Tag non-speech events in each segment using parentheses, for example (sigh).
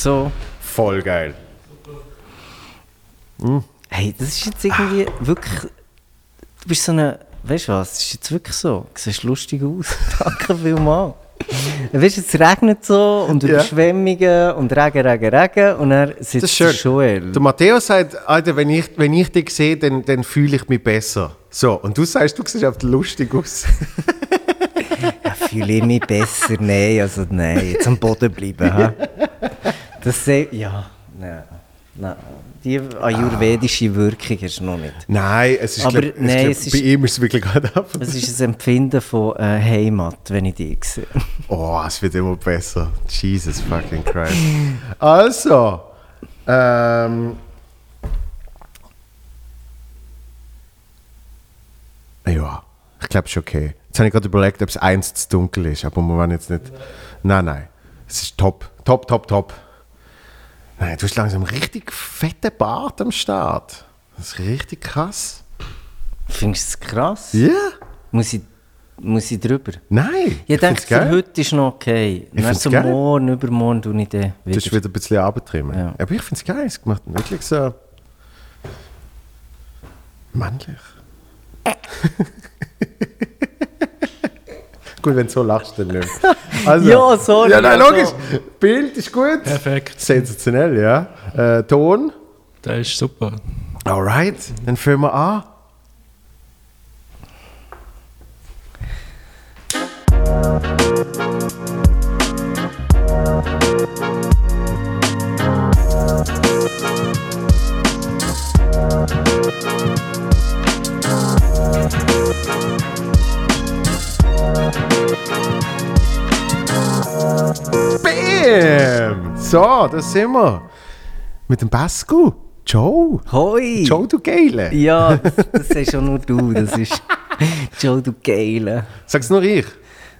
so. Voll geil. Hey, das ist jetzt irgendwie wirklich. Du bist so eine. Weißt du was? Das ist jetzt wirklich so. Du siehst lustig aus. (laughs) Danke vielmals. Weißt du, es regnet so und. Überschwemmungen und Regen, Regen, Regen und er Das ist sitzt schön. der Joel. Der Matteo sagt, Alter, wenn ich, wenn ich dich sehe, dann, dann fühle ich mich besser. So, und du sagst, du siehst einfach lustig aus. (laughs) Ja, fühle ich mich besser? Nein, also nein, jetzt am Boden bleiben. hä? (laughs) Das sei, ja, nein, nein. Die ayurvedische Wirkung hast du noch nicht. Nein, es ist, Aber glaub, nein, glaub, es ist- bei ihm ist es wirklich gerade ab. Es ist ein Empfinden von äh, Heimat, wenn ich dich sehe. (laughs) Oh, es wird immer besser. Jesus fucking Christ. Also, ähm. Ja, ich glaube, es ist okay. Jetzt habe ich gerade überlegt, ob es eins zu dunkel ist, aber wir wollen jetzt nicht. Nein, nein. Es ist top. Top, top, top. Nein, du hast langsam richtig fetten Bart am Start. Das ist richtig krass. Findest du es krass? Ja? Muss, ich, muss ich drüber? Nein. Ich denke, find's für geil. heute ist noch okay. Dann so geil. morgen, übermorgen tue ich den Du hast wieder. wieder ein bisschen abtrimmen. Ja. Aber ich finde es geil. Es macht wirklich so. männlich. (laughs) gut, wenn du so lachst, dann nicht. mehr. (laughs) Also, Ja, sorry, Ja, nein, also- logisch. Bild ist gut. Perfekt. Sensationell, ja. Äh, Ton. Das ist super. Alright, dann fangen wir an. Bam! So, da sind wir. Mit dem Basco. Joe. Hoi! Joe, du Geile. Ja, das, das sagst schon nur du. Das ist (laughs) Joe, du Geile. Sag's nur ich.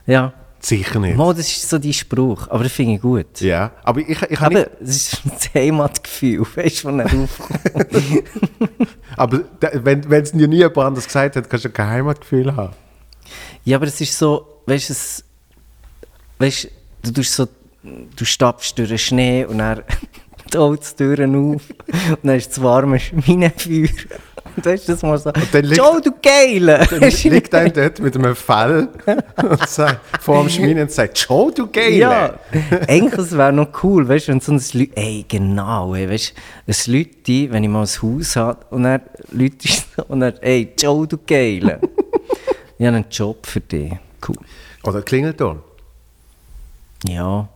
Ja. Sicher nicht. Mo, das ist so dein Spruch, aber das finde ich gut. Ja, aber ich, ich habe nicht. es ist das Heimatgefühl, (laughs) weißt du, von aufkommt. (laughs) Aber wenn es dir nie jemand anders gesagt hat, kannst du kein Heimatgefühl haben. Ja, aber es ist so, weißt du, es, weißt, du tust so, du stapfst durch den Schnee und dann (laughs) die Holztüren auf und dann ist das warme Schminenfeuer. Und weißt du, das mal so, dann liegt- Joe, du Geile! Dann (laughs) liegt einer dort mit einem Fell und sagt, vor dem Schminen und sagt, Joe, du Geile. Ja, eigentlich das wäre noch cool, weißt du, wenn so ein Leute, ey, genau, ey, weißt du, ein Leute, wenn ich mal ein Haus habe und er Leute (laughs) und er, ey, Joe, du Geile. ich habe einen Job für dich. Cool. Oder Klingelton. Ja.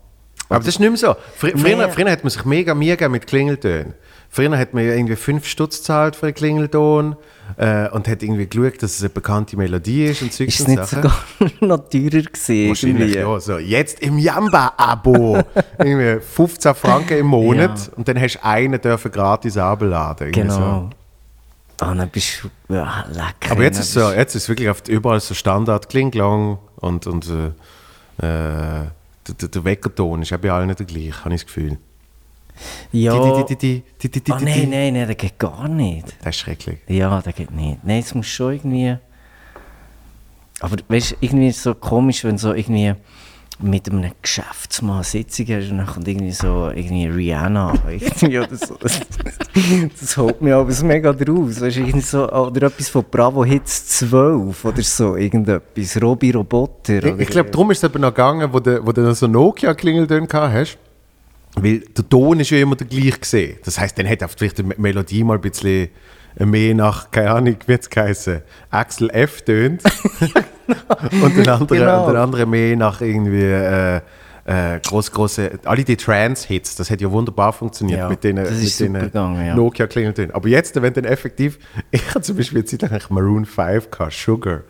Aber das ist nicht mehr so. Fr früher, Nee. früher hat man sich mega Mühe gegeben mit Klingeltönen. Früher hat man ja irgendwie 5 Stutz gezahlt für einen Klingelton äh, und hat irgendwie geschaut, dass es eine bekannte Melodie ist und Zeugs Ist es und nicht Sachen. sogar (laughs) noch teurer gewesen? Wahrscheinlich, irgendwie? ja. So, jetzt im Jamba-Abo. (laughs) irgendwie 15 Franken im Monat Ja. und dann hast du einen dürfen gratis abladen. irgendwie So. Genau. Ah, dann bist du, ja, lecker. Aber jetzt ist, so, bist- jetzt ist wirklich überall so Standard Klinglong und, und äh, äh, der, der- der Weckerton ist auch bei allen der gleich, habe ich das Gefühl. Ja. Oh die, nein, nein, nein, das geht gar nicht. Das ist schrecklich. Ja, das geht nicht. Nein, es muss schon irgendwie. Aber weißt du, irgendwie ist es so komisch, wenn so irgendwie mit einem Geschäftsmann Sitzung hast und dann kommt irgendwie so irgendwie Rihanna irgendwie oder so. Das, das holt mich aber mega draus. Weißt, irgendwie so, oder etwas von Bravo Hits 12 oder so, irgendetwas. Robi Roboter. Ich, oder- ich glaube, darum ist es eben noch gegangen, wo du, wo du noch so Nokia-Klingeltöne gehabt hast. Weil der Ton ist ja immer der gleiche gesehen. Das heisst, dann hat vielleicht die Melodie mal ein bisschen mehr nach, keine Ahnung, wie es geheißen, Axel F. tönt. (laughs) (laughs) und, den anderen, Genau. den anderen mehr nach irgendwie äh, äh, groß, große, alle die Trance-Hits, das hat ja wunderbar funktioniert Ja, mit den, das ist mit den ja. Nokia-Klingeltönen. Aber jetzt, wenn dann effektiv, (laughs) ich habe zum Beispiel eine Zeit lang Maroon 5 gehabt, Sugar.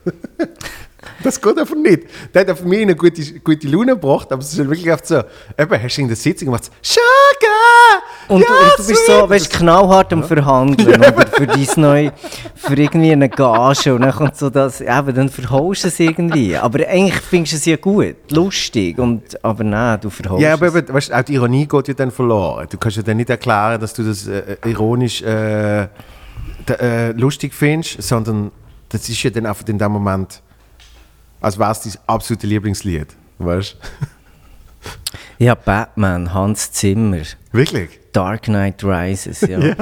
Das geht einfach nicht. Der hat auf mich eine gute, gute Laune gebracht, aber es ist halt wirklich oft so, eben, hast du in der Sitzung gemacht, Sugar! Und, ja, und du bist so, sweet!» weißt, knallhart am Verhandeln oder für dein neu, für irgendwie eine Gage und dann kommt so das, eben, dann verholst du es irgendwie. Aber eigentlich findest du es ja gut, lustig, und, aber nein, du verholst Ja, aber eben, weißt, auch die Ironie geht ja dann verloren. Du kannst ja dann nicht erklären, dass du das äh, ironisch äh, äh, lustig findest, sondern das ist ja dann einfach in dem Moment, als wäre es dein absolute Lieblingslied. Weißt (laughs) Ja, Batman, Hans Zimmer, Wirklich? Dark Knight Rises, ja. (laughs)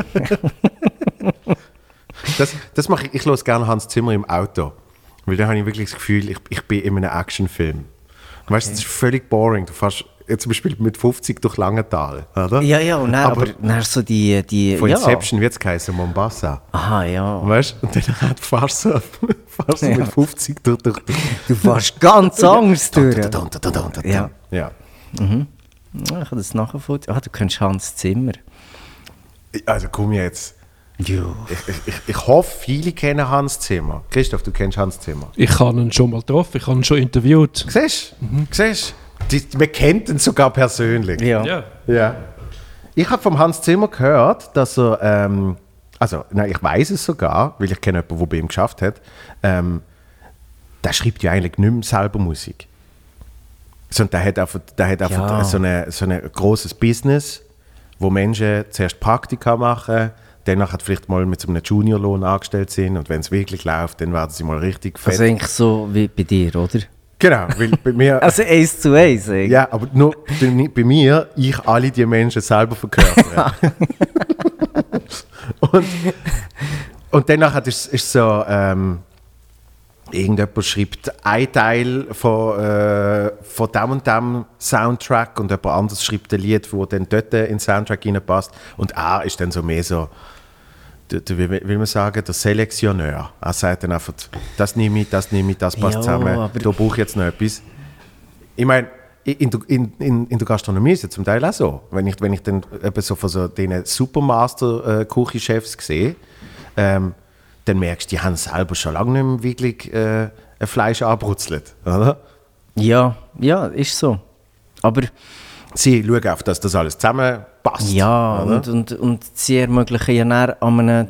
Das, das mache ich. Ich höre gerne Hans Zimmer im Auto. Weil da habe ich wirklich das Gefühl, ich, ich bin in einem Actionfilm. Weißt du, das ist völlig boring. Du fährst zum Beispiel mit 50 durch Langenthal, oder? Ja, ja, und dann, Aber aber, dann so die, die Von ja. Inception wird es geheißen, Mombasa. Aha, ja. Weißt du? Und dann fahrst du, fahrst du Ja. mit 50 durch. durch, durch. Du fährst ganz anders durch. Ja. ja. Ja, Ich kann das nachvollziehen. Ah, du kennst Hans Zimmer. Also komm jetzt. Ja. Ich, ich, ich, hoffe, viele kennen Hans Zimmer. Christoph, du kennst Hans Zimmer. Ich habe ihn schon mal getroffen, ich habe ihn schon interviewt. Siehst du? Siehst du? Die- Man kennt ihn sogar persönlich. Ja. Ja. Ja. Ich habe vom Hans Zimmer gehört, dass er, ähm, also nein, ich weiß es sogar, weil ich kenne jemanden, der bei ihm geschafft hat, ähm, der schreibt ja eigentlich nicht mehr selber Musik. Sondern der hat einfach, der hat einfach Ja. so ein so eine großes Business, wo Menschen zuerst Praktika machen, danach hat vielleicht mal mit so einem Juniorlohn angestellt sind und wenn es wirklich läuft, dann werden sie mal richtig fett. Also eigentlich so wie bei dir, oder? Genau, weil bei mir... (laughs) Also eins zu eigentlich. Ja, aber nur bei, bei mir, ich alle die Menschen selber verkörpere. (laughs) und, und danach hat es ist so, ähm, irgendjemand schreibt ein Teil von, äh, von dem und dem Soundtrack und jemand anderes schreibt ein Lied, wo dann dort in den Soundtrack reinpasst. Und er ist dann so mehr so, wie will man sagen, der Selektioneur. Er sagt dann einfach, das nehme ich, das nehme ich, das passt Ja, zusammen, da brauche ich jetzt noch etwas. Ich meine, in, der- in, in, in der Gastronomie ist es zum Teil auch so. Wenn ich, wenn ich dann eben so von so den Supermaster-Küchenchefs sehe, ähm, dann merkst du, die haben selber schon lange nicht mehr wirklich äh, ein Fleisch anbrutzelt. Oder? ja, ja, ist so. Aber Sie schauen auf, dass das alles zusammenpasst. ja, oder? und, und, und sie ermöglichen ja dann an einem,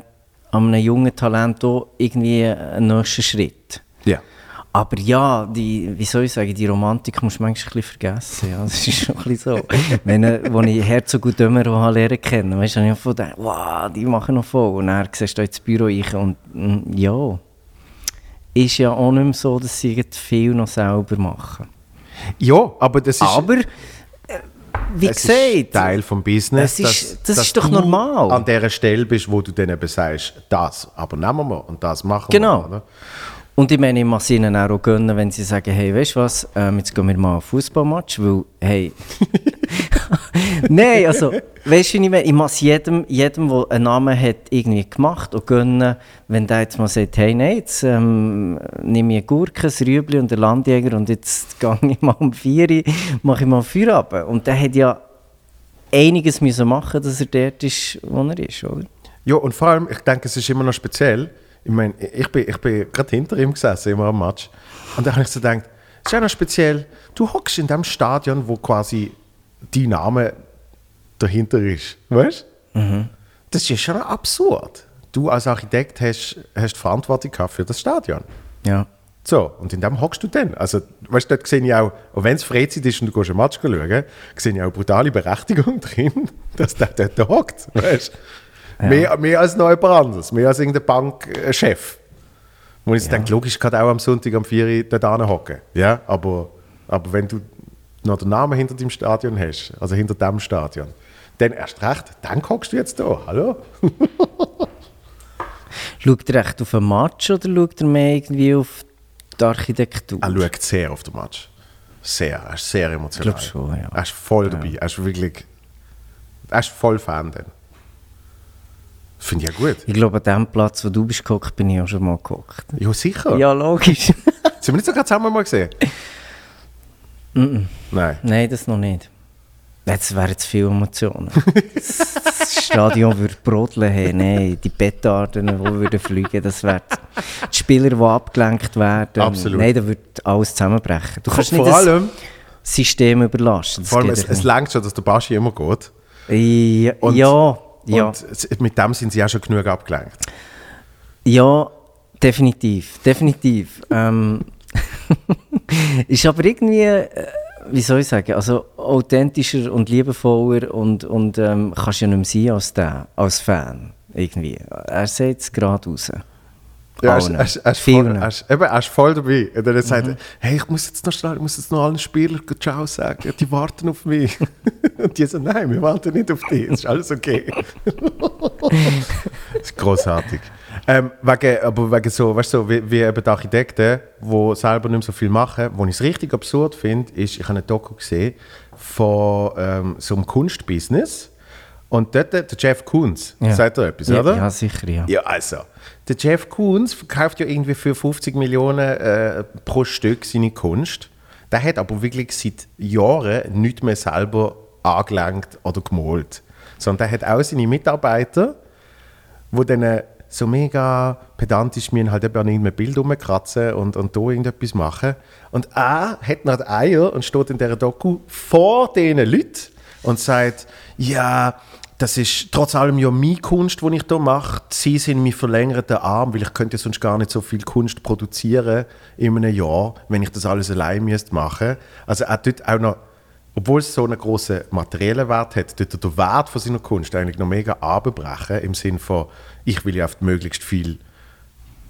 an einem jungen Talent auch irgendwie einen nächsten Schritt. ja. Aber ja, die, wie soll ich sagen, die Romantik musst du manchmal ein bisschen vergessen. Ja, das ist schon ein bisschen so. Wenn, als ich Herzog und Dömer lernen kennen, weißt du, habe ich auch gedacht, wow, die machen noch voll. Und dann siehst du ins Büro rein und mm, ja, ist ja auch nicht mehr so, dass sie viel noch selber machen. ja, aber das ist, Aber, wie es ist gesagt, Teil vom Business. das ist- dass, das dass ist doch normal. an der Stelle bist, wo du dann eben sagst, das, aber nehmen wir und das machen Genau. wir. Oder? Und ich meine, ich muss ihnen auch gönnen, wenn sie sagen, hey, weißt du was, ähm, jetzt gehen wir mal auf Fußballmatch, weil, hey... (laughs) (laughs) Nein, also, weißt du, ich meine? Ich muss jedem, jedem, der einen Namen hat, irgendwie gemacht und gönnen, wenn der jetzt mal sagt, hey, nein, jetzt ähm, nehme ich eine Gurke, ein Rüebli und einen Landjäger und jetzt gehe ich mal um 4 Uhr, mache ich mal Feuer ab. Und der hat ja einiges müssen machen, dass er dort ist, wo er ist, oder? Ja, und vor allem, ich denke, es ist immer noch speziell. Ich meine, ich bin, ich bin gerade hinter ihm gesessen, immer am Match. Und da habe ich so gedacht, es ist ja noch speziell, du hockst in dem Stadion, wo quasi dein Name dahinter ist. Weißt du? Das ist schon absurd. Du als Architekt hast, hast Verantwortung gehabt für das Stadion. Ja. So, und in dem hockst du dann. Also, weißt du, dort sehe ich auch, auch wenn es Freizeit ist und du gehst einen Match schauen, sehe ich auch brutale Berechtigung (laughs) drin, dass der dort hockt. Weißt du? Mehr, mehr als anderes, mehr als irgendein Bankchef. Wo ich ja. denke, logisch kann auch am Sonntag am 4 Uhr dort hocken. Ja, aber, aber wenn du noch den Namen hinter dem Stadion hast, also hinter dem Stadion, dann erst recht, dann hockst du jetzt da. Hallo? (laughs) Schaut er echt auf den Match oder schaut er mehr irgendwie auf die Architektur? Er schaut sehr auf den Match. Sehr. Er ist sehr emotional. Ich glaub schon, ja. Er ist voll dabei. Er ist wirklich. Er ist voll Fan. Dann. Finde ich ja gut. Ich glaube, an dem Platz, wo du bist gehockt, bin ich auch schon mal gehockt. Ja, sicher. Ja, logisch. (laughs) Sind wir nicht sogar zusammen mal gesehen? Nein. Nein, das noch nicht. Jetzt wären jetzt viele Emotionen. das das Stadion würde brodeln. Hey, nein, die Petarden, die würden fliegen, das wäre die Spieler, die abgelenkt werden. Absolut. Nein, da würde alles zusammenbrechen. Du kannst Vor nicht das allem, System überlasten. Das vor allem es, es schon, dass der Baschi immer geht. Ja, Und- ja, ja. Und mit dem sind sie auch schon genug abgelenkt. Ja, definitiv, definitiv. Ähm, (laughs) ist aber irgendwie, äh, wie soll ich sagen, also authentischer und liebevoller und, und ähm, kannst ja nicht mehr sein als der, als Fan, irgendwie. Er sagt es gerade raus. Ja, er ist, Allen. er er Vielen. voll, er, ist, eben, er ist voll dabei. Und dann sagt er, hey, ich muss jetzt noch schnell, ich muss jetzt noch allen Spielern Ciao sagen, die warten auf mich. (laughs) Und die sagen, nein, wir warten nicht auf dich, es ist alles okay. das (laughs) ist großartig. Ähm, wegen, aber wegen so, weißt du, wie, wie eben die Architekten, die selber nicht mehr so viel machen, wo ich es richtig absurd finde, ist, ich habe eine Doku gesehen von ähm, so einem Kunstbusiness. Und dort, der Jeff Koons, Ja. sagt er etwas, ja, oder? Ja, sicher, ja. Ja, also. Der Jeff Koons verkauft ja irgendwie für 50 Millionen äh, pro Stück seine Kunst. Der hat aber wirklich seit Jahren nicht mehr selber angelenkt oder gemalt. Sondern der hat auch seine Mitarbeiter, die dann äh, so mega pedantisch mir halt eben an irgendeinem Bild rumkratzen und, und da irgendetwas machen. Und er hat noch die Eier und steht in dieser Doku vor diesen Leuten und sagt, ja, das ist trotz allem ja meine Kunst, die ich hier mache. Sie sind mein verlängerter Arm, weil ich könnte sonst gar nicht so viel Kunst produzieren in einem Jahr, wenn ich das alles allein müsste machen. Also er tut auch noch, obwohl es so einen großen materiellen Wert hat, tut er den Wert von seiner Kunst eigentlich noch mega abbrechen, im Sinn von, ich will ja auf möglichst viel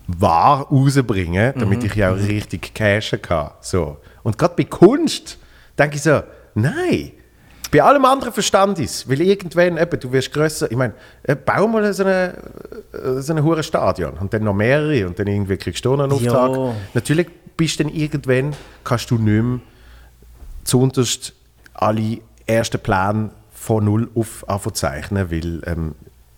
Ware rausbringen, damit ich ja auch richtig cashen kann. So. Und gerade bei Kunst denke ich so, nein, bei allem anderen verstand ich es, weil irgendwann, eben, du wirst grösser, ich meine, äh, bau mal so eine, äh, so ein hohes Stadion und dann noch mehrere und dann irgendwie kriegst du noch einen. Auftrag. Natürlich bist du dann irgendwann, kannst du nicht mehr zuunterst alle ersten Pläne von null auf anzeichnen, weil ähm,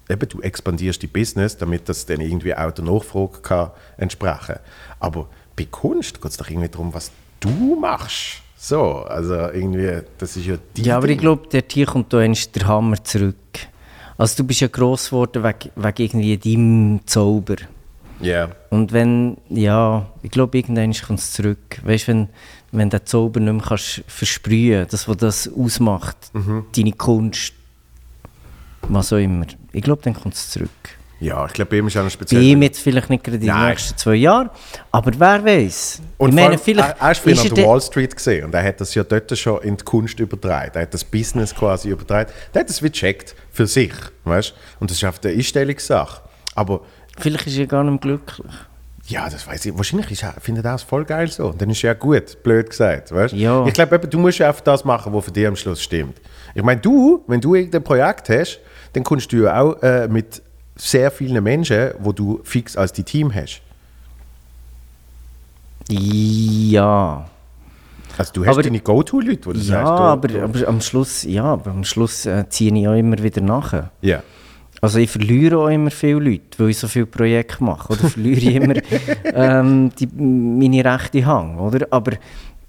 eben, du expandierst die Business, damit das dann irgendwie auch der Nachfrage kann entsprechen Aber bei Kunst geht es doch irgendwie darum, was du machst. So, also irgendwie, das ist ja die Ja, aber ich glaube, der Tier kommt da der Hammer zurück. Also du bist ja gross geworden wegen, wegen irgendwie deinem Zauber. Ja. Und wenn, ja, ich glaube, irgendwann kommt es zurück. Weißt du, wenn, wenn der Zauber nicht mehr kannst versprühen das, was das ausmacht, deine Kunst, was auch immer. Ich glaube, dann kommt es zurück. Ja, ich glaube, bei ihm ist auch noch speziell. ihm jetzt vielleicht nicht gerade in den nächsten zwei Jahren, aber wer weiß. Und ich meine, vielleicht er, er ist er an der Wall Street gesehen und er hat das ja dort schon in die Kunst übertragen. Er hat das Business quasi übertragen. Der hat das wie gecheckt für sich, weißt? Und das ist auf der Einstellungssache. Aber Vielleicht ist er gar nicht glücklich. ja, das weiß ich. Wahrscheinlich ist er, findet er das voll geil so. Und dann ist ja gut, blöd gesagt, weißt? Ja. Ich glaube, du musst ja einfach das machen, was für dich am Schluss stimmt. Ich meine, du, wenn du irgendein Projekt hast, dann kommst du ja auch äh, mit sehr vielen Menschen, wo du fix als die Team hast. Ja. Also du hast Aber- deine Go-To-Leute, wo du Ja, sagst, du, aber, du, aber am Schluss, ja, aber am Schluss äh, ziehe ich auch immer wieder nach. ja. Also ich verliere auch immer viele Leute, weil ich so viele Projekte mache. Oder verliere ich immer (laughs) ähm, die, meine rechte Hang, oder? Aber,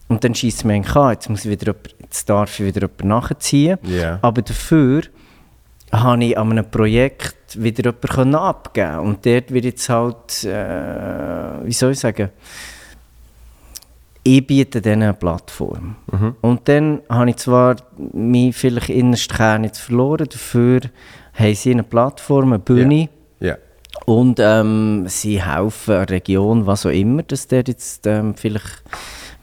und dann schießt eigentlich an, jetzt, muss ich wieder, jetzt darf ich wieder jemanden nachziehen. Ja. Aber dafür habe ich an einem Projekt wieder jemanden abgeben Und dort wird jetzt halt, äh, wie soll ich sagen, ich biete denen eine Plattform. Und dann habe ich zwar mich vielleicht innerst Kern jetzt verloren, dafür haben sie eine Plattform, eine Bühne Ja. und ähm, sie helfen der Region, was auch immer, dass der jetzt ähm, vielleicht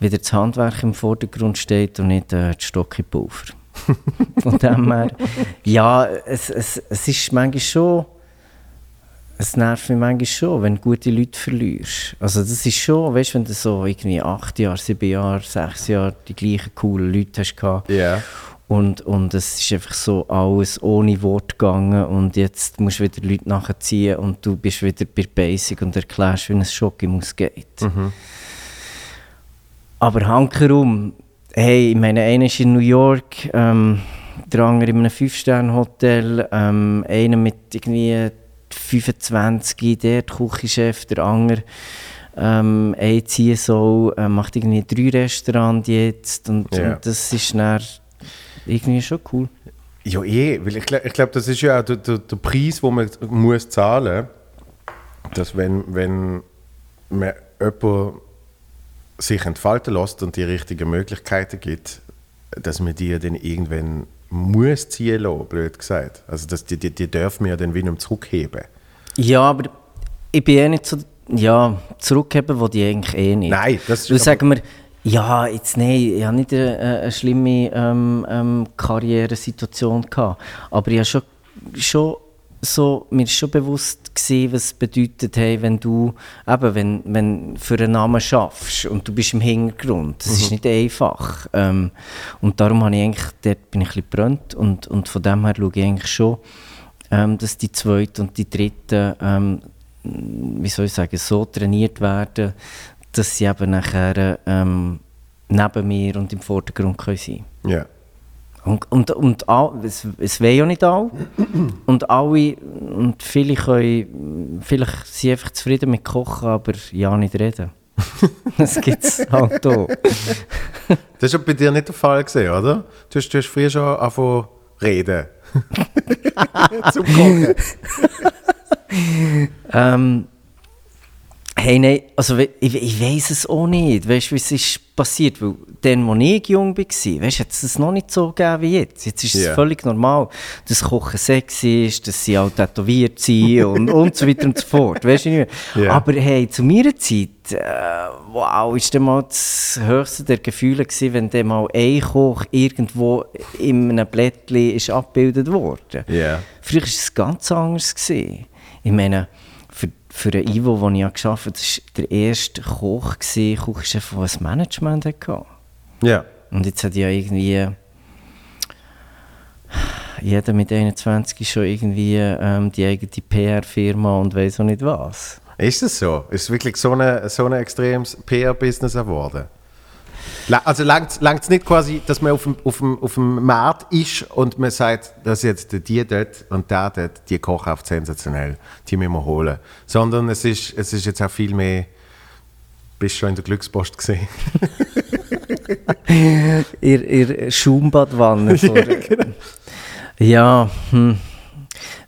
wieder das Handwerk im Vordergrund steht und nicht äh, die Stockepulver. (laughs) Von dem her, ja, es, es, es ist manchmal schon, es nervt mich manchmal schon, wenn du gute Leute verlierst. Also das ist schon, weißt du, wenn du so irgendwie acht Jahre, sieben Jahre, sechs Jahre die gleichen coolen Leute hast gehabt Ja. und, und es ist einfach so alles ohne Wort gegangen und jetzt musst du wieder Leute nachziehen und du bist wieder bei Basic und erklärst, wie ein Schokimus geht. Aber hankerum, hey, ich meine, einer ist in New York, ähm, der andere in einem Fünf-Sterne-Hotel, ähm, einer mit irgendwie 25, der Küchenchef, der andere ähm, ein CSO äh, macht irgendwie drei Restaurants jetzt und, Ja. und das ist dann irgendwie schon cool. Ja, eh, weil ich, ich glaube, das ist ja auch der, der, der Preis, den man muss zahlen muss, dass wenn, wenn man jemanden sich entfalten lässt und die richtigen Möglichkeiten gibt, dass man die dann irgendwann muss ziehen lassen, blöd gesagt. Also dass die, die, die dürfen wir ja dann wieder zurückheben. Ja, aber ich bin eh nicht so. Ja, zurückheben will ich eigentlich eh nicht. Nein, das ist aber- sagen wir, ja, jetzt nein, ich habe nicht eine, eine schlimme ähm, ähm, Karrieresituation gehabt. Aber ich habe schon, schon so, mir ist schon bewusst gewesen, was es bedeutet, hey, wenn du eben, wenn, wenn für einen Namen schaffst und du bist im Hintergrund, das ist nicht einfach. Ähm, und darum habe ich eigentlich, dort bin ich ein bisschen und, und von dem her schaue ich eigentlich schon, ähm, dass die zweite und die dritte, ähm, wie soll ich sagen, so trainiert werden, dass sie eben nachher ähm, neben mir und im Vordergrund können sein Ja. Und, und, und all, es, es wollen ja nicht alle. Und alle, und viele können, vielleicht sind einfach zufrieden mit Kochen, aber ja nicht reden. (laughs) das gibt es halt auch. Das war bei dir nicht der Fall, gewesen, oder? Du hast, du hast früher schon angefangen reden. (laughs) (laughs) Zum Kochen. Ähm, hey, nein, also ich, ich weiß es auch nicht. Weißt du, es ist passiert? Weil dann, als ich jung war, weißt du, hat es das noch nicht so gegeben wie jetzt. Jetzt ist es Ja. völlig normal, dass Kochen sexy ist, dass sie auch tätowiert sind (laughs) und, und so weiter und so fort. Weißt du nicht? Ja. Aber hey, zu meiner Zeit, äh, wow, ist dann mal das höchste der Gefühle gewesen, wenn dann mal ein Koch irgendwo in einem Blättchen ist abgebildet wurde. Ja. Früher war es ganz anders. Gewesen. Ich meine, für, den Ivo, den ich gearbeitet habe, das war der erste Koch, gewesen, Kochchef, der ein Management hatte. Ja. Und jetzt hat ja irgendwie jeder mit 21 schon irgendwie ähm, die eigene PR-Firma und weiß auch nicht was. Ist das so? Ist es wirklich so ein so eine extremes PR-Business geworden? Also langt es nicht quasi, dass man auf dem, auf, dem, auf dem Markt ist und man sagt, dass jetzt die dort und der dort, die kochen auf sensationell, die müssen wir holen. Sondern es ist, es ist jetzt auch viel mehr, bist schon in der Glückspost gesehen. (laughs) Ihr, ihr Schaumbadwanne. (laughs) vor- Ja, hm.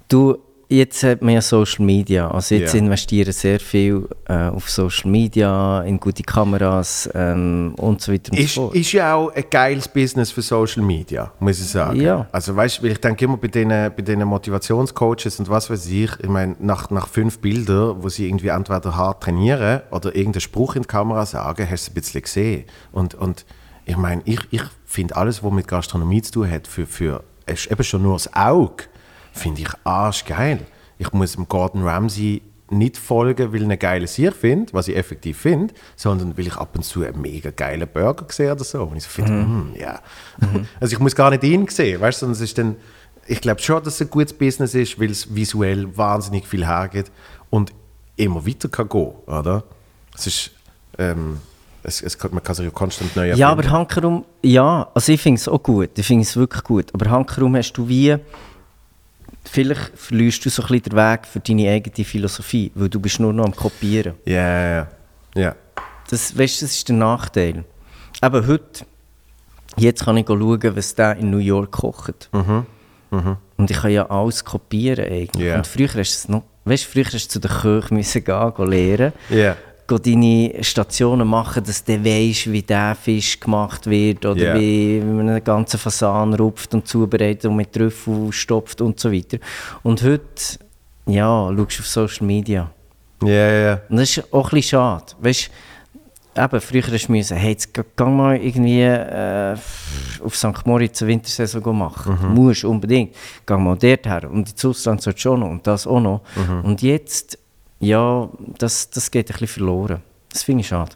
du, jetzt hat man ja Social Media. Also jetzt Ja. investieren sehr viel äh, auf Social Media, in gute Kameras ähm, und so weiter und Ist, so fort. ist ja auch ein geiles Business für Social Media, muss ich sagen. Ja. Also weißt du, ich denke immer bei den, bei den Motivationscoaches und was weiß ich, ich meine, nach, nach fünf Bildern, wo sie irgendwie entweder hart trainieren oder irgendeinen Spruch in die Kamera sagen, hast du ein bisschen gesehen. Und, und ich meine, ich, ich finde alles, was mit Gastronomie zu tun hat, für, für eben schon nur das Auge, finde ich arschgeil. Ich muss dem Gordon Ramsay nicht folgen, weil ich einen geilen Sieg finde, was ich effektiv finde, sondern weil ich ab und zu einen mega geilen Burger sehe oder so. Und ich so finde, hm, ja. (laughs) Also ich muss gar nicht ihn sehen, weißt du, sondern es ist dann, ich glaube schon, dass es ein gutes Business ist, weil es visuell wahnsinnig viel hergeht und immer weiter kann gehen, oder? Es ist, ähm, es, es, kann- man kann sich ja konstant neu Ja, erfinden. aber Hankerum, ja, also ich finde es auch gut, ich finde es wirklich gut. Aber Hankerum hast du wie, vielleicht verlierst du so ein bisschen den Weg für deine eigene Philosophie, weil du bist nur noch am Kopieren. Ja, ja, ja. Das, weißt, das ist der Nachteil. Aber heute, jetzt kann ich schauen, was der in New York kocht. Und ich kann ja alles kopieren eigentlich. Ja. Und früher hast du es noch, weißt, früher hast du zu den Köchen müssen gehen, gehen lernen. Ja. Geh deine Stationen machen, dass du weißt, wie der Fisch gemacht wird oder Ja. wie man einen ganzen Fasan rupft und zubereitet und mit Trüffel stopft und so weiter. Und heute, ja, schaust du auf Social Media. Ja, ja, ja. Und das ist auch ein bisschen schade. Weißt eben, früher hast du müssen, hey, jetzt geh- mal irgendwie äh, auf St. Moritz eine Wintersaison machen. Mhm. Musst unbedingt. Geh mal dort her. Und ins Ausland sollst du schon noch und das auch noch. Mhm. Und jetzt, ja, das, das geht ein bisschen verloren. Das finde ich schade.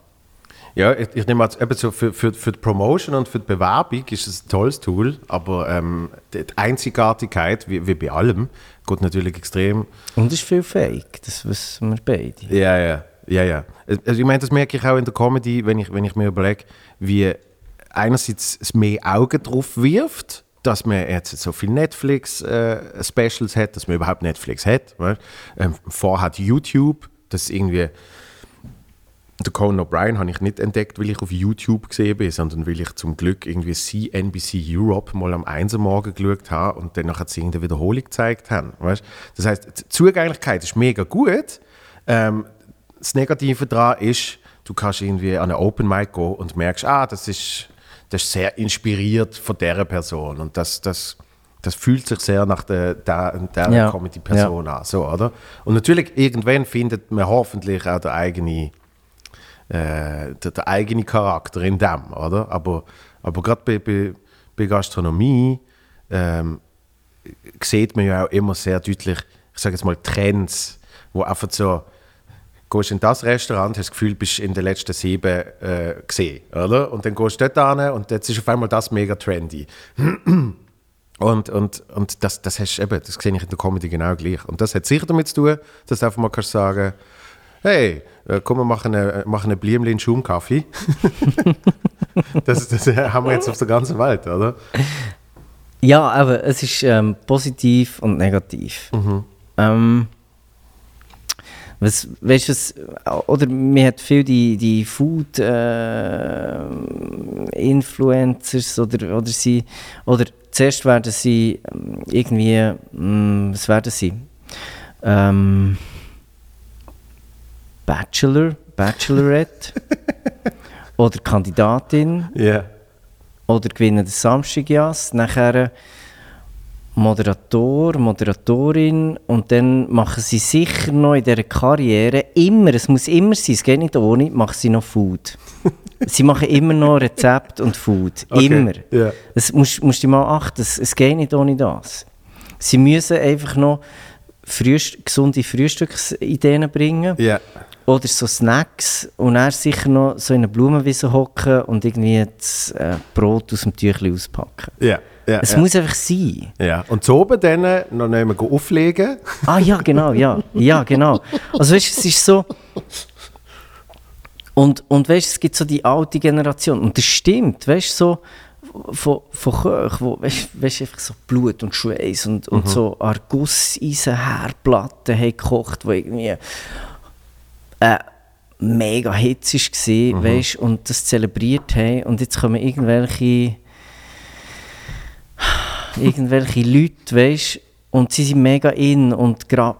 Ja, ich, ich nehme an, eben so für, für, für die Promotion und für die Bewerbung ist es ein tolles Tool, aber ähm, die Einzigartigkeit, wie, wie bei allem, geht natürlich extrem. Und es ist viel Fake, das wissen wir beide. Ja, ja, ja, ja. Also ich meine, das merke ich auch in der Comedy, wenn ich, wenn ich mir überlege, wie einerseits es mehr Augen drauf wirft, dass man jetzt so viel Netflix-Specials hat, dass man überhaupt Netflix hat. Ähm, vorher hat YouTube, das irgendwie der Conan O'Brien habe ich nicht entdeckt, weil ich auf YouTube gesehen bin, sondern weil ich zum Glück irgendwie CNBC Europe mal am 1 Uhr morgen geschaut habe und dann nachher sie irgendeine Wiederholung gezeigt haben. Weißt? Das heißt, die Zugänglichkeit ist mega gut. Ähm, das Negative daran ist, du kannst irgendwie an eine Open Mic gehen und merkst, ah, das ist, das ist sehr inspiriert von dieser Person und das, das, das fühlt sich sehr nach der, der, der Ja. Comedy-Person an. So, oder? Und natürlich, irgendwann findet man hoffentlich auch den eigenen äh, der, der eigene Charakter in dem, oder? Aber, aber gerade bei, bei, bei Gastronomie ähm, sieht man ja auch immer sehr deutlich, ich sage jetzt mal, Trends, wo einfach so, gehst in das Restaurant, hast das Gefühl, bist in den letzten sieben äh, gesehen, oder? Und dann gehst du dort hin und jetzt ist auf einmal das mega trendy. (clears throat) Und, und, und das, das, hast, eben, das sehe ich in der Comedy genau gleich. Und das hat sicher damit zu tun, dass du einfach mal kannst sagen hey, äh, komm, wir machen eine, machen eine Blümchen Schaumkaffee. (laughs) das, das haben wir jetzt auf der ganzen Welt, oder? Ja, aber es ist ähm, positiv und negativ. Ähm, was, weißt du, was, oder man hat viel die, die Food äh, Influencers oder, oder sie, oder zuerst werden sie ähm, irgendwie, mh, was werden sie? Ähm, Bachelor, Bachelorette (laughs) oder Kandidatin Ja. oder gewinnen den Samstagjas, nachher Moderator, Moderatorin und dann machen sie sicher noch in dieser Karriere immer, es muss immer sein, es geht nicht ohne, machen sie noch Food. (laughs) sie machen immer noch Rezept und Food, Okay, immer. ja. Das musst, musst du mal achten, es, es geht nicht ohne das. Sie müssen einfach noch Frühst gesunde Frühstücksideen bringen Ja. oder so Snacks und er sicher noch so in einer Blumenwiese hocken und irgendwie das äh, Brot aus dem Tüchli auspacken. Ja. Ja, Es ja. muss einfach sein. ja. Und so oben dann noch nicht mehr auflegen. Ah ja, genau, ja. Ja, genau. Also weißt du, es ist so... Und, und weißt du, es gibt so die alte Generation und das stimmt, weißt du, so von, von Köchen, wo weißt, weißt, einfach so Blut und Schweiß und, und so Arguseisenherdplatten haben gekocht, wo irgendwie äh, mega Hitze war, weißt, und das zelebriert haben und jetzt kommen irgendwelche irgendwelche Leute, weißt, und sie sind mega in und gra-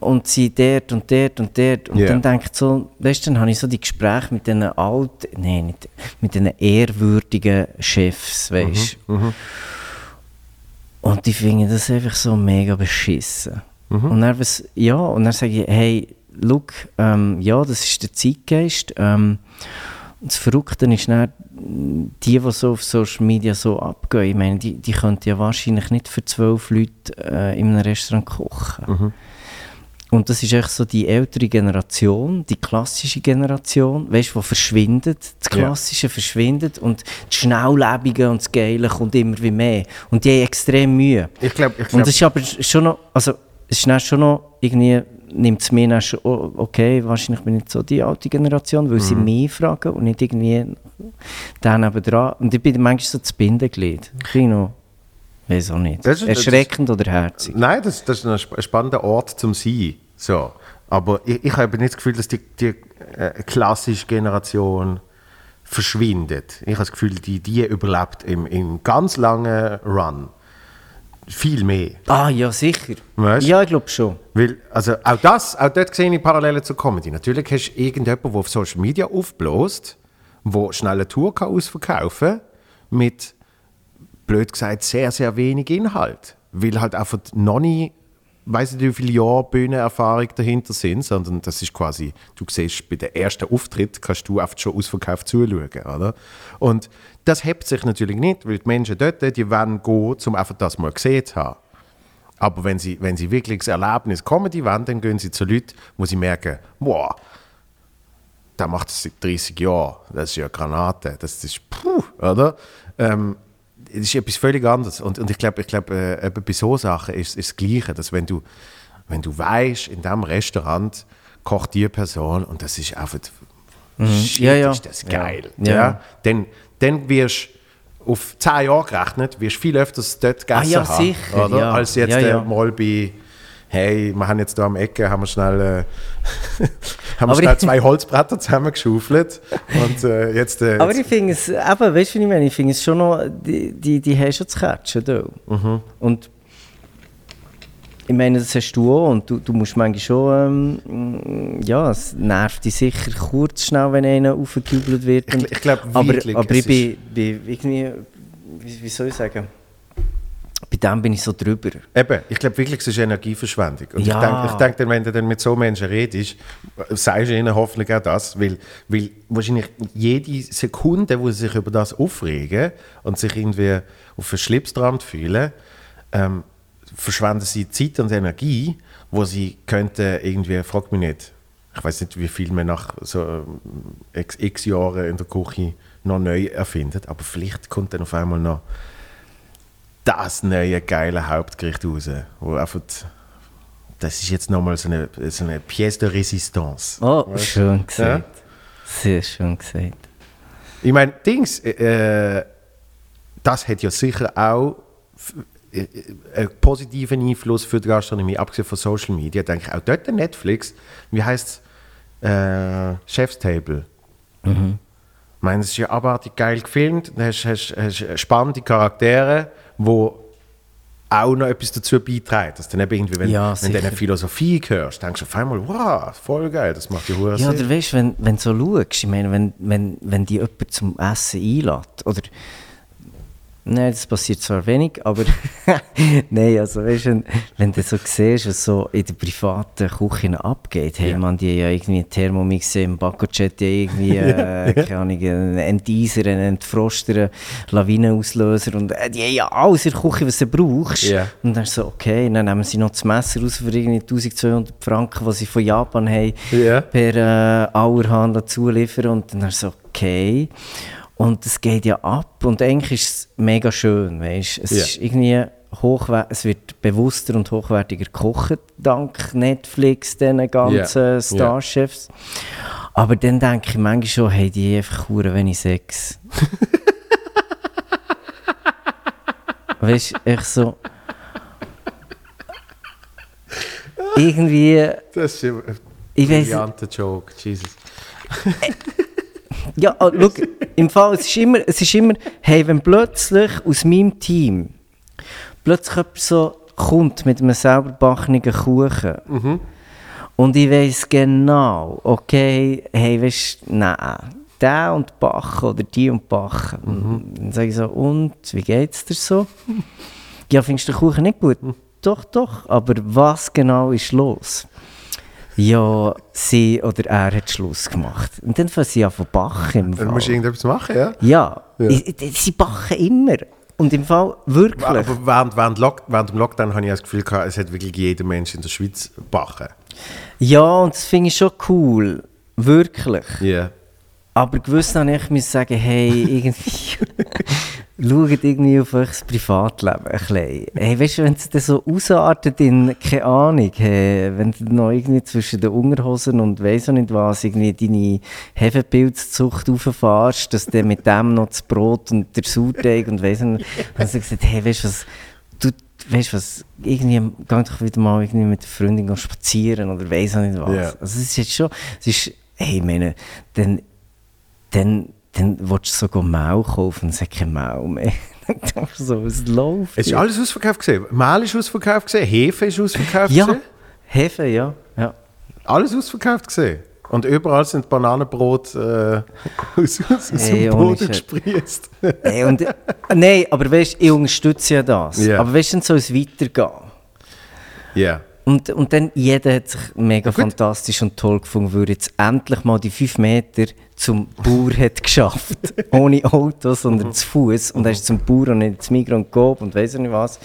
und sie dort und dort und dort und Ja. dann denke ich so, weißt, dann habe ich so die Gespräche mit diesen alten, nein, nicht, mit diesen ehrwürdigen Chefs, weißt, und die finden das einfach so mega beschissen. Und dann, was, ja, und dann sage ich, hey, look, ähm, ja, das ist der Zeitgeist. Ähm, das Verrückte ist dann, die, die so auf Social Media so abgehen, ich meine, die, die könnten ja wahrscheinlich nicht für zwölf Leute äh, in einem Restaurant kochen. Und das ist echt so die ältere Generation, die klassische Generation, weißt du, die verschwindet, das Ja. Klassische verschwindet und das Schnelllebige und das Geile kommt immer wie mehr. Und die haben extrem Mühe. Ich glaube, ich Und glaub, es ist aber schon noch, also es ist schon noch irgendwie, nimmt es mir dann schon, oh, okay, wahrscheinlich bin ich nicht so die alte Generation, weil sie Mhm. mich fragen und nicht irgendwie den nebenan. Und ich bin manchmal so das Bindeglied. Noch, weiß auch nicht, Das ist- das ist- erschreckend oder herzig. Nein, das, das ist ein sp- spannender Ort zum Sein. So. Aber ich, ich habe nicht das Gefühl, dass die, die äh, klassische Generation verschwindet. Ich habe das Gefühl, die, die überlebt im, im ganz langen Run. Viel mehr. Ah, ja, sicher. Weißt? Ja, ich glaube schon. Weil, also auch das, auch dort sehe ich Parallelen zur Comedy. Natürlich hast du irgendjemanden, der auf Social Media aufbläst, der schnell eine Tour ausverkaufen kann, mit, blöd gesagt, sehr, sehr wenig Inhalt. Weil halt einfach noch nie, weiß nicht, wie viele Jahre Bühnenerfahrung dahinter sind, sondern das ist quasi, du siehst, bei dem ersten Auftritt kannst du einfach schon ausverkauft zuschauen, oder? Und das hebt sich natürlich nicht, weil die Menschen dort, die wollen gehen, um einfach das mal gesehen zu haben. Aber wenn sie, wenn sie wirklich das Erlebnis Comedy wollen, dann gehen sie zu Leuten, wo sie merken, wow, der macht das seit 30 Jahren, das ist ja Granate, das ist puh, oder? Ähm, das ist etwas völlig anderes. Und, und ich glaube, ich glaub, äh, bei so Sachen ist, ist das Gleiche, dass wenn du, wenn du weißt, in diesem Restaurant kocht die Person und das ist einfach, shit, Ja, ja. ist das Ja. geil. Ja. Ja. Dann, dann wirst du auf 10 Jahre gerechnet, wirst viel öfters dort gegessen Ah, ja, haben, sicher, oder? ja. als jetzt Ja, äh, ja. mal bei hey, wir haben jetzt da am Ecke haben wir schnell, äh, (laughs) haben wir Aber schnell zwei Holzbretter zusammengeschaufelt und äh, jetzt, äh, Aber jetzt ich finde es, eben, weißt du, ich meine? Ich finde es schon noch, die, die, die haben schon zu catchen da. Mhm. Und ich meine, das hast du auch und du, du musst manchmal schon, ähm, ja, es nervt dich sicher kurz schnell, wenn einer aufgejubelt wird. Ich- und- ich glaub aber, wirklich, aber ich bin, bin irgendwie, wie, wie soll ich sagen, bei dem bin ich so drüber. Eben, ich glaube wirklich, es ist Energieverschwendung. Und Ja. ich denke, ich denk dann, wenn du dann mit so Menschen redest, sagst du ihnen hoffentlich auch das, weil, weil wahrscheinlich jede Sekunde, wo sie sich über das aufregen und sich irgendwie auf einen Schlips dran fühlen, ähm, verschwenden sie Zeit und Energie, wo sie könnten irgendwie, frag mich nicht, ich weiß nicht, wie viel man nach so ähm, x, x Jahren in der Küche noch neu erfindet, aber vielleicht kommt dann auf einmal noch das neue geile Hauptgericht raus, wo einfach das ist jetzt nochmal so eine, so eine Pièce de Résistance. Oh, Weißt du? schön gesagt. Sehr schön gesagt. Ich meine, Dings, äh, das hat ja sicher auch f- äh, einen positiven Einfluss für die Gastronomie, abgesehen von Social Media. Denke ich auch dort Netflix, wie heißt es? Äh, Chef's Table. Ich meine, es ist ja abartig geil gefilmt. Du hast, hast, hast spannende Charaktere, die auch noch etwas dazu beitragen. Dass dann eben irgendwie, wenn, Ja, wenn du eine. Philosophie hörst, denkst du auf einmal, wow, voll geil, das macht ja hure Ja, oder weißt du, wenn, wenn du so schaust, ich meine, wenn, wenn, wenn die jemand zum Essen einlädt, oder. Nein, das passiert zwar wenig, aber. (laughs) Nein, also weißt du, wenn, du so siehst, was so in der privaten Küche abgeht, hey Ja. man, die ja irgendwie einen Thermomix im Backochet, die irgendwie, (laughs) äh, keine Ahnung, einen Enteiser, einen Entfroster, einen Lawinenauslöser und äh, die haben ja alles in der Küche, was du brauchst. Ja. Und dann so, okay, dann nehmen sie noch das Messer raus für irgendwie 1200 Franken, was sie von Japan haben, per äh, Auerhahn zuliefern. Und dann so, okay. Und es geht ja ab. Und eigentlich ist es mega schön, weißt Es Ja. ist irgendwie hochwer es wird bewusster und hochwertiger gekocht, dank Netflix, diesen ganzen Ja. Starchefs. Aber dann denke ich manchmal schon, hey, die einfach hure wenig Sex. (laughs) weißt du, ich so. Irgendwie, Das ist ein ich brillanter Joke, Jesus. Ja, ah, schau, im Fall, es ist, immer, es ist immer, hey, wenn plötzlich aus meinem Team plötzlich jemand so kommt mit einem selber backenen Kuchen und ich weiß genau, okay, hey, weißt du, nein, der und backen oder die und backen. Dann sage ich so, und, wie geht's dir so? ja, findest du den Kuchen nicht gut? Doch, doch, aber was genau ist los? Ja, sie oder er hat Schluss gemacht. Und dann fangen sie an zu backen im Dann musst du irgendetwas machen, ja? Ja, Ja. Ich, ich, sie backen immer. Und im Fall wirklich. Aber während, während, Lock, während dem Lockdown habe ich das Gefühl gehabt, es hat wirklich jeder Mensch in der Schweiz backen. Ja, und das finde ich schon cool. Wirklich. Ja. Aber gewiss habe ich sagen, hey, irgendwie, (laughs) (laughs) schaut irgendwie auf euch Privatleben ein bisschen. Hey, weißt du, wenn es dann so ausartet in, keine Ahnung, hey, wenn du noch irgendwie zwischen den Unterhosen und weiss auch nicht was, irgendwie deine Hefepilzzucht rauffährst, dass du mit dem noch das Brot und der Sauerteig und weiss nicht, (laughs) dann habe ich gesagt, hey, weißt du was, du, weißt du was, irgendwie, geh doch wieder mal irgendwie mit der Freundin spazieren oder weiss auch nicht was. Ja. Also es ist jetzt schon, es ist, hey, ich meine, dann, dann, dann willst du sogar Mau kaufen und es hat kein Mau mehr. (laughs) Dann so, was läuft? Es ist alles ausverkauft gesehen. Mehl ist ausverkauft gesehen, Hefe ist ausverkauft Ja, gesehen. Hefe, ja. ja. Alles ausverkauft gesehen. Und überall sind Bananenbrot äh, (laughs) aus, aus, aus Hey, dem Boden gesprießt. Hey, und, äh, nein, aber weißt du, ich unterstütze ja das. Ja. Aber weißt du, dann soll es weitergehen. Ja. Und, und dann, jeder hat sich mega fantastisch und toll gefunden, weil er jetzt endlich mal die 5 Meter zum Bauer hat geschafft. (laughs) Ohne Auto, sondern zu Fuß. Und er ist zum Bauer und nicht zum Migros und Coop und weiss ich nicht was.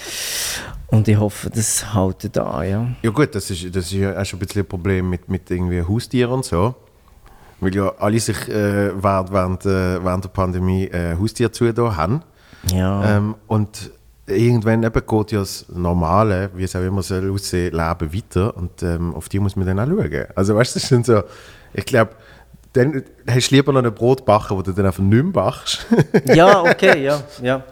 Und ich hoffe, das hält da, ja. Ja gut, das ist, das ist ja auch schon ein bisschen ein Problem mit, mit irgendwie Haustieren und so. Weil ja alle sich äh, während, während, äh, während der Pandemie äh, Haustiere zugetan haben. Ja. Ähm, und irgendwann eben geht ja das Normale, wie es auch immer soll aussehen, Leben weiter. Und ähm, auf die muss man dann auch schauen. Also weißt du, das sind so, ich glaube, dann hast du lieber noch ein Brot backen, wo du dann einfach nicht mehr backst. Ja, (laughs) okay, ja, ja.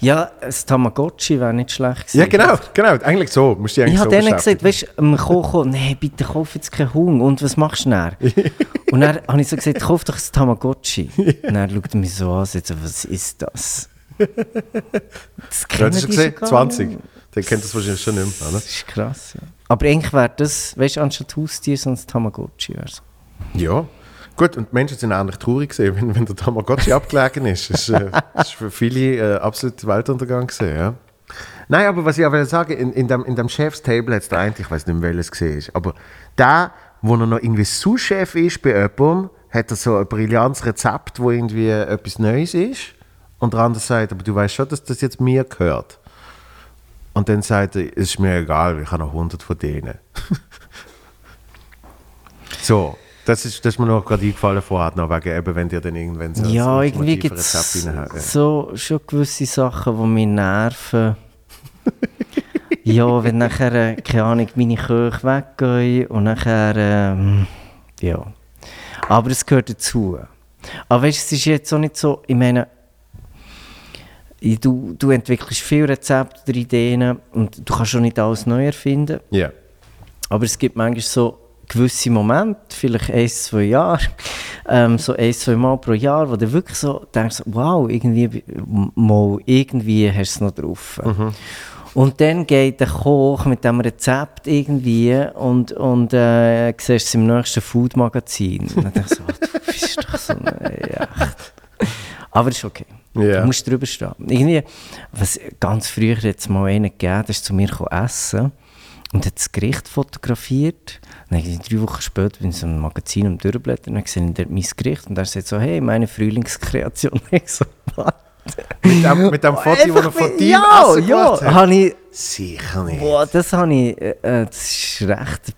Ja, das Tamagotchi wäre nicht schlecht gewesen. ja, genau, genau. Eigentlich so. Musst du eigentlich Ich so habe denen gesagt, weißt du, am Kochen, nein, bitte kauf jetzt keinen Huhn. Und was machst du dann? (laughs) und dann habe ich so gesagt, kauf doch ein Tamagotchi. Und (laughs) dann schaut er mich so an, und sagt so, was ist das? Das Ja, du die gesehen? sogar 20. nicht. Der kennt das wahrscheinlich schon nicht mehr, oder? Das ist krass, ja. Aber eigentlich wäre das, weißt du, anstatt Haustier, sonst Tamagotchi wäre. Ja. Gut, und die Menschen sind eigentlich traurig gewesen, wenn, wenn der Tamagotchi abgelegen ist. Das ist, äh, das ist für viele äh, absolut Weltuntergang gewesen, ja. Nein, aber was ich auch sagen, in, in dem, in dem Chefstable hat es da eigentlich, ich weiß nicht mehr, welches gesehen ist, aber der, wo er noch irgendwie Sous-Chef ist bei jemandem, hat er so ein brillantes Rezept, wo irgendwie etwas Neues ist und der andere sagt, aber du weißt schon, dass das jetzt mir gehört. Und dann sagt er, es ist mir egal, ich habe noch 100 von denen. (laughs) so, das ist, das ist mir noch gerade eingefallen vorher, noch wegen eben, wenn dir dann irgendwann so Ja, ein irgendwie gibt es so schon gewisse Sachen, die mich nerven. (laughs) ja, wenn nachher, äh, keine Ahnung, meine Köche weggehen und nachher, ähm, ja. Aber es gehört dazu. Aber weißt du, es ist jetzt auch nicht so, ich meine, du, du entwickelst viele Rezepte oder Ideen und du kannst schon nicht alles neu erfinden. Ja. Aber es gibt manchmal so gewisse Momente, vielleicht ein, zwei Jahre, ähm, so ein, zwei Mal pro Jahr, wo du wirklich so denkst, wow, irgendwie, mal, irgendwie hast du es noch drauf. Und dann geht der Koch mit dem Rezept irgendwie und, und äh, siehst es im nächsten Food-Magazin. Und dann denkst du, so, du bist doch so ein, ja. Aber ist okay. Ja. Du musst drüber stehen. Irgendwie, was ganz früher jetzt mal einen gegeben, der ist zu mir essen und hat das Gericht fotografiert. Und dann drei Wochen später bin ich in so einem Magazin am Durchblättern und ich dort mein Gericht und er sagt so, hey, meine Frühlingskreation. (laughs) Ich so, was? Mit dem, mit dem Foto, das er von deinem ja, Essen ja, gemacht hat? ich, Sicher nicht. boah, das habe ich, äh, äh, das ist recht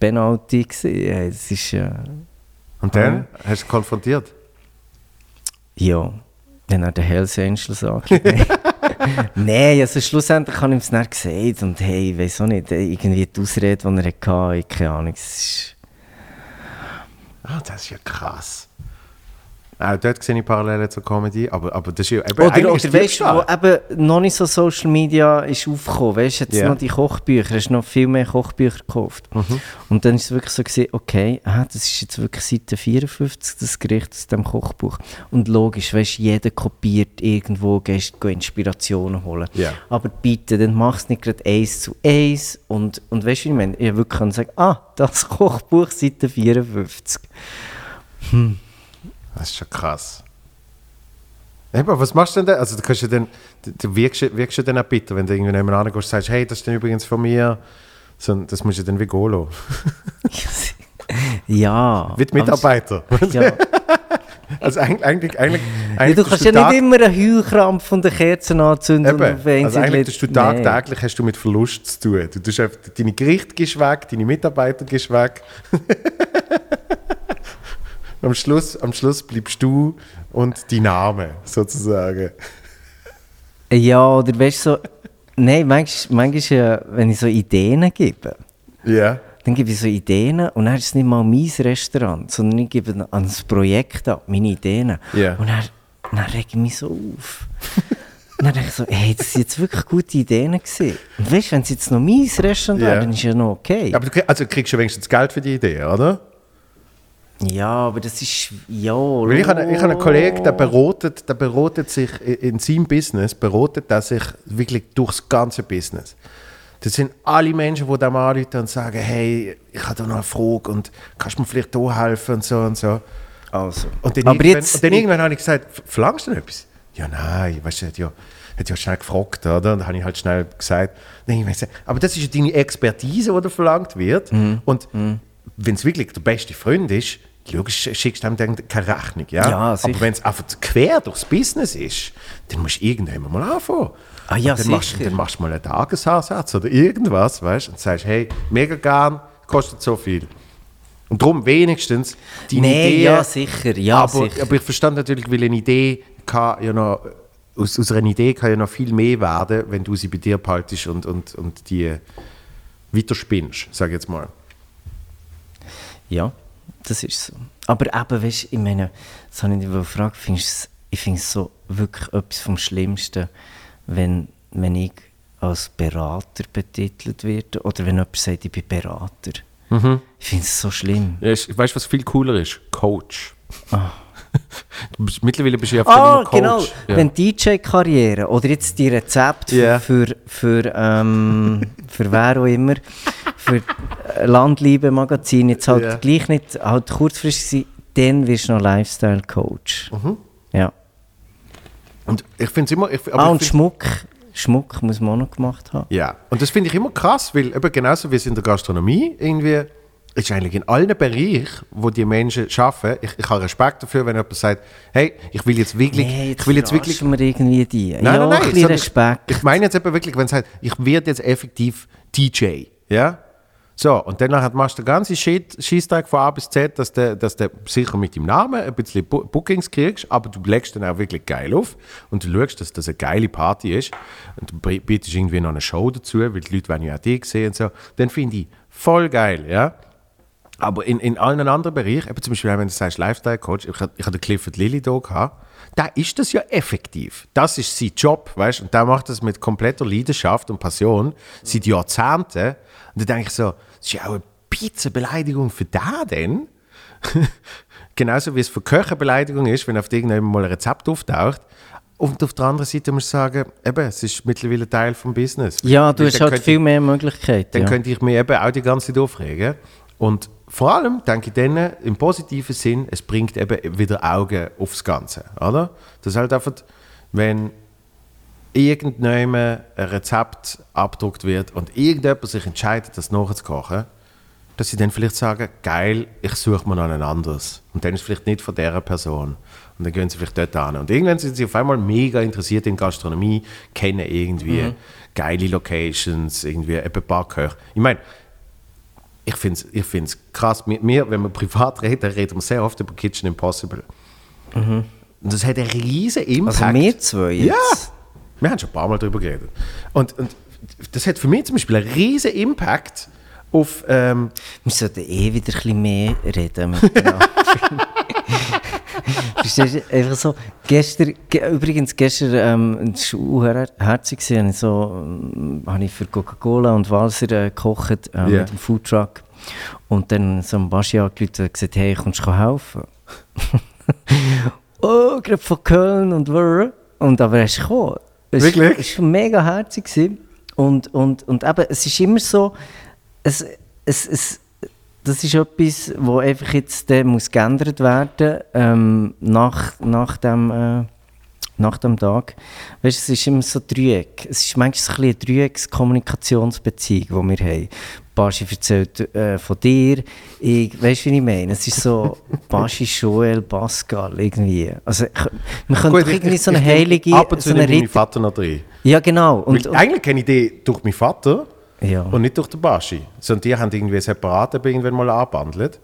Penalty gewesen. Ja, Das ist, äh, Und dann hast du konfrontiert? Ja, dann hat der Hells Angels angeschaut. (laughs) Nein, also schlussendlich habe ich ihm es nicht gesagt und hey, ich weiß auch nicht, irgendwie die Ausrede, die er hatte, ich keine Ahnung. Ah, das ist ja krass. Auch dort sehe ich Parallelen zur Comedy, aber, aber das ist ja eben Oder, oder weißt du, wo eben noch nicht so Social Media ist aufgekommen, weißt du, jetzt Ja. noch die Kochbücher, hast noch viel mehr Kochbücher gekauft. Mhm. Und dann ist es wirklich so gesehen, okay, ah, das ist jetzt wirklich Seite 54, das Gericht aus dem Kochbuch. Und logisch, weißt du, jeder kopiert irgendwo, gehst go Inspirationen holen. Ja. Aber bitte, dann mach es nicht gerade eins zu eins. Und, und weißt du, wie ich meine, ich wirklich kann sagen, ah, das Kochbuch, Seite 54. Das ist schon krass. Aber was machst du denn da? Also, du, kannst ja dann, du, du wirkst, ja- wirkst ja dann auch bitter, wenn du irgendwie nebenan gehst und sagst, hey, das ist dann übrigens von mir. So, das musst du dann wie lassen. (laughs) ja. Wie die Mitarbeiter. (laughs) Ja. Also eigentlich, eigentlich, eigentlich, Ja, du kannst ja Tag- nicht immer einen Heulkrampf von der Kerzen anzünden Eben, also eigentlich tust du tagtäglich hast du mit Verlust zu tun. Du tust einfach, deine Gerichte gehst weg, deine Mitarbeiter gehst weg. (laughs) am, Schluss, am Schluss bleibst du und die Name sozusagen. Ja, oder weißt du so, nein, manchmal, manchmal ja, wenn ich so Ideen gebe, Ja. dann gebe ich so Ideen und dann ist es nicht mal mein Restaurant, sondern ich gebe an das Projekt ab, meine Ideen. Ja. Und dann, dann rege ich mich so auf. Dann denke ich so, hey, das sind jetzt wirklich gute Ideen gewesen. Und weißt du, wenn es jetzt noch mein Restaurant Ja. wäre, dann ist ja noch okay. Aber du also kriegst du wenigstens Geld für die Idee, oder? Ja, aber das ist, ja... Weil ich habe, ich habe einen Kollegen, der beratet, der beratet sich in in seinem Business, beratet er sich wirklich durchs ganze Business. Das sind alle Menschen, die dem anrufen und sagen, hey, ich habe da noch eine Frage und kannst du mir vielleicht da helfen und so und so. Also. Und dann, aber irgendwann, jetzt... und dann irgendwann habe ich gesagt, "F- verlangst du denn etwas? Ja, nein, weißt du, er hat ja, hat ja schnell gefragt, oder? Und dann habe ich halt schnell gesagt, gesagt, aber das ist ja deine Expertise, die da verlangt wird. Mhm. Und wenn es wirklich der beste Freund ist, logisch schickst du ihm dann keine Rechnung, ja? Ja, aber wenn es einfach quer durchs Business ist, dann musst du irgendwann mal anfangen. Ah ja, dann machst, dann machst du mal einen Tagesansatz oder irgendwas, weißt? Und sagst, hey, mega gern, kostet so viel. Und darum wenigstens deine Nee, Idee. ja, sicher, ja, aber, sicher. aber ich verstand natürlich, weil eine Idee kann ja noch, aus, aus einer Idee kann ja noch viel mehr werden, wenn du sie bei dir behaltest und, und, und die weiterspinnst, sag ich jetzt mal. Ja, das ist so. Aber eben, weißt du, ich meine, das habe ich dich gefragt, findest ich finde es so wirklich etwas vom Schlimmsten, wenn, wenn ich als Berater betitelt werde oder wenn jemand sagt, ich bin Berater. Ich finde es so schlimm. weißt du, was viel cooler ist? Coach. (laughs) Bist, mittlerweile bist du ja Ah, immer Coach. genau. Ja. Wenn DJ-Karriere oder jetzt die Rezepte Ja. für, für, ähm, für wer auch immer, (laughs) für äh, Landliebe-Magazin jetzt halt Ja. gleich nicht halt kurzfristig dann wirst du noch Lifestyle-Coach. Mhm. Ja. Und ich finde es immer... Ich, ah, und Schmuck. Schmuck muss man auch noch gemacht haben. Ja, und das finde ich immer krass, weil eben genauso wie es in der Gastronomie irgendwie ist eigentlich in allen Bereichen, wo die Menschen arbeiten, ich, ich habe Respekt dafür, wenn jemand sagt, hey, ich will jetzt wirklich, Nee, ich will jetzt wirklich wir irgendwie die. Nein, ja, nein, nein. ein Respekt. Ich, ich meine jetzt eben wirklich, wenn es sagt, ich werde jetzt effektiv DJ, ja? So, und dann machst du den ganzen Scheisstag von A bis Z, dass du, dass du sicher mit dem Namen ein bisschen Bookings kriegst, aber du legst dann auch wirklich geil auf und du schaust, dass das eine geile Party ist und du bi- bietest irgendwie noch eine Show dazu, weil die Leute wollen ja auch dich sehen und so. Dann finde ich voll geil, ja? Aber in, in allen anderen Bereichen, eben zum Beispiel, wenn du sagst Lifestyle-Coach, ich, ich hatte Clifford Lilly da gehabt, da ist das ja effektiv. Das ist sein Job, weißt du? Und der macht das mit kompletter Leidenschaft und Passion seit Jahrzehnten. Und dann denke ich so, das ist ja auch eine bisschen Beleidigung für da denn. (laughs) Genauso wie es für Köche Beleidigung ist, wenn auf irgendjemand mal ein Rezept auftaucht. Und auf der anderen Seite muss ich sagen, eben, es ist mittlerweile Teil vom Business. ja, du Weil hast halt viel mehr Möglichkeiten. dann ja. könnte ich mich eben auch die ganze Zeit aufregen. Und vor allem denke ich dann im positiven Sinn, es bringt eben wieder Augen aufs Ganze. Oder? Das ist halt einfach, wenn irgendjemand ein Rezept abgedruckt wird und irgendjemand sich entscheidet, das nachzukochen, dass sie dann vielleicht sagen, geil, ich suche mir noch ein anderes. Und dann ist es vielleicht nicht von dieser Person. Und dann gehen sie vielleicht dort hin. Und irgendwann sind sie auf einmal mega interessiert in Gastronomie, kennen irgendwie geile Locations, irgendwie ein paar Köche. Ich meine, ich finde es ich find's krass. Mir, wenn wir privat reden, reden wir sehr oft über Kitchen Impossible. Und das hat einen riesen Impact. Also wir zwei jetzt. Ja, wir haben schon ein paar Mal darüber geredet. Und, und das hat für mich zum Beispiel einen riesen Impact auf... Ähm, Wir sollten eh wieder ein bisschen mehr reden miteinander. (laughs) Verstehst du? Einfach so, gestern, ge übrigens gestern, ähm, es war herzig, gewesen, ich so, ähm, habe ich für Coca-Cola und Walser äh, gekocht äh, Ja. mit dem Foodtruck. Und dann so ein Baschi angerufen und gesagt, hey, kommst du helfen? (laughs) oh, gerade von Köln und wrr. Und aber er ist gekommen. Es Wirklich? Es war mega herzig. gewesen. Und, und, und eben, es ist immer so, es, es, es, das ist etwas, wo einfach jetzt äh, muss geändert werden ähm, nach, nach, dem, äh, nach dem Tag. Weißt, es ist immer so Dreieck. Es ist manchmal ein bisschen eine Dreieckskommunikationsbeziehung, die wir haben. Baschi erzählt äh, von dir. Ich, weißt du, wie ich meine? Es ist so (laughs) Baschi, Joel, Pascal, irgendwie. Also, wir können gut, irgendwie ich- so eine ich heilige, Ab und zu so eine nehme ich. Vater noch rein. Ja, genau. Und, Weil eigentlich kenne ich die durch meinen Vater ja, und nicht durch den Baschi. Sondern die haben irgendwie separat irgendwann mal angebandelt.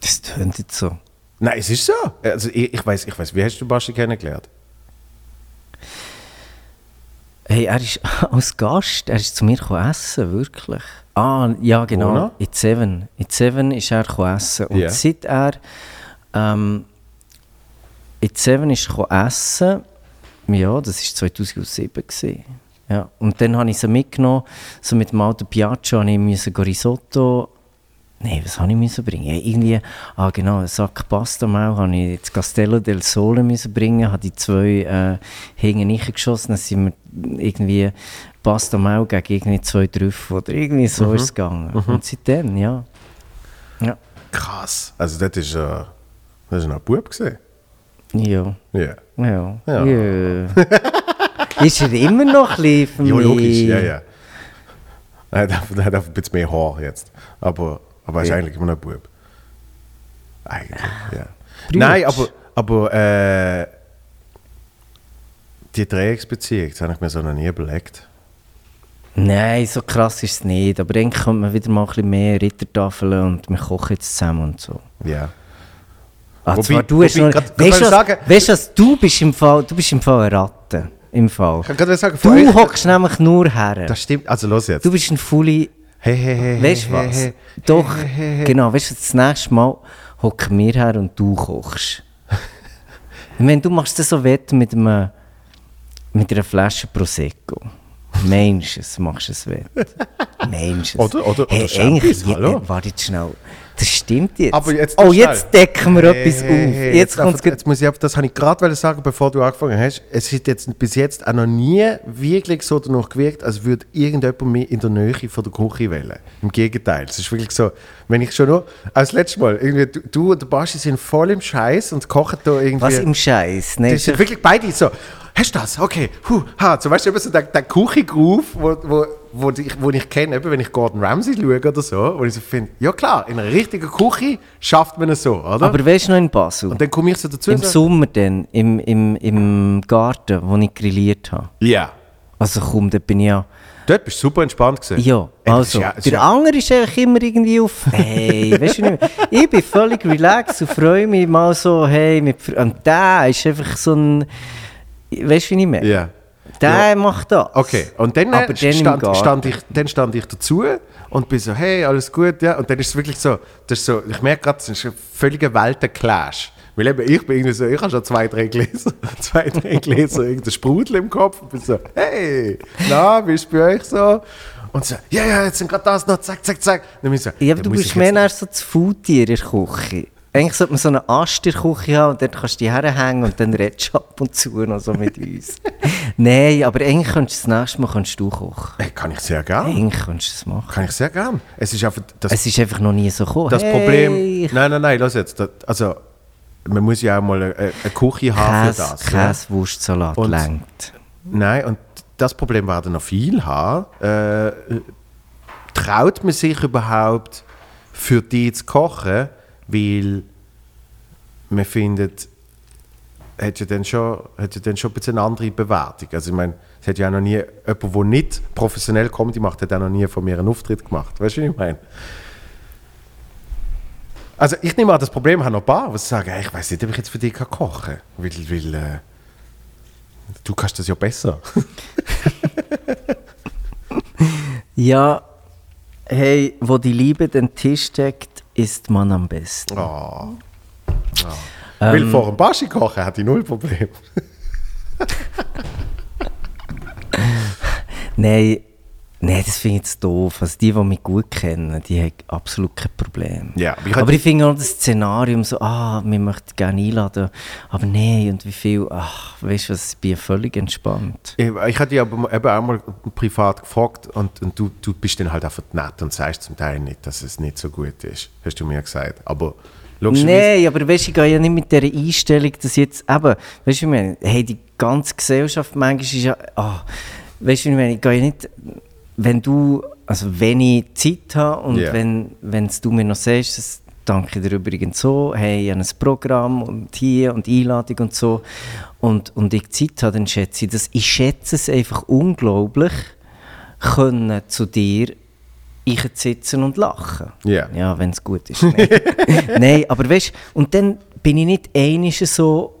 das tönt jetzt so. Nein, es ist so. Also ich, ich weiß, ich weiß, wie hast du Baschi kennengelernt? Hey, er ist (laughs) als Gast, er ist zu mir gekommen essen, wirklich. Ah, ja, genau. noch? In Seven. In Seven ist er essen. Und Ja. seit er ähm, in Seven ist essen, ja, das war 2007. Gewesen. Ja. Und dann habe ich sie mitgenommen, so mit dem alten Piaccio, habe ich Risotto Nein, was habe ich müssen bringen? Ja, irgendwie, ah genau, einen Sack Pasta mal habe ich ins Castello del Sole müssen bringen, habe die zwei äh, hinten reingeschossen, dann sind wir irgendwie Pasta mal gegen irgendwie zwei Trüffel oder irgendwie so ist es gegangen. Und seitdem, ja. Ja. Krass. Also das ist, äh, das ist ein Bub gesehen. Ja. Ja. Ja. Ja. ja. (laughs) ist er immer noch für Ja, logisch, ja, ja. Er hat, er hat ein bisschen mehr Haar jetzt. Aber, aber er ist Ja. eigentlich immer noch ein Bub. Eigentlich, ja. Brütsch. Nein, aber, aber äh, die Dreiecksbeziehung, das habe ich mir so noch nie überlegt. Nein, so krass ist es nicht. Aber dann kommt man wieder mal ein bisschen mehr Rittertafeln und wir kochen jetzt zusammen und so. Ja. Ah, Wobei- zwar, du hast noch, grad- weißt, was, sagen- weißt was, du bist im Fall, du bist im Fall eine Ratte. Im Fall. Ich kann sagen, Du hockst nämlich nur her. Das stimmt, also los jetzt. Du bist ein Fully, hey, hey, hey, weißt du hey, was? hey, Doch, hey, hey, hey. genau, weißt du, das nächste Mal hocken wir her und du kochst. (laughs) ich meine, du machst das so wett mit, einem, mit einer Flasche Prosecco. Meinst du es, machst du es wett. (laughs) Meinst du es. Oder- oder- hey, oder Champis, eigentlich, ja, warte schnell. Das stimmt jetzt. Aber jetzt oh, jetzt schnell. decken wir Hey, etwas hey, auf. hey, jetzt einfach- jetzt muss ich, das habe ich gerade sagen, bevor du angefangen hast. Es hat jetzt bis jetzt auch noch nie wirklich so danach gewirkt, als würde irgendjemand mich in der Nähe von der Küche wählen. Im Gegenteil. Es ist wirklich so, wenn ich schon nur, als letztes Mal, irgendwie, du, du und der Baschi sind voll im Scheiß und kochen da irgendwie. Was im Scheiß? Nein, Das sind wirklich beide so, hast du das? Okay, huh, ha. Zum Beispiel so der, der Kuchengroove, wo, wo wo ich, wo ich kenne, eben, wenn ich Gordon Ramsay schaue oder so, wo ich so finde, ja klar, in einer richtigen Küche schafft man es so, oder? Aber weißt du noch in Basel? und dann komme ich so dazu Im sage, Sommer dann, im, im, im Garten, wo ich grilliert habe. ja, Also komm, da bin ich ja... dort bist du super entspannt gewesen. Ja, also, ja- der ja- andere ist eigentlich immer irgendwie auf, (laughs) hey, weißt du nicht, ich bin völlig relaxed und freue mich mal so, hey, mit, und der ist einfach so ein, weißt du, wie ich meine? Ja. Der macht das. Okay, und dann, Aber äh, dann stand, stand, ich, dann stand ich dazu und bin so, hey, alles gut, ja. Und dann ist es wirklich so, das ist so ich merke gerade, es ist ein völliger Weltenclash. Weil eben, ich bin irgendwie so, ich habe schon zwei, drei Gläser, (laughs) zwei, drei Gläser, irgendein Sprudel im Kopf und bin so, hey, na, wie ist bei euch so? Und so, ja, ja, jetzt sind gerade das noch, zack, zack, zack. Dann bin ich so, Ja, aber du bist mehr nach so das Foodtier in der Küche. Eigentlich sollte man so einen Ast in der Küche haben und dort kannst du die herhängen und dann redest du ab und zu noch so mit uns. (laughs) Nein, aber eigentlich könntest du das nächste Mal kannst du kochen. Hey, kann ich sehr gern. Eigentlich könntest du es machen. Kann ich sehr gern. Es ist einfach, das, Es ist einfach noch nie so gekommen. das hey, Problem, nein, nein, nein, lass jetzt, das, also, man muss ja auch mal eine, eine Küche haben Käse, für das. ja. Käse, Wurstsalat Und- lenkt. Nein, und das Problem werden noch viel haben. Äh, traut man sich überhaupt, für die zu kochen, weil man findet, hat ja dann schon, hat ja dann schon ein bisschen eine andere Bewertung. Also ich meine, es hat ja auch noch nie, jemand, der nicht professionell Comedy macht, hat auch noch nie von mir einen Auftritt gemacht. Weißt du, was ich meine? Also ich nehme an, das Problem haben noch ein paar, die sagen, «Ey, ich weiß nicht, ob ich jetzt für dich kochen kann. Weil, weil äh, du kannst das ja besser. (laughs) Ja, hey, wo die Liebe den Tisch deckt, isst man am besten. Oh. Weil vor dem Baschi kochen hatte ich null Problem. (laughs) Nein, nein, das finde ich jetzt doof. Also die, die mich gut kennen, die haben absolut kein Problem. Ja, aber ich aber ich finde auch das Szenarium so, ah, wir möchten gerne einladen, aber nein, und wie viel, ach, weißt du was, ich bin völlig entspannt. Ich, ich hatte dich aber eben auch mal privat gefragt und, und du, du bist dann halt einfach nett und sagst zum Teil nicht, dass es nicht so gut ist. Hast du mir gesagt. Aber. Nein, aber weißt du, ich gehe ja nicht mit dieser Einstellung, dass jetzt eben, weißt du, ich meine, hey, die ganze Gesellschaft manchmal ist ja, ah, weißt du, ich meine, ich gehe ja nicht, wenn du, also wenn ich Zeit habe und Ja. wenn wenn's du mir noch sagst, das danke ich dir übrigens so, hey, ich habe ein Programm und hier und Einladung und so und, und ich Zeit habe, dann schätze ich das. Ich schätze es einfach unglaublich, können zu dir ich sitzen und lachen. Ja. Ja, wenn es gut ist. Nein, (laughs) Nein aber weißt du, und dann bin ich nicht einig so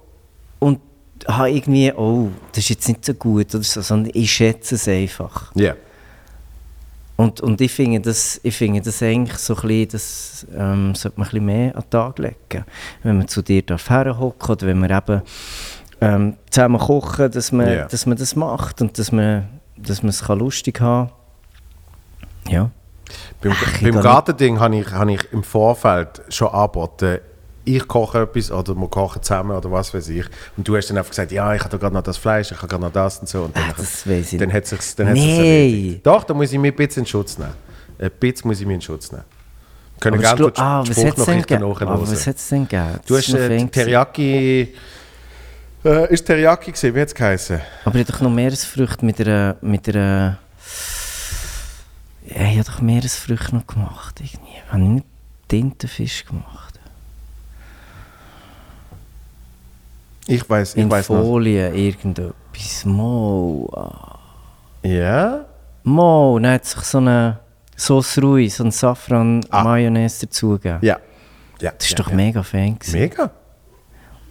und habe irgendwie, oh, das ist jetzt nicht so gut oder so, sondern ich schätze es einfach. Ja. Und, und ich finde das, ich finde das eigentlich so ein bisschen, das ähm, sollte man ein bisschen mehr an den Tag legen. Wenn man zu dir darf herhocken oder wenn wir eben ähm, zusammen kochen, dass man, Ja. dass man das macht und dass man, dass man es kann lustig haben kann. Ja. Beim, Ach, beim Gartending habe ich, habe ich im Vorfeld schon angeboten, ich koche etwas oder wir kochen zusammen oder was weiß ich. Und du hast dann einfach gesagt, ja, ich habe gerade noch das Fleisch, ich habe gerade noch das und so. Und dann, Ach, das weiss ich dann hat sich's, dann hat Nein. erledigt. Doch, da muss ich mich ein bisschen in Schutz nehmen. Ein bisschen muss ich mich in Schutz nehmen. Wir können Aber gerne die ah, was hat es denn Spruchnachrichten nachhören. was hat's denn gegeben? Du hast äh. Teriyaki... Äh, ist Teriyaki gewesen? Wie hat es geheißen? Aber ich habe doch noch Meeresfrüchte mit einer. Mit einer ja, ich habe doch Meeresfrüchte noch gemacht. Irgendwie. Habe ich nicht Tintenfisch gemacht? Ich weiß, ich In weiß noch. Folie irgendetwas. Mo. ah. Ja? Mo. Dann hat sich so eine Sauce Rui, so ein Safran-Mayonnaise dazugegeben. Ja. ja. Das ist ja, doch ja. mega fein. gewesen. Mega.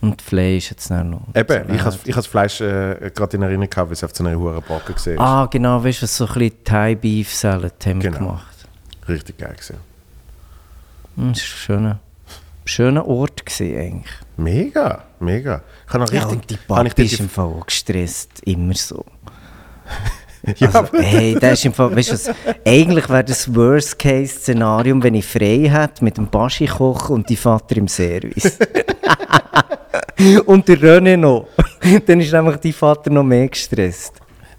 Und Fleisch jetzt noch. Eben, ich habe ich has Fleisch äh, gerade in Erinnerung gehabt, weil es auf so einer hohen Backe gesehen ist. Ah, genau, weißt du, was so ein bisschen Thai Beef Salad haben Genau. gemacht. Richtig geil gesehen. Hm, Das war ein schöner, schöner Ort gewesen, eigentlich. Mega, mega. Ich habe noch Ja, richtig. und die Papi ich ist im Fall auch gestresst, immer so. (laughs) ja, Also, hey, der ist im Fall, weißt du was, eigentlich wäre das Worst-Case-Szenario, wenn ich frei hätte mit dem Baschi kochen und die Vater im Service. (laughs) und der René noch. (laughs) Dann ist nämlich die Vater noch mehr gestresst.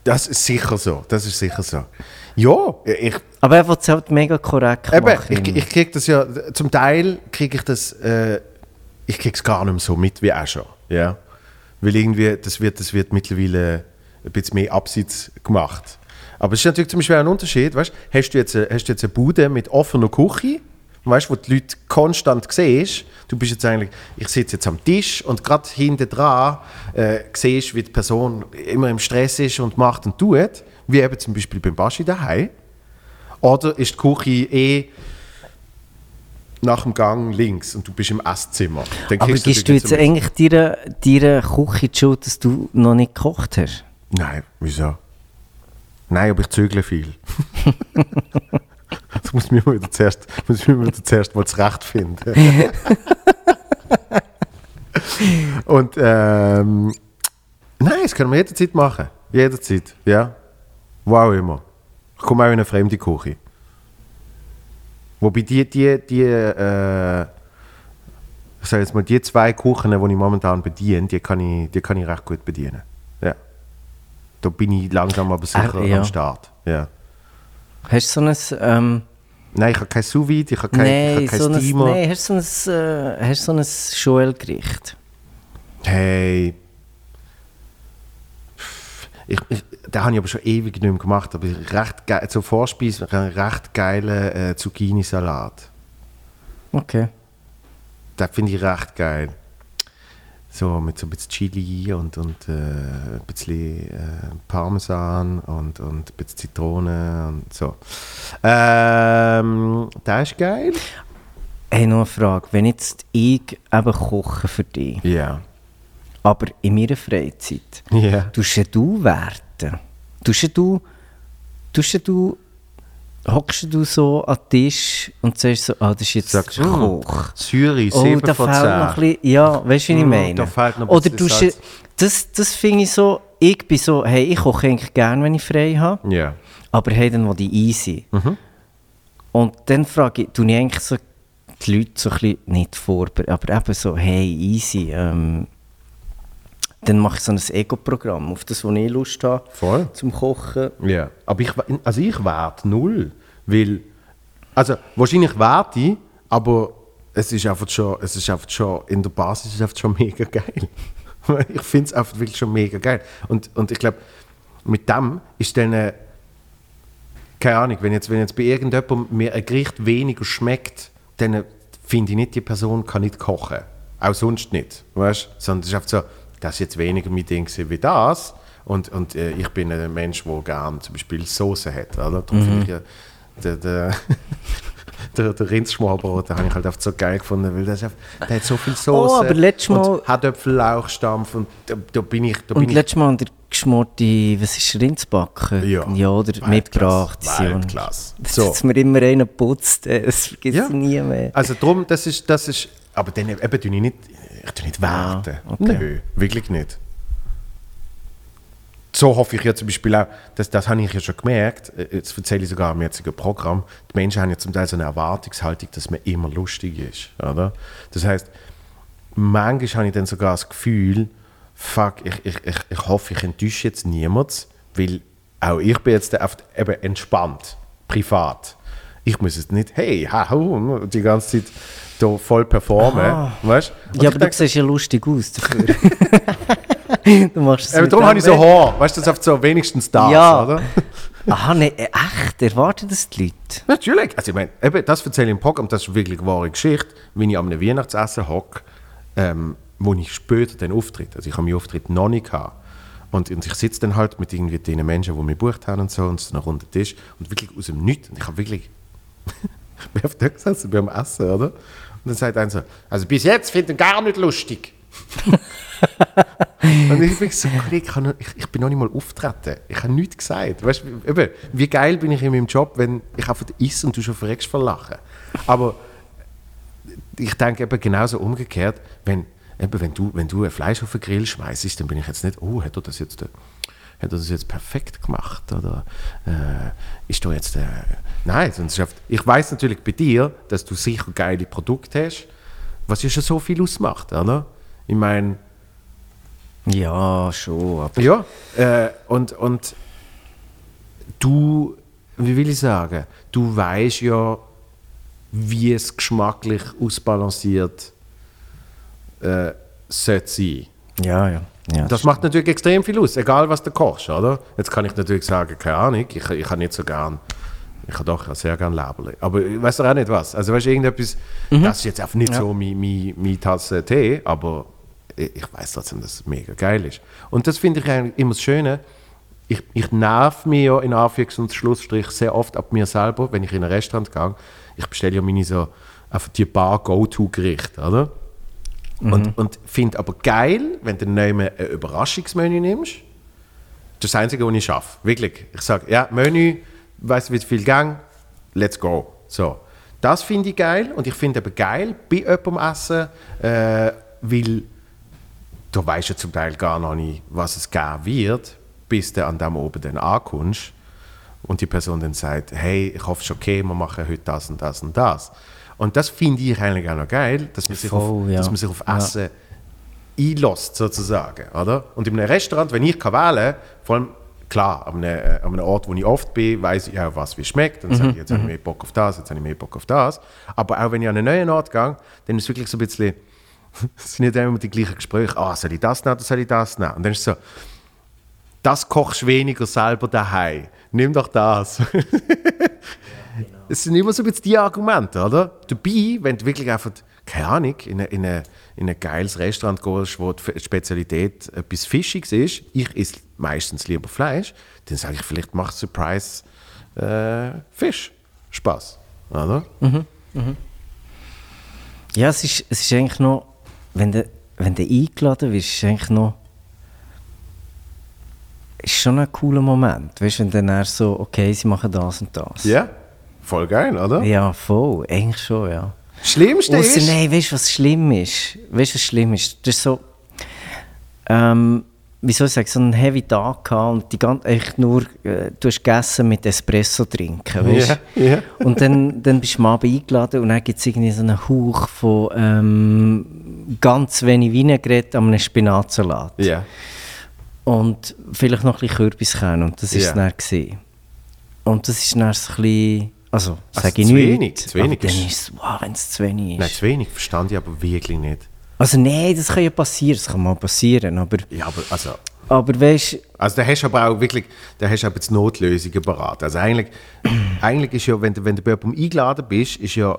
das ist sicher so. Das ist sicher so. Ja, ich, Aber er will es halt mega korrekt eben, machen. ich, ich kriege das ja. Zum Teil kriege ich das. Äh, ich kriege es gar nicht mehr so mit wie auch schon. Ja? Weil irgendwie, das wird, das wird mittlerweile ein bisschen mehr abseits gemacht. Aber es ist natürlich zum Beispiel ein Unterschied, weißt hast du jetzt, eine- hast du jetzt eine Bude mit offener Küche, weißt wo die Leute konstant siehst, du bist jetzt eigentlich, ich sitze jetzt am Tisch und gerade hinten dran äh, siehst, wie die Person immer im Stress ist und macht und tut, wie eben zum Beispiel beim Baschi daheim. Oder ist die Küche eh nach dem Gang links und du bist im Esszimmer. Dann Aber gibst du natürlich jetzt eigentlich deiner, deiner Küche die Schuld, dass du noch nicht gekocht hast? Nein, wieso? Nein, aber ich zögle viel. (laughs) das muss mir mal wieder zuerst, muss mir wieder zuerst mal zurecht finden. (laughs) Und ähm, nein, das können wir jederzeit machen. Jederzeit, ja. Wo auch immer. Ich komme auch in eine fremde Küche. Wobei die, die, die, äh, ich sage jetzt mal, die zwei Kuchen, die ich momentan bediene, die kann ich, die kann ich recht gut bedienen. Ja. Da bin ich langsam aber sicher Ah, ja. am Start. Ja. Hast du so ein... Ähm, Nein, ich habe kein sous ich habe kein, ich nein, habe kein so ein, Steamer. nein, hast du so ein, äh, hast du so ein Joel-Gericht? Hey. Ich, ich, den habe ich aber schon ewig nicht mehr gemacht, aber recht geil, zur Vorspeise einen recht geilen äh, Zucchini-Salat. Okay. Den finde ich recht geil. So mit so ein bisschen Chili und, und äh, ein bisschen äh, Parmesan und, und ein bisschen Zitrone und so. Ähm, der ist geil. Hey, noch eine Frage. Wenn jetzt ich eben koche für dich, Ja. aber in meiner Freizeit, Ja. tust du Tust ja du... Tust du... Hockst du so an den Tisch und sagst so, ah, das ist jetzt Sagst Koch. Zürich, Oh, 7 da von fehlt 10. noch ein bisschen, ja, weißt du, wie ich Mm, meine? da fehlt noch ein Oder bisschen du, Salz. das, das finde ich so, ich bin so, hey, ich koche eigentlich gerne, wenn ich frei habe, Ja. aber hey, dann will ich easy. Mhm. Und dann frage ich, tue ich eigentlich so die Leute so ein bisschen, nicht vorbereiten, aber eben so, hey, easy, ähm, dann mache ich so ein Ego-Programm, auf das, wo ich Lust habe, Voll. zum Kochen. Ja, aber ich, also ich warte null, weil, also wahrscheinlich warte ich, aber es ist einfach schon, es ist einfach schon, in der Basis ist es einfach schon mega geil. (laughs) ich finde es einfach wirklich schon mega geil. Und, und ich glaube, mit dem ist dann, äh, keine Ahnung, wenn jetzt, wenn jetzt bei irgendjemandem mir ein Gericht weniger schmeckt, dann äh, finde ich nicht, die Person kann nicht kochen. Auch sonst nicht, weißt du? Sondern es ist einfach so, das ist jetzt weniger mein Ding wie das. Und, und äh, ich bin ein Mensch, der gerne zum Beispiel Soße hat. Oder? Darum finde ich ja, der, der, (laughs) der, der Rindsschmalbrot, den habe ich halt einfach so geil gefunden, weil das der hat so viel Soße. Oh, aber letztes Mal- Und Herdöpfel, Lauchstampf und da, da bin ich... Da Und bin ich letztes Mal der geschmorte, was ist Rindsbacken? Ja. ja oder Weltklasse, mitgebracht. und- Weltklasse. Das So. so. mir immer einer putzt, äh, das vergisst Ja. nie mehr. Also drum, das ist, das ist, aber dann eben ich nicht, ich tue nicht warten. Ah, okay. Nö, wirklich nicht. So hoffe ich ja zum Beispiel auch, das, das habe ich ja schon gemerkt, äh, jetzt erzähle ich sogar im jetzigen Programm, die Menschen haben ja zum Teil so eine Erwartungshaltung, dass man immer lustig ist, oder? Das heißt, manchmal habe ich dann sogar das Gefühl, fuck, ich, ich, ich, ich hoffe, ich enttäusche jetzt niemanden, weil auch ich bin jetzt einfach eben entspannt, privat. Ich muss jetzt nicht, hey, hau, die ganze Zeit da voll performen, Aha. weißt Und ja, aber du denk- siehst ja lustig aus dafür. (laughs) du machst es mit darum habe ich so. Haar, weißt du, das ist so wenigstens das, Ja. oder? (laughs) Aha, ne, echt? Erwarten das die Leute? Natürlich. Also ich meine, eben, das erzähle ich im Programm, das ist wirklich eine wahre Geschichte, wenn ich am einem Weihnachtsessen hocke, ähm, wo ich später den Auftritt, also ich habe meinen Auftritt noch nicht gehabt, und, und ich sitze dann halt mit irgendwie den Menschen, die mich gebucht haben und so, und so nach runden Tisch, und wirklich aus dem Nichts, und ich habe wirklich, (laughs) ich bin auf der gesessen, am Essen, oder? Und dann sagt einer so, also bis jetzt finde ich ihn gar nicht lustig. (laughs) Und ich bin so, ich, ich, ich bin noch nicht mal auftreten. Ich habe nichts gesagt. Weißt, wie, eben, wie geil bin ich in meinem Job, wenn ich einfach isse und du schon verreckst vor Lachen. Aber ich denke eben genauso umgekehrt, wenn, eben, wenn, du, wenn du ein Fleisch auf den Grill schmeißt, dann bin ich jetzt nicht, oh, hat er das jetzt, hat er das jetzt perfekt gemacht? Oder äh, ist da jetzt, äh, nein, sonst einfach- ich weiß natürlich bei dir, dass du sicher geile Produkte hast, was ja schon so viel ausmacht, oder? Ich meine, Ja, schon. Ja, äh, und, und du, wie will ich sagen, du weißt ja, wie es geschmacklich ausbalanciert äh, sollte sein. Ja, ja. Ja Das macht natürlich extrem viel aus, egal was du kochst, oder? Jetzt kann ich natürlich sagen, keine Ahnung, ich, ich habe nicht so gern, ich habe doch sehr gern Leberli. Aber ich weiß doch auch nicht was. Also weißt du, irgendetwas, das ist jetzt einfach nicht so meine, meine, meine Tasse Tee, aber ich, ich weiß trotzdem, dass es mega geil ist. Und das finde ich eigentlich immer das Schöne. Ich, ich nerv mich ja in Anführungs- und Schlussstrich sehr oft ab mir selber, wenn ich in ein Restaurant gehe. Ich bestelle ja meine so, einfach die Bar-Go-To-Gerichte, oder? Und, und finde aber geil, wenn du neu ein Überraschungsmenü nimmst. Das ist das Einzige, was ich schaffe. Wirklich. Ich sage, ja, Menü, weißt du, wie viel Gang, let's go. So. Das finde ich geil und ich finde aber geil bei jemandem essen, äh, weil du weißt ja zum Teil gar noch nicht, was es geben wird, bis du an dem oben dann ankommst und die Person dann sagt, hey, ich hoffe, es ist okay, wir machen heute das und das und das. Und das finde ich eigentlich auch noch geil, dass man sich, Voll, auf, ja. dass man sich auf Ja. Essen einlässt, sozusagen. Oder? Und in einem Restaurant, wenn ich kann wählen vor allem, klar, an einem, äh, an einem Ort, wo ich oft bin, weiß ich auch, was wie schmeckt. Dann sage ich, jetzt habe ich mehr Bock auf das, jetzt habe ich mehr Bock auf das. Aber auch wenn ich an einen neuen Ort gehe, dann ist es wirklich so ein bisschen, (laughs) es sind nicht immer die gleichen Gespräche. Ah, soll ich das nehmen oder soll ich das nehmen? Und dann ist es so, das kochst du weniger selber daheim. Nimm doch das. (laughs) Es sind immer so ein bisschen die Argumente, oder? Dabei, wenn du wirklich einfach, keine Ahnung, in ein, in ein, in ein geiles Restaurant gehst, wo die Spezialität etwas Fischiges ist, ich esse meistens lieber Fleisch, dann sage ich, vielleicht macht Surprise äh, Fisch Spaß, oder? Ja, es ist, es ist eigentlich noch, wenn du, wenn du eingeladen wirst, ist es eigentlich noch, ist schon ein cooler Moment. Weißt du, wenn dann eher so, okay, sie machen das und das. Ja, voll geil, oder? Ja, voll, eigentlich schon, ja. Schlimmste Ausser, ist, nein, weißt du, was schlimm ist? Weißt du, was schlimm ist? Das ist so, ähm, wie soll ich sagen, so einen heavy Tag gehabt und die ganze, eigentlich nur, äh, du hast gegessen mit Espresso trinken, weißt Ja, ja. Und dann, dann bist du mal Abend eingeladen und dann gibt es irgendwie so einen Hauch von ähm, ganz wenig Vinaigrette an einem Spinatsalat. ja, Und vielleicht noch ein bisschen Kürbiskern und das war Ja. es dann. Gewesen. Und das ist dann so ein bisschen, also Also sage ich zu nicht, wenig, zu wenig dann ist- es, wow, wenn es zu wenig ist. nein, zu wenig, verstand ich aber wirklich nicht. Also nein, das kann ja passieren, das kann mal passieren, aber, Ja, aber also, aber weißt Also da hast du aber auch wirklich, da hast du aber jetzt Notlösungen parat. Also eigentlich, (clears throat) eigentlich ist ja, wenn du, wenn du bei jemandem eingeladen bist, ist ja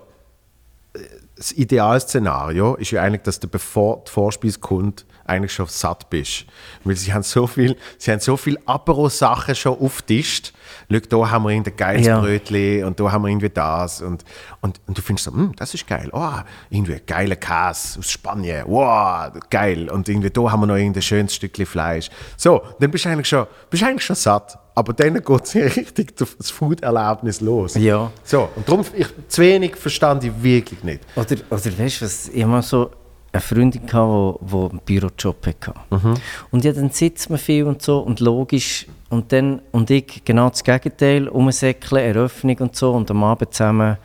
äh, das Idealszenario ist ja eigentlich, dass du bevor die Vorspeise kommt, eigentlich schon satt bist. Weil sie haben so viel, sie haben so viel Apero-Sachen schon aufgetischt. Schau, da haben wir irgendein geiles Ja. Brötchen und da haben wir irgendwie das. Und, und, und du findest so, "Hm, das ist geil. Oh, irgendwie ein geiler Käse aus Spanien. Wow, geil. Und irgendwie da haben wir noch irgendein schönes Stückchen Fleisch. So, dann bist du eigentlich schon, bist eigentlich schon satt. Aber dann geht es (laughs) richtig das Food-Erlebnis los. Ja. So, und darum, ich, zu wenig verstand ich wirklich nicht. Oder, oder weißt du was, mal so eine Freundin, die wo, wo einen Bürojob hatte. Mhm. Und ja, dann sitzt man viel und so und logisch. Und, dann, und ich genau das Gegenteil, umsäckeln, Eröffnung und so und am Abend zusammen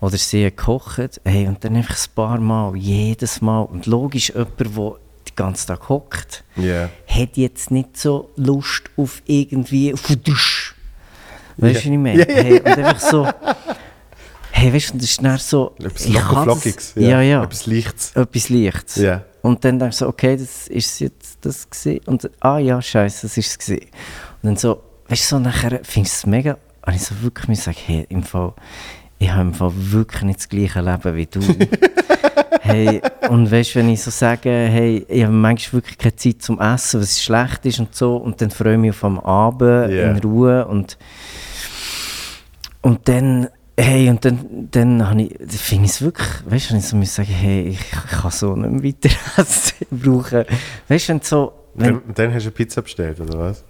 oder sie gekocht. Hey, und dann einfach ein paar Mal, jedes Mal. Und logisch, jemand, der den ganzen Tag hockt, Ja. hat jetzt nicht so Lust auf irgendwie Fudusch. Weißt du, Ja. was ich meine? Hey, und einfach so. Hey, weißt du, das ist dann so. Etwas lockerflockiges. das- Ja, ja. Etwas Lichts. Etwas Lichts. Ja. Und dann denkst du so, okay, das ist jetzt das gesehen. Und ah ja, scheiße, das ist es gesehen. Und dann so, weißt du, so nachher findest du es mega. Und ich so wirklich mir sagen, hey, im Fall, ich habe im Fall wirklich nicht das gleiche Leben wie du. (laughs) hey, und weißt du, wenn ich so sage, hey, ich habe manchmal wirklich keine Zeit zum Essen, was schlecht ist und so, und dann freue ich mich auf am Abend Ja. in Ruhe und und dann, hey, und dann, dann habe ich, finde ich es wirklich, weißt du, ich so muss sagen, hey, ich, ich kann so nicht mehr weiter (laughs) essen brauchen. Weißt du, wenn so, wenn, Dann, dann hast du eine Pizza bestellt, oder was?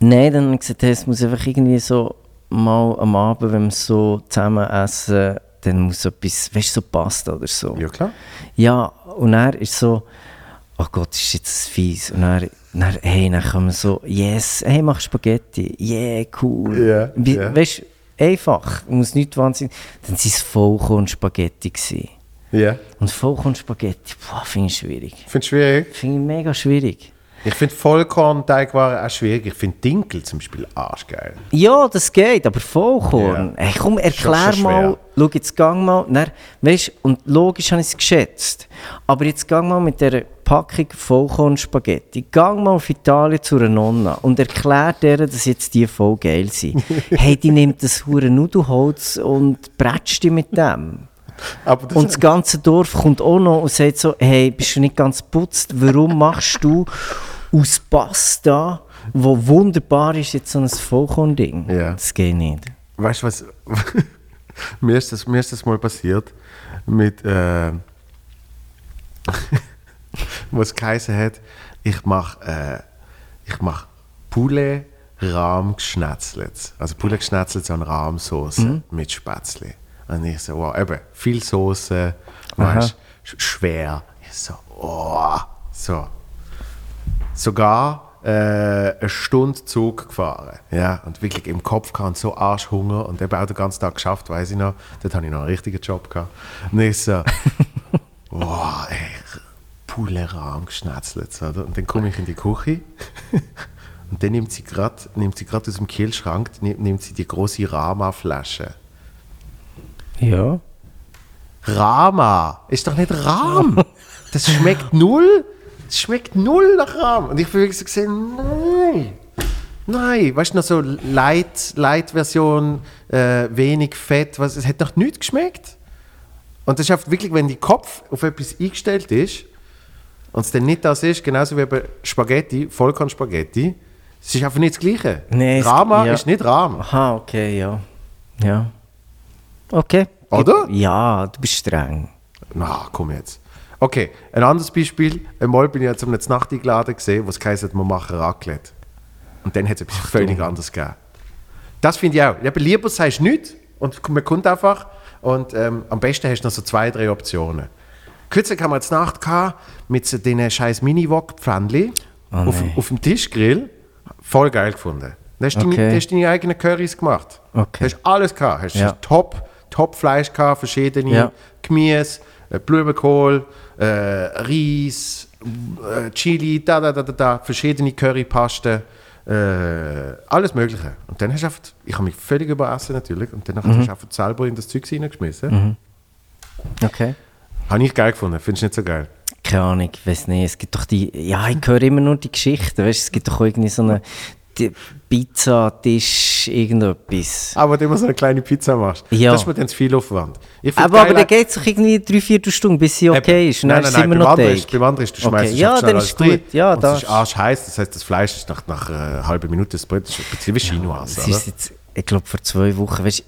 nein, dann habe ich gesagt, hey, es muss einfach irgendwie so mal am Abend, wenn wir so zusammen essen, dann muss etwas, weißt du, so Pasta oder so. Ja, klar. Ja, und er ist so, oh Gott, ist jetzt fies. Und er, dann, hey, dann kommen so, yes, hey, mach Spaghetti, yeah, cool. Ja, Wie, ja. Weißt du, einfach, muss nicht wahnsinnig. Dann waren es Vollkorn-Spaghetti. Ja. Und Vollkorn-Spaghetti, boah, finde ich schwierig. Findest du schwierig? Finde ich mega schwierig. Ich finde Vollkorn-Teigwaren auch schwierig. Ich finde Dinkel zum Beispiel arschgeil. Ja, das geht, aber Vollkorn. Ja. Hey, komm, erklär schon mal, schau jetzt gang mal, dann, weißt, und logisch habe ich es geschätzt, aber jetzt gang mal mit dieser Packung Vollkorn-Spaghetti, gang mal auf Italien zu einer Nonna und erklär der, dass jetzt die voll geil sind. (laughs) hey, die nimmt das hure Nudelholz und bretscht die mit dem. Und das ganze Dorf kommt auch noch und sagt so, hey, bist du nicht ganz putzt? Warum machst du aus Pasta, wo wunderbar ist, jetzt so ein Vollkorn-Ding? Ja. Das geht nicht. weißt du was? (laughs) mir, ist das, mir ist das mal passiert mit, äh, (laughs) was geheißen hat, ich mache äh, ich mach Poulet Rahm geschnetzelt. Also Poulet geschnetzelt an Rahmsoße mit Spätzle. Und ich so, wow, eben, viel Soße, weißt, sch- schwer. Ich so, oh, so. Sogar äh, eine Stunde Zug gefahren. Ja, und wirklich im Kopf gehabt, so Arschhunger und eben auch den ganzen Tag geschafft, weiß ich noch. Dort hatte ich noch einen richtigen Job gehabt. Und ich so, (laughs) wow, ey, Poulet Rahm geschnetzelt. Oder? Und dann komme ich in die Küche (laughs) und dann nimmt sie gerade aus dem Kühlschrank nimmt, nimmt sie die große Rama-Flasche. Ja. Rama ist doch nicht Rahm. Das schmeckt null. Das schmeckt null nach Rahm. Und ich habe wirklich so gesehen, nein. Nein, weißt du, noch so Light, Light-Version, äh, wenig Fett, was, es hat noch nichts geschmeckt. Und das ist einfach wirklich, wenn der Kopf auf etwas eingestellt ist und es dann nicht das ist, genauso wie bei Spaghetti, Vollkorn-Spaghetti, es ist einfach nicht das Gleiche. Nee, Rama ja. ist nicht Rahm. Aha, okay, ja. Ja. Okay. Oder? Ja, du bist streng. Na, komm jetzt. Okay, ein anderes Beispiel. Einmal bin ich jetzt um eine Nacht eingeladen gesehen, wo es geheißen hat, wir machen Raclette. Und dann hat es etwas völlig anderes gegeben. Das finde ich auch. Eben, lieber sagst du nichts und man kommt einfach. Und ähm, am besten hast du noch so zwei, drei Optionen. Kürzlich haben wir jetzt Nacht gehabt mit so diesen scheiß mini wok pfännchen Oh auf, auf dem Tischgrill. Voll geil gefunden. Da hast du Okay. deine, da hast deine eigenen Currys gemacht. Okay. Hast alles gehabt. Hast Ja. top, top Fleisch gehabt, verschiedene Ja. Gemüse, äh, Blumenkohl, äh, Reis, äh, Chili, da, da, da, da, da, verschiedene Currypasten, äh, alles Mögliche. Und dann hast du einfach, ich habe mich völlig überessen natürlich, und dann Mhm. hast du einfach selber in das Zeug reingeschmissen. Okay. Habe ich geil gefunden, findest du nicht so geil? Keine Ahnung, ich weiß nicht. Es gibt doch die. Ja, ich höre immer nur die Geschichten. Weißt, es gibt doch irgendwie so eine die Pizza-Tisch, irgendetwas. Aber wenn du so eine kleine Pizza machst, Ja. das ist mir dann zu viel Aufwand. Aber, aber dann geht es doch irgendwie drei, vier Stunden, bis sie okay Eben. ist. Nein, nein, nein, immer beim anderen ist, beim anderen ist, du Okay. schmeißt es Ja, einfach dann ist gut. Ja, und das- es ist arschheiß, das heißt, das Fleisch ist nach, nach einer halben Minute, das Brot ist ein bisschen wie Chinoise, Es jetzt, ich glaube, vor zwei Wochen. Weißt,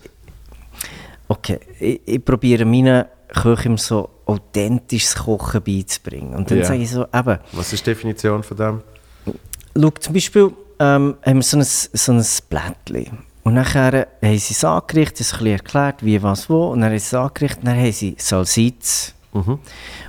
okay, ich, ich probiere meinen Köchen immer so authentisches Kochen beizubringen. Und dann Ja. sage ich so, eben, Was ist die Definition von dem? Schau, zum Beispiel ähm, haben wir so ein, so ein Blättchen. Und nachher haben sie es angerichtet, es ein erklärt, wie, was, wo. Und dann haben sie es angerichtet, dann haben sie Salsitz Mhm.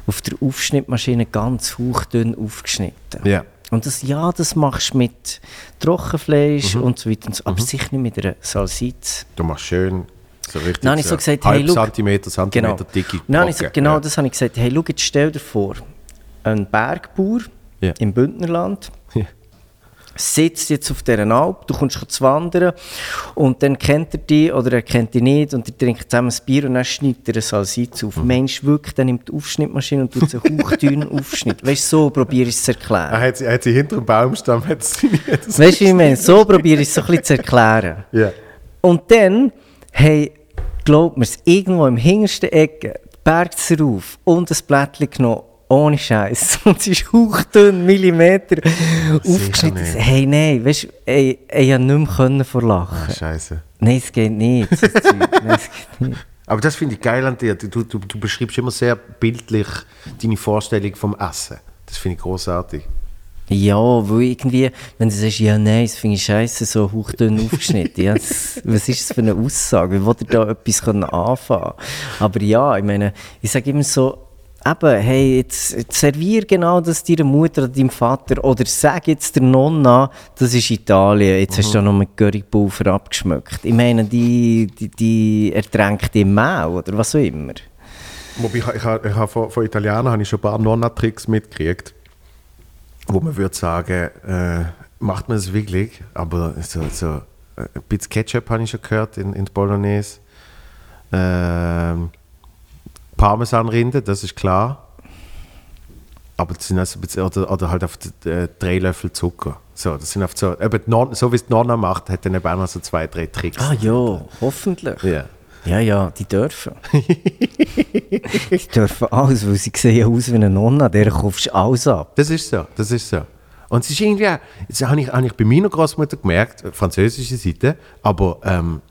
auf der Aufschnittmaschine ganz hauchdünn aufgeschnitten. Ja. Und das, ja, das machst du mit Trockenfleisch Mhm. und so weiter und so, aber sicher nicht mit einer Salsitz. Du machst schön so richtig Dann habe ich so gesagt, halb hey, schau. Zentimeter, Zentimeter Genau. dicke ich so, genau Ja. das habe ich gesagt. Hey, schau, jetzt stell dir vor, ein Bergbauer Ja. im Bündnerland. Sitzt jetzt auf dieser Alp, du kommst zu wandern und dann kennt er dich oder er kennt dich nicht und die trinken zusammen ein Bier und dann schneidet er eine Salsitz auf. Mhm. Mensch, wirklich, dann nimmt die Aufschnittmaschine und tut so hauchdünn (laughs) Aufschnitt. Weißt du, so probiere ich es zu erklären. Er hat sie, hat sie hinter dem Baumstamm. Hat sie, sie, Weißt du, wie ich meine? So probiere ich es so ein bisschen zu erklären. (laughs) ja. Und dann, hey, glaubt mir, irgendwo im hintersten Ecke, die Berg rauf und ein Blättchen genommen, ohne Scheiß. (laughs) Und es ist hauchdünn, Millimeter aufgeschnitten. Hey, nein, weißt du, ich konnte nicht mehr vor Lachen. Ah, Scheiße. Nein, es geht nicht. so Zeug. (laughs) Nein, es geht nicht. Aber das finde ich geil an dir. Du, du, du beschreibst immer sehr bildlich deine Vorstellung vom Essen. Das finde ich großartig. Ja, weil irgendwie, wenn du sagst, ja, nein, das finde ich scheiße, so hauchdünn aufgeschnitten. ja, das, was ist das für eine Aussage? Wie will er da etwas können anfangen Aber ja, ich meine, ich sage immer so, eben, hey, jetzt, jetzt servier genau das deiner Mutter oder deinem Vater oder sag jetzt der Nonna, das ist Italien, jetzt hast du da noch mit Currypulver abgeschmeckt. Ich meine, die, die, die ertränkt im Mehl oder was auch immer. Wobei, ich, ich, ich, ich habe von, von Italienern habe ich schon ein paar Nonna-Tricks mitgekriegt. wo man würde sagen, äh, macht man es wirklich, aber so, so äh, ein bisschen Ketchup habe ich schon gehört in, in Bolognese. Ähm, Parmesanrinde, das ist klar. Aber das sind also ein bisschen, oder, oder halt auf die, äh, drei Löffel Zucker. So, das sind auf so, eben so wie es die Nonna macht, hat dann eben auch noch so zwei, drei Tricks. Ah ja, hoffentlich. Ja. Ja, ja, die dürfen. (laughs) die dürfen alles, weil sie sehen aus wie eine Nonna, der kaufst du alles ab. Das ist so, das ist so. Und es ist irgendwie, das habe ich, habe ich bei meiner Großmutter gemerkt, französische Seite, aber ähm,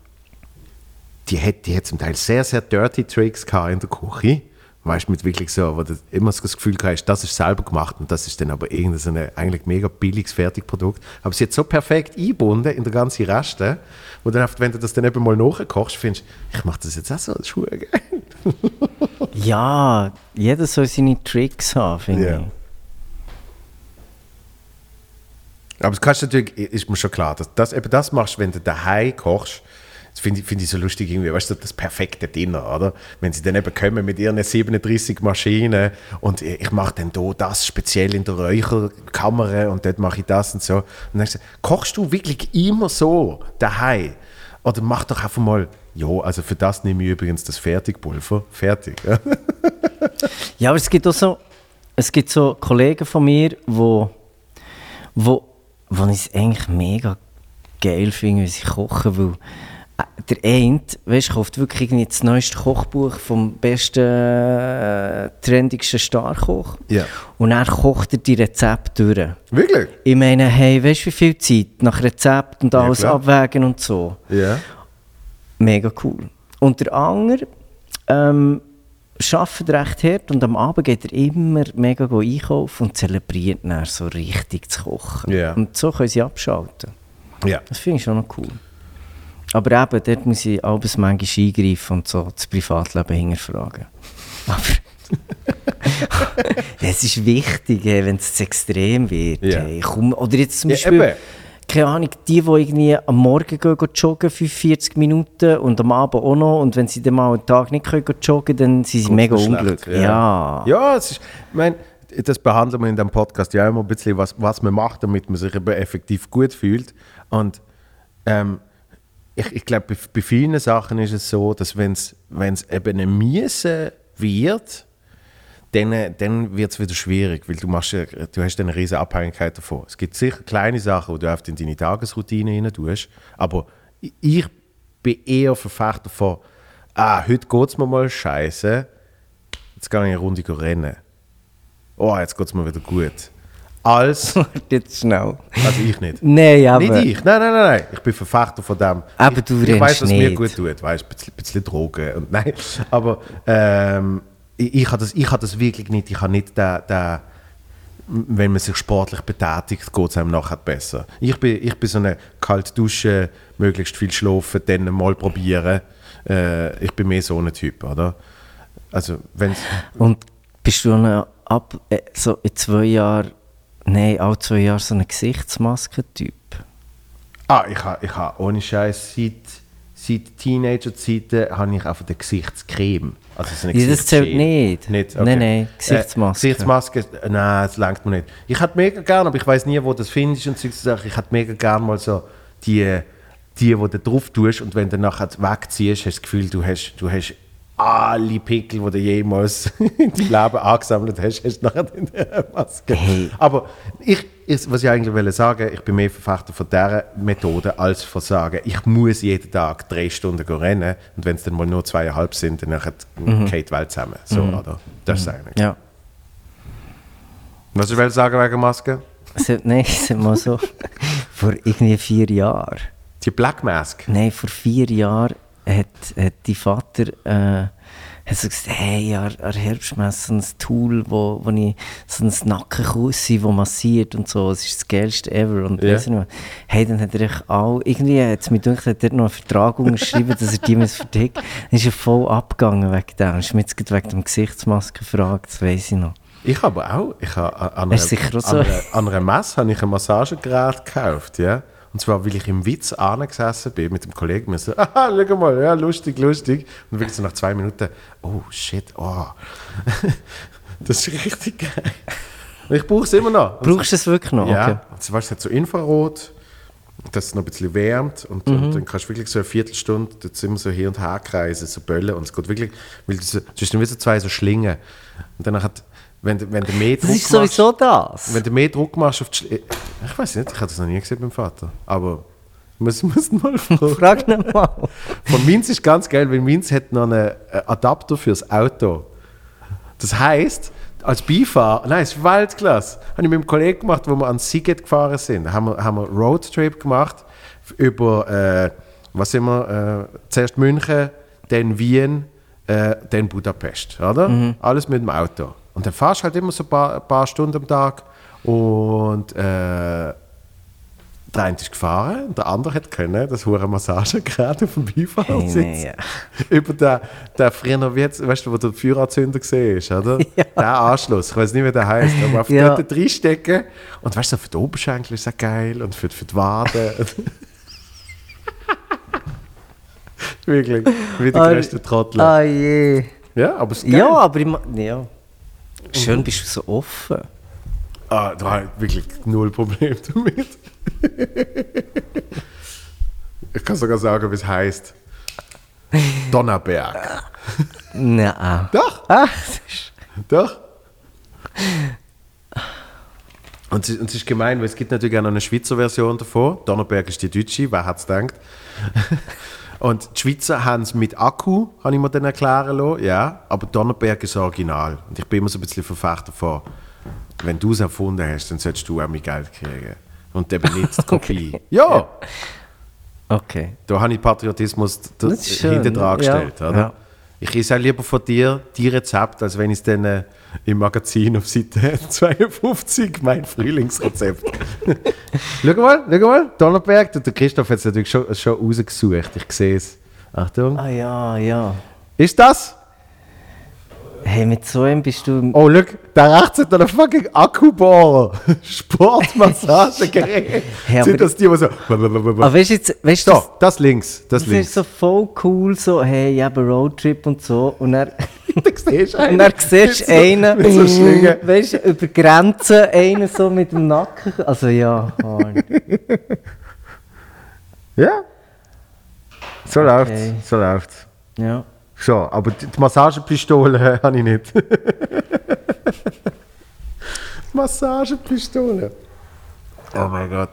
die hat, die hat zum Teil sehr, sehr dirty Tricks gehabt in der Küche. Weißt du, mit wirklich so, wo du immer so das Gefühl hast, das ist selber gemacht und das ist dann aber irgendein so ein eigentlich mega billiges Fertigprodukt. Aber sie hat so perfekt eingebunden in der ganzen Reste, wo dann, oft, wenn du das dann eben mal nachkochst, findest ich mache das jetzt auch so, das ist geil. Ja, jeder soll seine Tricks haben, finde Ja. ich. Aber das kannst du natürlich, ist mir schon klar, dass das, eben das machst, wenn du daheim kochst. Das finde ich, finde ich so lustig irgendwie, weißt du, das perfekte Dinner, oder? Wenn sie dann eben kommen mit ihren 37 Maschinen und ich mache dann da das speziell in der Räucherkammer und dort mache ich das und so. Und dann du, kochst du wirklich immer so daheim? Oder mach doch einfach mal, ja, also für das nehme ich übrigens das Fertigpulver, fertig. (laughs) Ja? Aber es gibt auch so, es gibt so Kollegen von mir, wo, wo, wo ich es eigentlich mega geil finde, wie sie kochen, weil äh, der eine, weißt, kauft wirklich irgendwie das neueste Kochbuch vom besten, äh, trendigsten Starkoch Ja. und dann kocht er die Rezepte durch. Wirklich? Ich meine, hey, weißt du, wie viel Zeit nach Rezept und Ja, alles klar. abwägen und so. Ja. Mega cool. Und der andere ähm, arbeitet recht hart und am Abend geht er immer mega go einkaufen und zelebriert dann so richtig zu kochen. Ja. Und so können sie abschalten. Ja. Das finde ich schon noch cool. Aber eben, dort muss ich alles manchmal eingreifen und so das Privatleben hinterfragen. Aber (laughs) es ist wichtig, wenn es zu extrem wird. Ja. Hey. Komm, oder jetzt zum Ja, Beispiel, eben. keine Ahnung, die, die irgendwie am Morgen gehen, gehen joggen, 45 Minuten und am Abend auch noch. Und wenn sie dann mal einen Tag nicht können, gehen joggen dann sind sie Geht's mega unglücklich. Ja. Ja, es ist, ich meine, das behandeln wir in dem Podcast ja immer ein bisschen, was, was man macht, damit man sich eben effektiv gut fühlt. Und ähm, ich, ich glaube, bei, bei vielen Sachen ist es so, dass wenn es eben ein Miese wird, dann, dann wird es wieder schwierig, weil du, machst, du hast eine riesige Abhängigkeit davon. Es gibt sicher kleine Sachen, die du oft in deine Tagesroutine rein tust, aber ich- bin eher Verfechter von, ah, heute geht es mir mal scheiße, jetzt gehe ich eine Runde rennen. Oh, jetzt geht es mir wieder gut. Als, (laughs) Jetzt schnell. also ich nicht. Nein, aber... Nicht ich, nein, nein, nein, nein. Ich bin Verfechter von dem. Aber ich, du Ich rennst weiß, was mir nicht. gut tut. Weißt, ein bisschen, bisschen Drogen. Und, (laughs) nein, aber ähm, ich, ich habe das, ich habe das wirklich nicht. Ich habe nicht den, den wenn man sich sportlich betätigt, geht es einem nachher besser. Ich bin, ich bin so eine kalte Dusche, möglichst viel schlafen, dann mal probieren. Äh, ich bin mehr so ein Typ, oder? Also, wenn Und bist du noch ab äh, so in zwei Jahren, nein, alle zwei Jahre so ein Gesichtsmaskentyp? Ah, ich habe ich ha, ohne Scheiß seit, seit Teenager-Zeiten habe ich einfach eine Gesichtscreme. Also so eine Ja, das zählt nicht. Nicht? Nein, nein, Gesichtsmaske. Äh, Gesichtsmaske, äh, nein, das langt mir nicht. Ich hätte mega gern, aber ich weiß nie, wo das findest und solche Sachen. Ich hätte mega gern mal so die, die, die du drauf tust und wenn du nachher wegziehst, hast du das Gefühl, du hast, du hast alle Pickel, die du jemals (laughs) in deinem Leben angesammelt hast, hast du nachher in der Maske. Hey. Aber ich, ich, was ich eigentlich will sagen, ich bin mehr Verfechter von dieser Methode als von sagen, ich muss jeden Tag drei Stunden rennen und wenn es dann mal nur zweieinhalb sind, dann nachher geht die Welt zusammen. So, oder? Das ist eigentlich. Ja. Was ich will sagen wegen Maske? Nein, hat mal so (laughs) vor irgendwie vier Jahren. Die Black Mask. Nein, vor vier Jahren hat, hat die Vater äh, hat so gesagt, hey, an an Herbstmesse so ein Tool, wo, wo ich so ein Nackenkussi, das massiert und so, das ist das geilste ever und weiss ich nicht was. Hey, dann hat er echt auch, irgendwie hat es mir gedacht, hat er noch einen Vertrag unterschrieben, dass er die muss verdicken. Dann ist er voll abgegangen wegen dem. Ist mir jetzt wegen dem Gesichtsmaske gefragt, das weiss ich noch. Ich habe auch. Ich habe an, auch so. an, einer, an einer Messe habe ich ein Massagegerät gekauft. Ja? Und zwar, weil ich im Witz angesessen bin mit dem Kollegen. Wir so, (laughs) aha, schau mal, ja, lustig, lustig. Und wirklich so nach zwei Minuten, oh shit, oh. (laughs) das ist richtig geil. Ich brauche es immer noch. Brauchst du es wirklich noch? Ja, Okay. also, weißt, es hat so Infrarot, dass es noch ein bisschen wärmt und, Mhm. und dann kannst du wirklich so eine Viertelstunde jetzt immer so hin und her kreisen, so böllen und es geht wirklich, weil du hast dann wie so zwei so Schlingen und dann hat, wenn, du- wenn du mehr Das Druck ist sowieso das. wenn du mehr Druck machst auf die Schlinge, ich weiß nicht, ich habe das noch nie gesehen beim Vater, aber muss, (laughs) muss mal fragen. Frag nicht mal. Von Minz ist ganz geil, weil Minz hat noch einen Adapter fürs Auto. Das heißt, als Beifahrer, nein, es ist Weltklasse. Habe ich mit einem Kollegen gemacht, wo wir an Siget gefahren sind. Da haben wir, haben wir Roadtrip gemacht über, äh, was sind wir, äh, zuerst München, dann Wien, äh, dann Budapest, oder? Alles mit dem Auto. Und dann fahrst du halt immer so ein paar, ein paar Stunden am Tag und äh, der eine ist gefahren und der andere hat können, das hure Massagegerät auf dem Beifahrersitz. Hey, nee, Über den, den früher, wie jetzt, weißt du, wo der Feueranzünder gesehen ist, oder? (laughs) Ja. Der Anschluss, ich weiß nicht, wie der heißt, aber auf (laughs) Ja. dort reinstecken. Und weißt du, für die Oberschenkel ist das geil und für, für die Waden. (laughs) Wirklich, wie der größte Trottel. Ah je. Ja, aber es ist geil. Ja, aber ich ja. Schön bist du so offen. Ah, da habe ich wirklich null Problem (laughs) damit. ich kann sogar sagen, wie es heißt. Donnerberg. Nein. Doch, ist- doch. Und es, ist- und es ist gemein, weil es gibt natürlich auch noch eine Schweizer Version davon. Donnerberg ist die deutsche, wer hat es gedacht? Und die Schweizer haben es mit Akku, habe ich mir dann erklären lassen. Ja, aber Donnerberg ist Original. Und ich bin immer so ein bisschen Verfechter davon, wenn du es erfunden hast, dann solltest du auch mein Geld kriegen. Und eben nicht die (laughs) Kopie. Ja, Okay. da habe ich Patriotismus hinten dran ja. gestellt. Oder? Ja. Ich esse auch lieber von dir die Rezept, als wenn ich es dann äh, im Magazin auf Seite (laughs) 52 mein Frühlingsrezept. (laughs) schau mal, schau mal, Donnerberg, der der Christoph hat es natürlich schon, schon rausgesucht. Ich sehe es. Achtung. Ah ja, ja. Ist das? Hey, mit so einem bist du... Oh, schau, da rechts hat einen fucking Akkubohrer. (laughs) Sportmassagegerät. Hey, Sind das die, die so... Aber weißt du jetzt, weißt du, So, das links, das das, das links. ist so voll cool, so, hey, ich habe einen Roadtrip und so. Und (laughs) dann, Da siehst du und einen. dann siehst du Mit so- einen, Mit so (laughs) weißt du, über Grenzen, einen so mit dem Nacken. Also ja, Mann. Ja. So Okay. läuft's, so läuft's. ja. So, aber die die Massagepistole (laughs) habe ich nicht. Massagepistole. Oh mein Gott.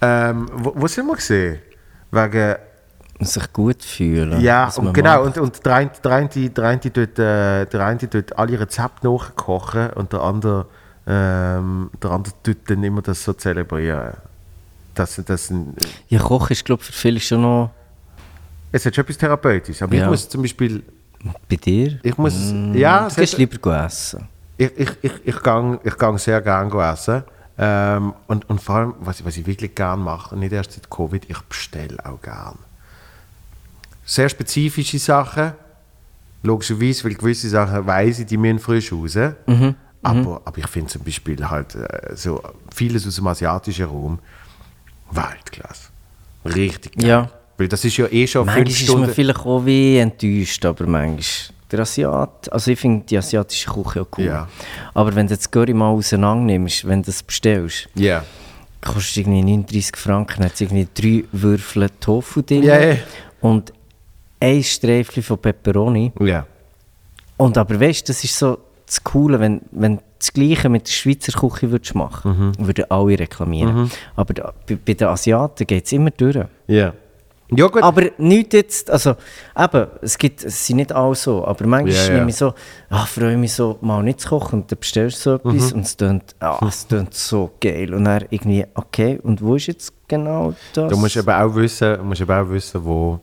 Ähm, wo, wo sind wir gesehen? Wegen. Sich gut fühlen. Ja, und genau. macht. Und, und der, eine, der, eine, der, eine tut, äh, der eine tut alle Rezepte nachkochen und der andere, ähm, der andere tut dann immer das so zelebrieren. Das, das, sind- Ja, Kochen ist, glaube ich, für viele schon noch es hat schon etwas Therapeutisches. Aber ich Ja. muss zum Beispiel. bei dir. Ich muss. Mm, ja, du gehst lieber essen. ich, ich, ich, ich gang, ich gang sehr gerne essen. Ähm, und, und vor allem, was, ich- was ich wirklich gerne mache, nicht erst seit Covid, ich bestelle auch gerne. Sehr spezifische Sachen, logischerweise, weil gewisse Sachen weiss ich, die müssen frisch raus. Mhm, Aber, aber ich finde zum Beispiel halt äh, so vieles aus dem asiatischen Raum Weltklasse. Richtig geil. Ja. Weil das ist ja eh schon Manchmal fünf ist man Stunden... vielleicht auch wie enttäuscht, aber manchmal. Der Asiat, also ich finde die asiatische Küche auch cool. Ja. Aber wenn du das Curry mal auseinander nimmst, wenn du das bestellst, Ja. kostet irgendwie 39 Franken, hat irgendwie drei Würfel Tofu drin Ja, ja. und ein Sträfchen von Pepperoni. Ja. Und aber weißt du, das ist so das Coole, wenn, wenn du das Gleiche mit der Schweizer Küche würdest machen würden alle reklamieren. Aber da, bei, bei den Asiaten geht es immer durch. Ja. Ja, gut. Aber nicht jetzt, also eben, es, gibt, es sind nicht alle so, aber manchmal ja. nehme ich so, ah, freue mich so, mal nicht zu kochen und dann bestellst du so Mhm. etwas und es tönt, ah, es tönt so geil und dann irgendwie, okay, und wo ist jetzt genau das? Du musst eben auch wissen, musst eben auch wissen wo,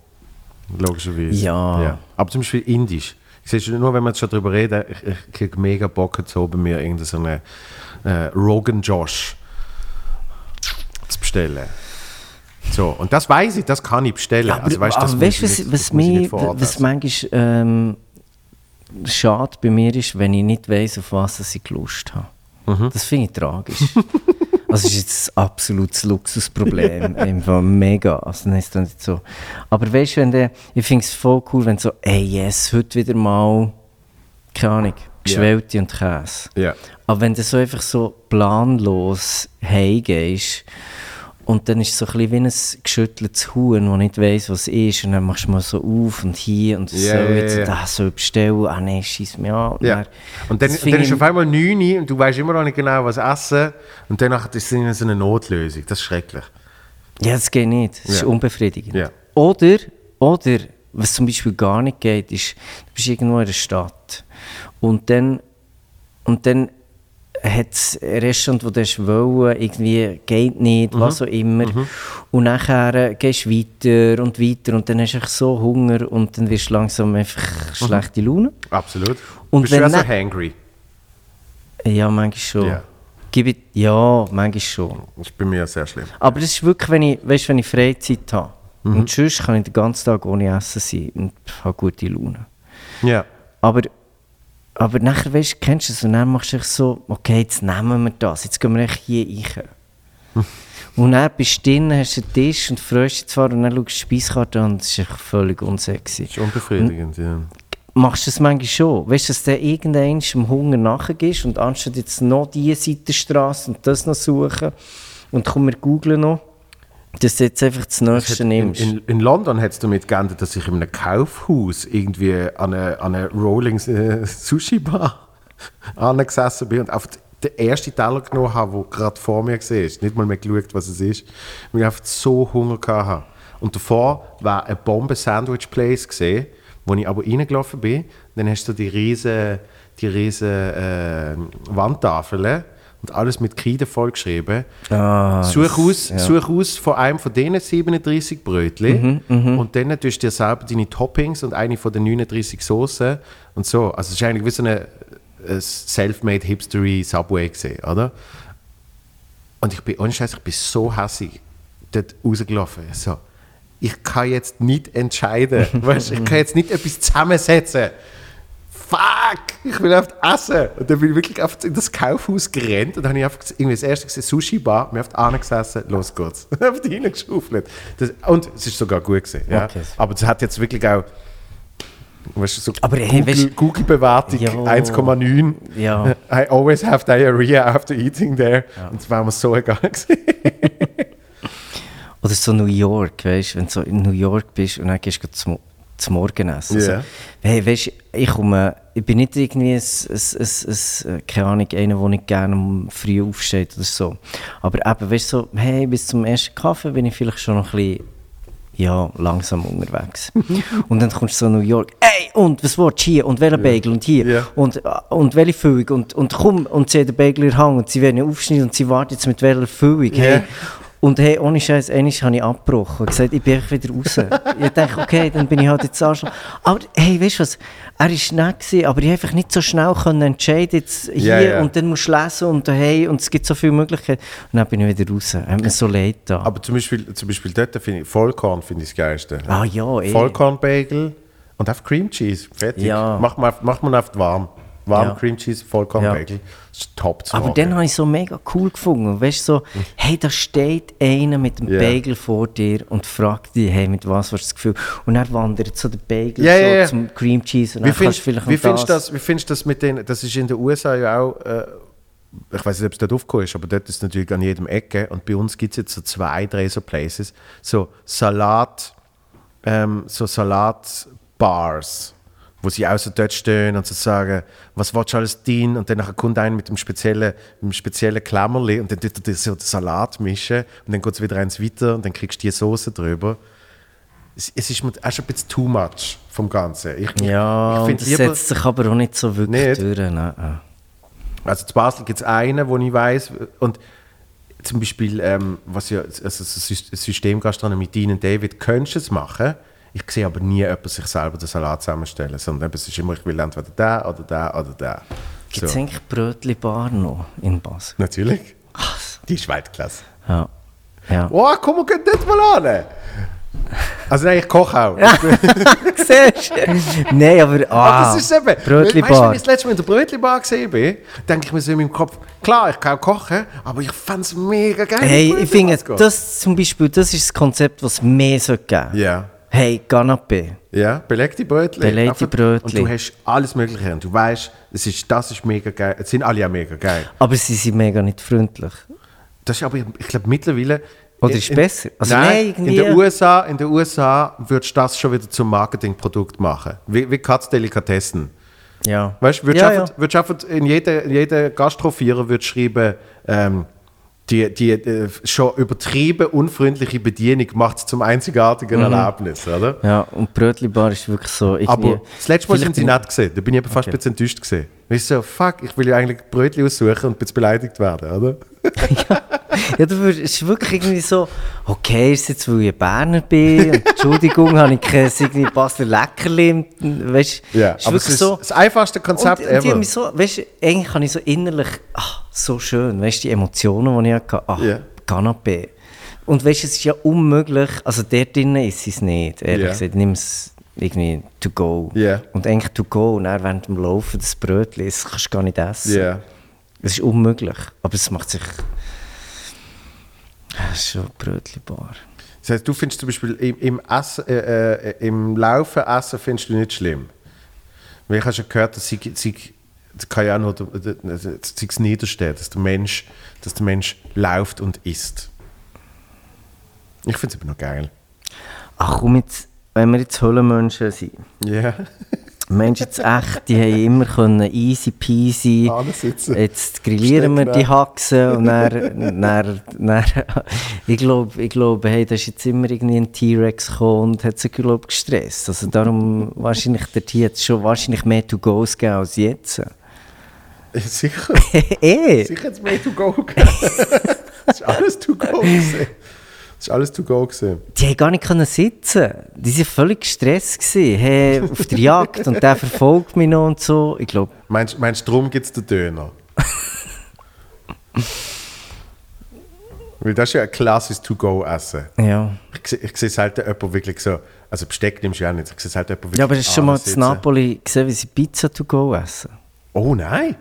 logischerweise. Ja. Aber zum Beispiel Indisch. Siehst du, nur wenn wir jetzt schon darüber reden, ich, ich kriege mega Bock, jetzt so bei mir irgendeine so äh, Rogan Josh zu bestellen. So, und das weiß ich, das kann ich bestellen. ja, aber, also, weißt, das aber weißt du, was, was, mich, was manchmal ähm, schade bei mir ist, wenn ich nicht weiß, auf was ich Lust habe. Mhm. Das finde ich tragisch. (laughs) Also es ist jetzt ein absolutes Luxusproblem. (laughs) Einfach mega. Also dann ist dann so. Aber weißt du, wenn der, ich finde es voll cool, wenn so, ey yes, heute wieder mal, keine Ahnung, Geschwellte und Käse. Ja. Aber wenn du so einfach so planlos heimgehst und dann ist es so ein bisschen wie ein geschütteltes Huhn, das nicht weiss, was es ist und dann machst du mal so auf und hier und Ja, so jetzt ja. und das so bestellen, ah nein, schieß mich an. Ja. dann- Und dann, und dann ist auf einmal 9 Uhr und du weißt immer noch nicht genau, was essen. Und danach ist es so eine Notlösung. Das ist schrecklich. Ja, das geht nicht. Das ist unbefriedigend. Oder, oder, was zum Beispiel gar nicht geht, ist, du bist irgendwo in der Stadt und dann, und dann hat es ein Restaurant, das du wollen, irgendwie geht nicht, Mhm. was auch immer. Und nachher gehst du weiter und weiter und dann hast du so Hunger und dann wirst du langsam einfach schlechte Laune. Absolut. Und Bist du wenn auch so nicht- hangry? Ja, manchmal schon. Ja. Gib ja, manchmal schon. Das ist bei mir sehr schlimm. Aber das ist wirklich, wenn ich, weißt, wenn ich Freizeit habe. Mhm. Und sonst kann ich den ganzen Tag ohne Essen sein und habe gute Laune. Ja. Aber, aber nachher, weißt, kennst du es? Und dann machst du dich so, okay, jetzt nehmen wir das, jetzt gehen wir echt hier rein. und dann bist du drin, hast einen Tisch und freust dich zwar und dann schaust du die Speiskarte an und das ist völlig unsexy. Das ist unbefriedigend, ja. Machst du das manchmal schon? Weißt du, dass du irgendwann im Hunger nachgehst und anstatt jetzt noch diese Seitenstraße und das noch suchen und komm, wir googeln noch, dass du jetzt einfach das Nächste In, nimmst. in, in London hat es damit geändert, dass ich in einem Kaufhaus irgendwie an einer eine Rolling äh, Sushi Bar (laughs) angesessen bin und auf den ersten Teller genommen habe, der gerade vor mir war. Nicht mal mehr geschaut, was es ist. Weil ich einfach so Hunger hatte. Und davor war ein Bomben-Sandwich-Place, gewesen, wo ich aber reingelaufen bin. Dann hast du die riesen, die riesen äh, Wandtafeln und alles mit Kreide vollgeschrieben. Ah, Such aus, ja. such aus von einem von diesen 37 Brötchen Mhm, und dann tust du dir selber deine Toppings und eine von den 39 Soßen und so. Also es ist eigentlich wie so eine äh, self-made hipstery Subway gesehen, oder? Und ich bin, ohne Scheiß, ich bin so hässig dort rausgelaufen. So, ich kann jetzt nicht entscheiden, (laughs) weißt, ich kann jetzt nicht etwas zusammensetzen. Fuck, ich will einfach essen. Und dann bin ich wirklich einfach in das Kaufhaus gerannt und dann habe ich einfach irgendwie das erste gesehen, Sushi-Bar, mir einfach angesessen, los geht's. (laughs) einfach reingeschaufelt. Das, und es ist sogar gut gewesen, ja. Okay. Aber es hat jetzt wirklich auch, weißt du, so Aber hey, Google-Bewertung Ja. 1,9. (laughs) Ja. I always have diarrhea after eating there. Und das war mir so egal gewesen. Oder so New York, weißt du, wenn du so in New York bist und dann gehst du zum, zum Morgenessen. Ja. So, hey, weißt ich komme, ich bin nicht irgendwie ein, ein, ein, ein, keine Ahnung, einer, der nicht gerne um früh aufsteht oder so. Aber eben, weißt du, so, hey, bis zum ersten Kaffee bin ich vielleicht schon noch ein bisschen, ja, langsam unterwegs. (laughs) und dann kommst du so in New York, ey, und was willst du hier? Und welcher Bagel? Und hier? Ja. Und, und welche Füllung? Und, und komm, und sie hat den Bagel in Hand und sie werden ihn aufschneiden und sie warten jetzt mit welcher Füllung. Hey. Und hey, ohne Scheiß, einmal habe ich abgebrochen und gesagt, ich bin einfach wieder raus. ich dachte, okay, dann bin ich halt jetzt Arschloch. Aber hey, weißt du was? Er war nett, gewesen, aber ich einfach nicht so schnell können entscheiden, jetzt hier Ja, ja. und dann musst du lesen und daheim und es gibt so viele Möglichkeiten. Und dann bin ich wieder raus. Hat mir so leid da. Aber zum Beispiel, zum Beispiel dort finde ich, Vollkorn finde ich das Geilste. Ah ja, eh. Vollkorn-Bagel und auf Cream Cheese. Fertig. Ja. Macht man, auf- macht man oft warm. Warm Ja. Cream Cheese, Vollkorn-Bagel. Das ist top zu Aber dann habe ich so mega cool gefunden. Weißt du, so, hey, da steht einer mit dem Ja. Bagel vor dir und fragt dich, hey, mit was hast du das Gefühl? Und dann wandert so der Bagel Ja, so ja, ja. zum Cream Cheese und Wie dann kannst findest, du vielleicht wie findest das. das, wie findest du das mit den, das ist in den USA ja auch, äh, ich weiß nicht, ob es dort aufgekommen ist, aber dort ist es natürlich an jedem Ecke und bei uns gibt es jetzt so zwei, drei so Places, so Salat, ähm, so Salatbars, wo sie so dort stehen und so sagen, was willst du alles dienen? Und dann kommt einer mit einem speziellen, mit einem speziellen Klammerli und dann tut er so den Salat mischen und dann geht es wieder eins weiter und dann kriegst du die Soße drüber. Es, es ist mir auch schon ein bisschen too much vom Ganzen. Ich, Ja, ich das lieber- setzt sich aber auch nicht so wirklich Nicht? durch. Nein. Also zu Basel gibt es einen, wo ich weiß und zum Beispiel, ähm, was ja, also Systemgastronomie Dean und David, könntest du es machen. Ich sehe aber nie jemanden sich selber den Salat zusammenstellen, sondern es ist immer, ich will entweder da oder da oder da. Gibt es So. eigentlich Brötli-Bar noch in Basel? Natürlich. Die ist Weltklasse. Ja. ja. Oh, komm, wir gehen dort mal an. Also nein, ich koche auch. (laughs) Siehst du? Nein, aber. Ah, das ist eben. Brötli-Bar. Weißt du, wenn ich das letzte Mal in der Brötli-Bar gesehen bin, denke ich mir so in meinem Kopf, klar, ich kann auch kochen, aber ich fände es mega geil. Hey, ich finde, das zum Beispiel, das ist das Konzept, was es mehr sollte geben Ja. Hey, Canapé. Ja, belegte Brötchen. Belegte Brötchen. Und du hast alles Mögliche. Und du weißt, das ist, das ist mega geil. Es sind alle ja mega geil. Aber sie sind mega nicht freundlich. Das ist aber, ich glaube, mittlerweile. Oder ist in- besser? Also nein, nein, in den USA, in den USA würdest du das schon wieder zum Marketingprodukt machen. Wie, wie Katzdelikatessen. Ja. Weißt du, würdest ja, du einfach, würdest einfach in jeder Gastrovierer würdest schreiben, ähm, die, die äh, schon übertrieben unfreundliche Bedienung macht es zum einzigartigen Mhm. Erlebnis, oder? ja. und Brötlibar ist wirklich so. Aber das letzte Mal sind sie bin- nett gesehen. Da bin ich aber fast Okay. ein bisschen enttäuscht gesehen. Ich so, fuck, ich will ja eigentlich Brötchen aussuchen und ein bisschen beleidigt werden, oder? (laughs) (laughs) Ja, du würdest, es ist wirklich irgendwie so, okay, ist jetzt, weil ich Berner bin, und Entschuldigung, habe ich kein irgendwie Basler Leckerli, weißt du, Ja, ist aber es wirklich ist so. das einfachste Konzept und, und ever. so, weißt du, eigentlich habe ich so innerlich, ach, so schön, weißt du, die Emotionen, die ich hatte, ach, Ja. Canapé. Und weißt du, es ist ja unmöglich, also dort drinnen ist es nicht, ehrlich Ja. gesagt, nimm es irgendwie to go. Ja. Und eigentlich to go, und dann während dem Laufen das Brötchen, das kannst du gar nicht essen. Ja. Es ist unmöglich, aber es macht sich. Es ist schon Brötchenbar. Das heißt, du findest zum Beispiel im, im, Essen, äh, äh, im Laufen Essen findest du nicht schlimm. Weil ich habe schon gehört, dass sie, sie das kann ja auch nur der- der- der- das das Niederste, dass der Mensch, dass der Mensch läuft und isst. Ich finde es aber noch geil. Ach komm jetzt, wenn wir jetzt Höhlenmenschen sind. Ja. Menschen jetzt echt, die haben immer können easy peasy. Jetzt grillieren wir die Haxen und dann, dann, dann ich glaube, ich glaub, hey, da ist jetzt immer irgendwie ein T-Rex gekommen und hat sich, glaube gestresst. Also darum, wahrscheinlich, dort hier hat es schon wahrscheinlich mehr To-Go's gegeben als jetzt. Sicher. (laughs) eh! Sicher jetzt mehr to go gegeben. (laughs) Das ist alles to go gewesen. Das ist alles to go gewesen. Die haben gar nicht können sitzen. Die waren völlig gestresst. Gewesen. Hey, auf der Jagd und der verfolgt mich noch und so. Ich glaube, Meinst du, darum gibt es den Döner? Weil das ist ja ein klassisches To-Go-Essen. ja. Ich, seh- ich sehe selten jemanden wirklich so, also Besteck nimmst du ja nicht, ich sehe selten jemanden wirklich Ja, aber hast du schon mal in Napoli gesehen, wie sie Pizza to go essen? Oh nein!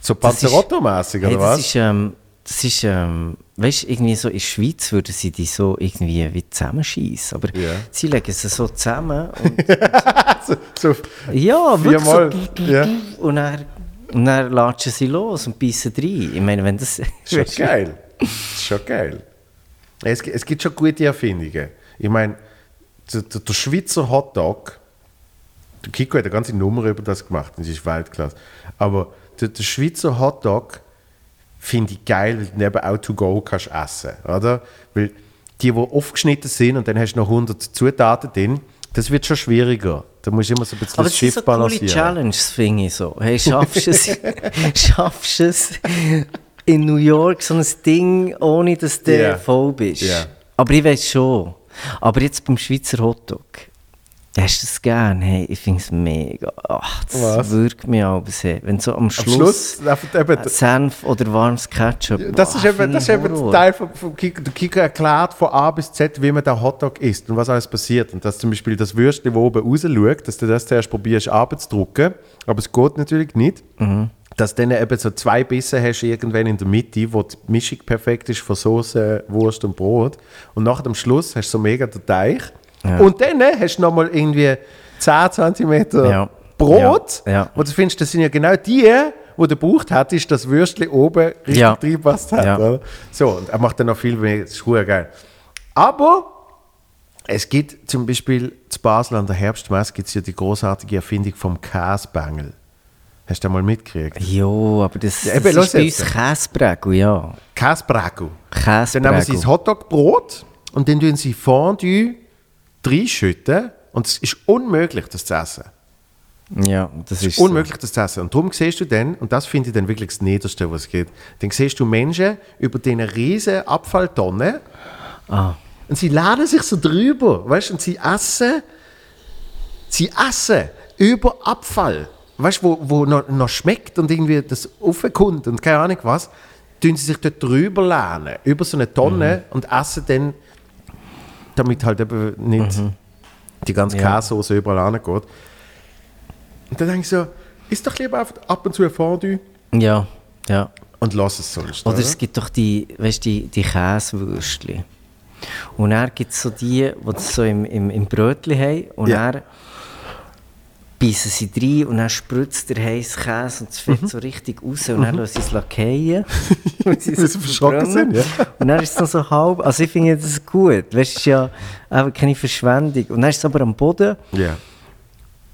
So Panzerotto-mässig, Hey, oder das was? ist, ähm, das ist, ähm, weißt irgendwie so in der Schweiz würden sie die so irgendwie wie zusammenschießen. Aber Ja. sie legen sie so zusammen (laughs) und so, so, ja, wirklich Viermal, so. Und dann, und dann latschen sie los und beißen rein. Ich meine, wenn das. (laughs) schon geil. Schon geil. Es, es gibt schon gute Erfindungen. Ich meine, der, der, der Schweizer Hotdog, der Kiko hat eine ganze Nummer über das gemacht, das ist Weltklasse. Aber der, der Schweizer Hotdog finde ich geil, weil du neben auch to go kannst essen, oder? Weil die, die aufgeschnitten sind und dann hast du noch 100 Zutaten drin, das wird schon schwieriger. Da musst du immer so ein bisschen Aber das Schiff so balancieren. Challenges, finde ich so. Hey, schaffst du es, (laughs) schaffst du es in New York so ein Ding, ohne dass du Ja. voll bist? Ja. Aber ich weiß schon. Aber jetzt beim Schweizer Hotdog, hast du es gern? Hey, ich finde es mega. Ach, das Was? wirkt mich auch sehr. Wenn so am Am Schluss, Schluss, einfach eben, äh, Senf oder warmes Ketchup. Das ist Ah, eben, das ist eben Horror. Teil vom, vom Kiko. Der Kiko erklärt von A bis Z, wie man den Hotdog isst und was alles passiert. Und dass zum Beispiel das Würstchen, das oben raus schaut, dass du das zuerst probierst abzudrücken, aber es geht natürlich nicht. Dass du dann eben so zwei Bissen hast irgendwann in der Mitte, wo die Mischung perfekt ist von Soße, Wurst und Brot. Und nach dem Schluss hast du so mega den Und dann hast du nochmal irgendwie 10 cm Ja. Brot. Ja. Und du findest, das sind ja genau die, wo du gebraucht hättest, das Würstchen oben richtig Ja. reingepasst hat. Ja. So, und er macht dann noch viel mehr, das ist geil. Aber es gibt zum Beispiel zu Basel an der Herbstmesse gibt es ja die großartige Erfindung vom Käsebengel. Hast du das mal mitgekriegt? Jo, aber das, Ja, das eben, los ist bei uns jetzt. Käsebrägel, ja. Käsebrägel. Dann nehmen sie das Hotdog-Brot und dann tun sie Fondue reinschütten und es ist unmöglich, das zu essen. Ja, das ist Unmöglich, das zu essen. Und darum siehst du dann, und das finde ich dann wirklich das Niederste, was es gibt, dann siehst du Menschen über diese riesen Abfalltonnen So. Ah, und sie laden sich so drüber, weißt du, und sie essen, sie essen über Abfall, weißt du, wo, wo noch, noch schmeckt und irgendwie das aufkommt und keine Ahnung was, tun sie sich dort drüber lehnen, über so eine Tonne Mhm. und essen dann, damit halt eben nicht die ganze Ja. Käsesoße überall angeht. Und dann denke ich so, ist doch lieber einfach ab und zu ein Fondue ja, ja. und lass es sonst. Oder oder? es gibt doch die, weißt, die, die Käsewürstchen. Und dann gibt es so die, die das so im, im, im Brötchen haben. Und Ja. dann beißen sie rein und dann spritzt der heiße Käse und es fällt so richtig raus. Und dann lassen sie es (laughs) und Weil sie verschrocken sind, ja. Und dann ist es noch so halb. Also ich finde das gut. Weißt, es ist ja einfach keine Verschwendung. Und dann ist es aber am Boden. Ja.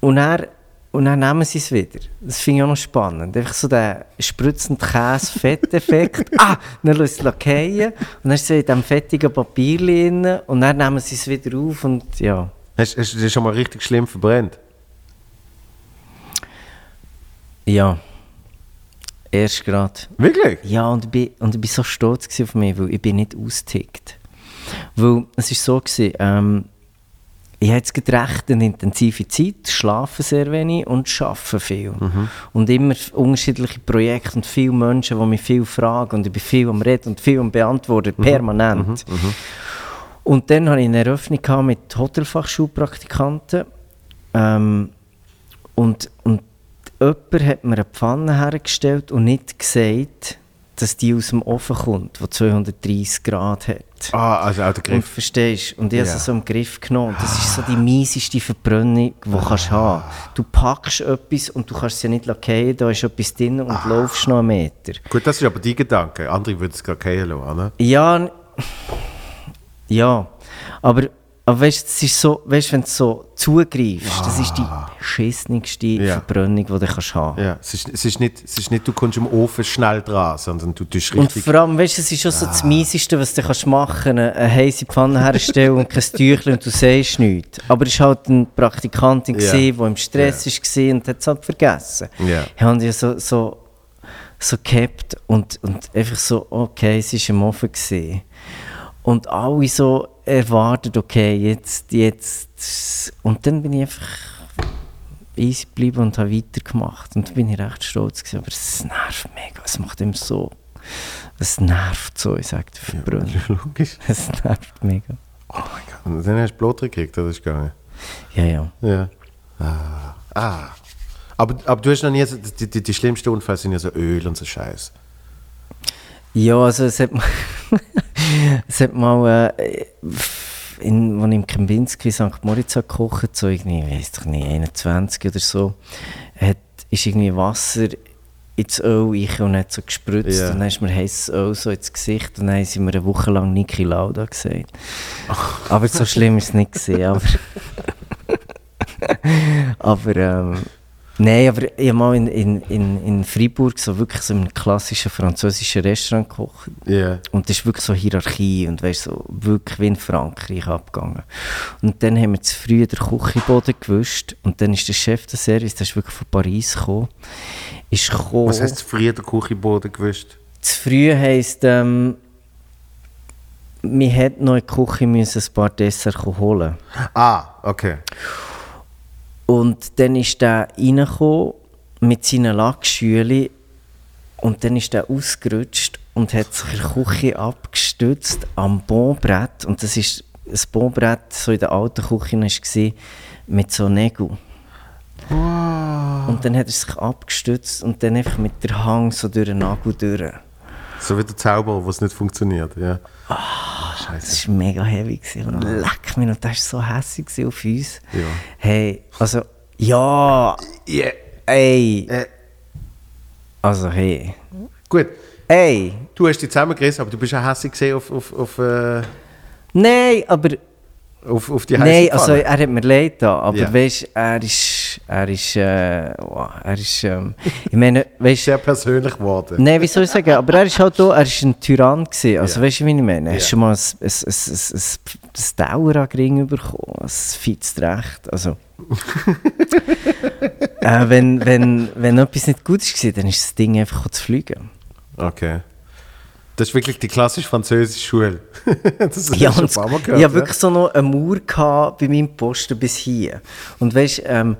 Und dann, und dann nehmen sie es wieder. Das finde ich auch noch spannend. Einfach so der spritzende Käse-Fetteffekt. (laughs) ah, dann lassen sie es lackieren. Und dann ist es in diesem fettigen Papier drin. Und dann nehmen sie es wieder auf. Und ja. Hast, hast du dich schon mal richtig schlimm verbrennt? Ja. Erst gerade. Wirklich? Ja, und ich bin, und ich bin so stolz auf mich, weil ich bin nicht ausgetickt. Weil es war so, gewesen, ähm, ich habe jetzt recht eine intensive Zeit, schlafe sehr wenig und arbeite viel. Und immer unterschiedliche Projekte und viele Menschen, die mich viel fragen und ich bin viel am Reden und viel am Beantworten, permanent. Und dann hatte ich eine Eröffnung mit Hotelfachschulpraktikanten ähm, und jemand hat mir eine Pfanne hergestellt und nicht gesagt, dass die aus dem Ofen kommt, die 230 Grad hat. Ah, also auch der Und Griff. verstehst und ich habe Ja. sie so im Griff genommen. Und Das ist so die mieseste Verbrennung, die du kannst haben Du packst etwas und du kannst es ja nicht lackieren, da ist etwas drin und laufst noch einen Meter. Gut, das ist aber dein Gedanke. Andere würden es fallen lassen, ne? Ja, ja, aber, aber weißt du, es ist so, weißt, wenn du so zugreifst, das ist die beschissenste Ja. Verbrennung, die du kannst haben Ja, es ist, es, ist nicht, es ist nicht, du kommst im Ofen schnell dran, sondern du tust Und richtig... vor allem, weißt du, es ist schon so das Mieseste, was du kannst machen kannst, eine heiße Pfanne herstellen und kein Tüchlein und du siehst nichts. Aber es war halt eine Praktikantin, Ja. die im Stress war und hat es halt vergessen. Ja. Ich habe die so, so, so gehabt und, und einfach so, okay, es war im Ofen. Gewesen. Und alle so erwartet, okay, jetzt, jetzt. Und dann bin ich einfach easy geblieben und habe weitergemacht. Und da bin ich recht stolz gewesen, aber es nervt mega. Es macht ihm so. Es nervt so, ich sage dir, verbrennen. (laughs) Logisch. Es nervt mega. Oh mein Gott. Und dann hast du Blut gekriegt, das ist gegangen. Ja, ja. Ja. Ah. ah. Aber, aber du hast noch nie, so- die, die, die schlimmsten Unfälle sind ja so Öl und so Scheiß. Ja, also es hat mal, (laughs) es hat mal äh, in, als ich im Kempinski St. Moritz gekocht, so irgendwie, ich weiß doch nicht, 21 oder so, hat, ist irgendwie Wasser ins Öl rein und hat so gespritzt Ja. und dann ist mir heißes Öl so ins Gesicht und dann sind wir eine Woche lang Niki Lauda gesagt. Aber so schlimm ist es nicht gesehen, aber... (laughs) aber ähm, Nein, aber ich habe mal in, in, in, in Freiburg so wirklich so in einem klassischen französischen Restaurant gekocht. Ja. Und das ist wirklich so Hierarchie und weißt, so wirklich wie in Frankreich abgegangen. Und dann haben wir zu früh den Küchenboden gewischt und dann ist der Chef des Service, der ist wirklich von Paris gekommen, ist gekommen. Was heißt früher der Küchenboden gewischt? Zu früh heisst, ähm, wir hätten noch in die Küche müssen ein paar Desserts holen Ah, okay. Und dann ist der reingekommen mit seinen Lackschülen und dann ist der ausgerutscht und hat sich in der Küche abgestützt am Bonbrett. Und das ist das Bonbrett so in der alten Küche war mit so Nägeln. Und dann hat er sich abgestützt und dann einfach mit der Hang so durch den Nagel durch. So wie der Zauberer, was nicht funktioniert. Ja. Das war mega heavy. Gewesen. Und leck mich, und das war so hässlich auf uns. Ja. Hey, also, ja, Yeah. ey, Äh, also hey, gut, ey, du hast dich zusammengerissen, aber du bist auch hässlich auf, auf, auf, äh, nein, aber, auf, auf die nein, heiße also er hat mir leid da, aber Ja. weißt, er ist, er ist, äh, er ist, ähm, ich meine, (laughs) weißt, Sehr persönlich geworden. Nein, wie soll ich sagen? Aber er ist halt auch, er ist ein Tyrann gewesen. Also Ja. weißt du, wie ich meine? Hast Ja. schon mal ein, ein, ein, ein, ein, Dauer an Ring bekommen? Ein fitz Recht? Also... (laughs) äh, wenn, wenn, wenn etwas nicht gut war, dann ist das Ding einfach zu fliegen. Okay. Das ist wirklich die klassische französische Schule. (laughs) das Ja, schon Mal ich gehört. hatte wirklich so noch eine Mauer gehabt bei meinem Posten bis hier. Und weißt du, ähm,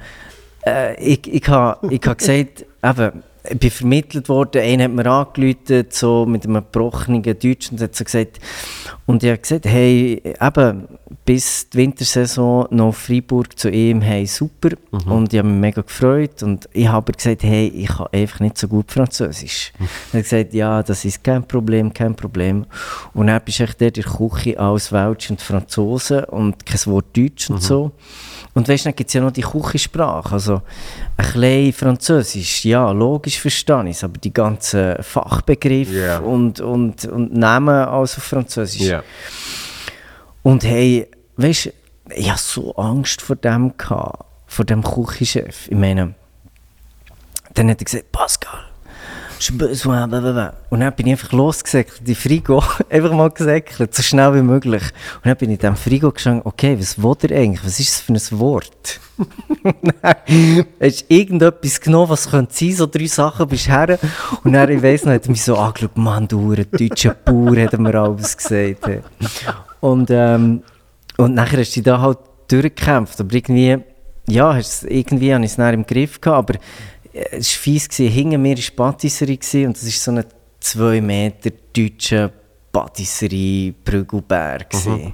äh, ich, ich habe ich ha gesagt, eben, ich bin vermittelt worden, einer hat mir angerufen, so mit einem gebrochenen Deutsch und hat so gesagt, und ich habe gesagt, hey, eben, bis die Wintersaison noch Freiburg zu ihm, hey, super, und ich habe mich mega gefreut und ich habe gesagt, hey, ich kann einfach nicht so gut Französisch. er hat gesagt, ja, das ist kein Problem, kein Problem. Und dann bist du echt dort in der Küche alles Welsch und Franzosen und kein Wort Deutsch und so. Und weißt du, dann gibt es ja noch die Küchensprache. Also ein bisschen Französisch, ja, logisch verstehe ich es, aber die ganzen Fachbegriffe Ja. und, und, und Namen also auf Französisch. Ja. Und hey, weißt du, ich hatte so Angst vor dem, gehabt, vor dem Küchenchef. Ich meine, dann hat er gesagt, Pascal. Und dann bin ich einfach losgesäckelt, die Frigo, (laughs) einfach mal gesäckelt, so schnell wie möglich. Und dann bin ich in diesem Frigo gestanden, okay, was will er eigentlich? Was ist das für ein Wort? (laughs) Hast du irgendetwas genommen, was könnte sein, so drei Sachen bist her. Und dann, ich weiss noch, hat er mich so angeschaut, Mann, du ein deutscher Bauer, hat er mir alles gesagt. Und, ähm, und nachher hast du dich da halt durchgekämpft. Aber irgendwie, ja, irgendwie habe ich es im Griff gehabt. Aber es war fies. Gewesen. Hinter mir war die Patisserie und das ist so ein 2 Meter deutscher Patisserie Brüggelberg. gewesen.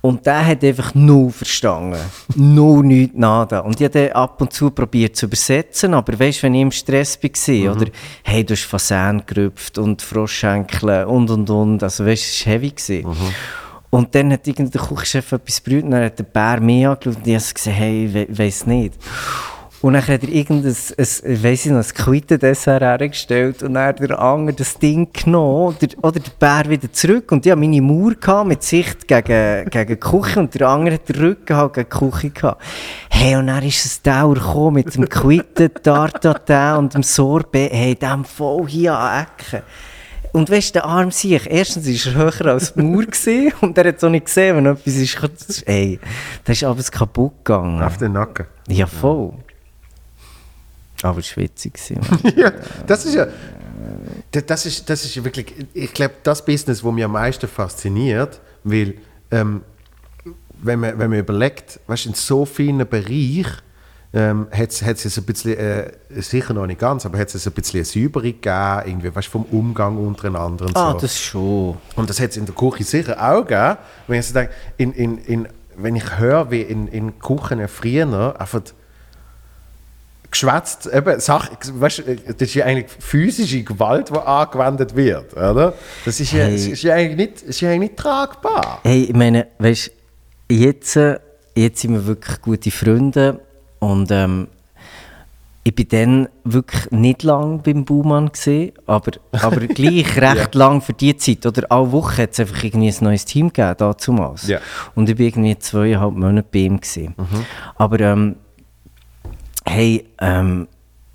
Und der hat einfach null verstanden. (laughs) null, nichts, nada. Und ich habe ab und zu probiert zu übersetzen, aber weißt du, wenn ich im Stress war, oder hey, du hast Fasan gerüpft und Froschschenkel und und und, also weißt du, es war heavy. Gewesen. Und dann hat irgendein Küchenchef etwas gebrüht und dann hat der Bär mich angeschaut und ich habe gesagt, hey, we weiss nicht. Und dann hat er irgendein, ein, weiss ich noch, ein Quitendessert hergestellt und dann hat der andere das Ding genommen oder, oder der Bär wieder zurück und ich hatte meine Mauer gehabt, mit Sicht gegen, (laughs) gegen die Küche und der andere hat den Rücken halt gegen die Küche gehabt. Hey, und dann ist ein Dauer gekommen mit dem Quitten, (laughs) Tartatin und dem Sorbet, hey, dem voll hier an die Ecke. Und weißt du, der Arm sich, erstens war er höher als die Mauer (laughs) gewesen, und er hat es auch nicht gesehen, wenn etwas ist. Ey, da ist alles kaputt gegangen. Auf den Nacken. Ja, voll. Aber es war witzig. (laughs) ja, das ist ja. Das das ist, das ist wirklich, ich glaube, das Business, wo mich am meisten fasziniert, weil, ähm, wenn, man, wenn man überlegt, weißt, in so vielen Bereichen ähm, hat es ein bisschen, äh, sicher noch nicht ganz, aber hat es ein bisschen eine Säuberung gegeben, irgendwie, weißt, vom Umgang untereinander und ah, so. das schon. Und das hat es in der Küche sicher auch gegeben. Wenn ich, so denke, in, in, in, wenn ich höre, wie in, in Küchen früher einfach geschwätzt, eben, Sach, weißt, das ist ja eigentlich physische Gewalt, die angewendet wird, oder? Das ist ja, Hey. das ist ja, eigentlich, nicht, das ist ja eigentlich nicht tragbar. Hey, ich meine, weißt jetzt, jetzt sind wir wirklich gute Freunde und ähm, ich bin dann wirklich nicht lang beim Baumann gesehen, aber, aber (laughs) gleich recht lang für die Zeit. Oder alle Woche hat es einfach irgendwie ein neues Team gegeben, damals. Ja. Und ich war irgendwie zweieinhalb Monate bei ihm. Gewesen. Aber ähm, hey, ähm,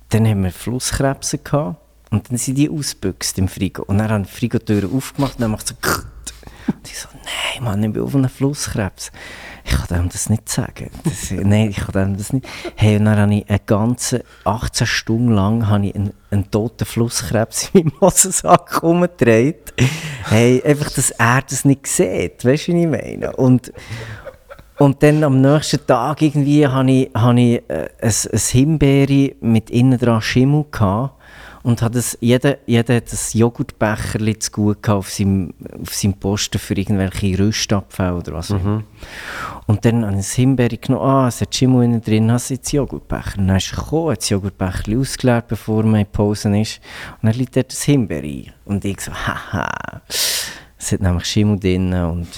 dann haben wir Flusskrebse gehabt und dann sind die ausgebüxt im Frigo. Und dann haben die Frigo-Tür aufgemacht und dann macht so und ich so, nein, Mann, ich bin auf einem Flusskrebs. Ich kann dem das nicht sagen. Das, nein, ich kann dem das nicht. Hey, und dann habe ich eine ganze 18 Stunden lang ich einen, einen toten Flusskrebs in meinem Hosensack umgedreht. Hey, einfach, dass er das nicht sieht. Weißt du, wie ich meine? Und, und dann am nächsten Tag irgendwie hatte ich, habe ich äh, ein, ein Himbeere mit innen dran Schimmel gehabt. Und hat das, jeder, jeder hat ein Joghurtbecherli zu gut gehabt auf seinem, auf seinem Posten für irgendwelche Rüstabfälle oder was immer. Und dann habe ich das Himbeere genommen, ah, es hat Schimmel innen drin, hast du jetzt Joghurtbecher? Und dann ist er gekommen, hat das Joghurtbecherli ausgeleert, bevor man in Pause ist. Und dann liegt dort das Himbeere ein. Und ich so, haha, es hat nämlich Schimmel drin. Und,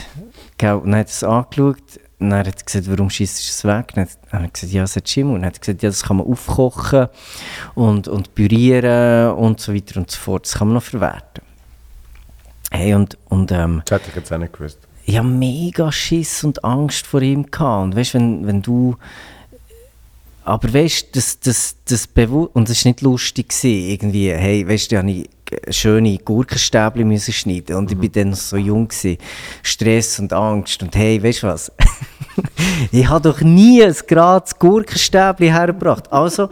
und dann hat es angeschaut, und dann hat er gesagt, warum schießt du es weg? Dann hat er gesagt, ja, es hat Schimmel. Und dann hat er gesagt, ja, das kann man aufkochen und, und pürieren und so weiter und so fort. Das kann man noch verwerten. Hey, und, und ähm, Das hätte ich jetzt auch nicht gewusst. ich hatte mega Schiss und Angst vor ihm. Gehabt. Und weißt wenn, wenn du. Aber weißt du, das, das, das Bewu und das war nicht lustig. Gewesen, irgendwie. Hey, weißt du, ich schöne Gurkenstäbchen müssen schneiden und ich war dann noch so jung. Gewesen. Stress und Angst. Und hey, weißt du was? (laughs) ich habe doch nie ein gerades Gurkenstäbchen hergebracht. Also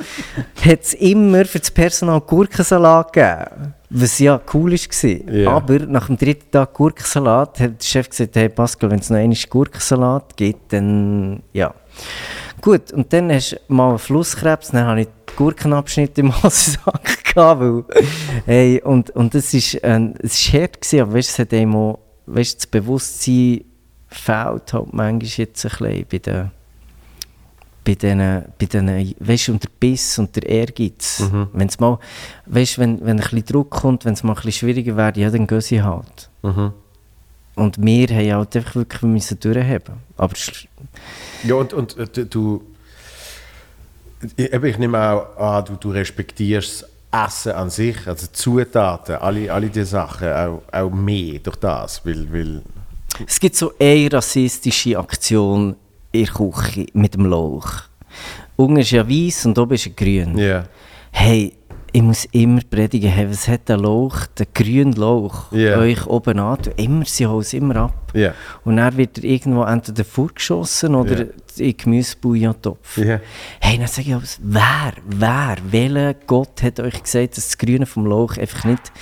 hat es immer für das Personal Gurkensalat gegeben. Was ja cool war. Ja. Aber nach dem dritten Tag Gurkensalat hat der Chef gesagt, hey Pascal, wenn es noch einen Gurkensalat gibt, dann ja. Gut, und dann hast du mal einen Flusskrebs, dann habe ich die Gurkenabschnitte im (laughs) Hosensack gehabt, weil, hey, und, und das ist, äh, es war hart, gewesen, aber weißt, es hat einem auch, weißt, das Bewusstsein fehlt halt manchmal jetzt ein bisschen bei den, bei denen, bei denen weißt du, und der Biss und der Ehrgeiz. Mhm. Wenn's mal, weißt, wenn, wenn ein bisschen Druck kommt, wenn es mal ein bisschen schwieriger wird, ja, dann gehen sie halt. Mhm. Und wir haben halt einfach wirklich müssen durchheben. Aber Ja, und, und äh, du-. Ich, eben, ich nehme auch an, du, du respektierst das Essen an sich, also Zutaten, alle, alle diese Sachen, auch, auch mehr durch das. Weil, weil, es gibt so eine rassistische Aktion in der Küche mit dem Lauch. Unten ist ja weiß und oben ist er grün. ja. Hey, ich muss immer predigen, hey, was hat der Lauch, der grüne Lauch, Ja. euch oben an? Immer, sie holen es immer ab. Ja. Und dann wird er irgendwo entweder vorgeschossen oder Ja. in Gemüsebouillon-Topf. Ja. Hey, dann sage ich auch, wer, wer, welcher Gott hat euch gesagt, dass das Grüne vom Lauch einfach nicht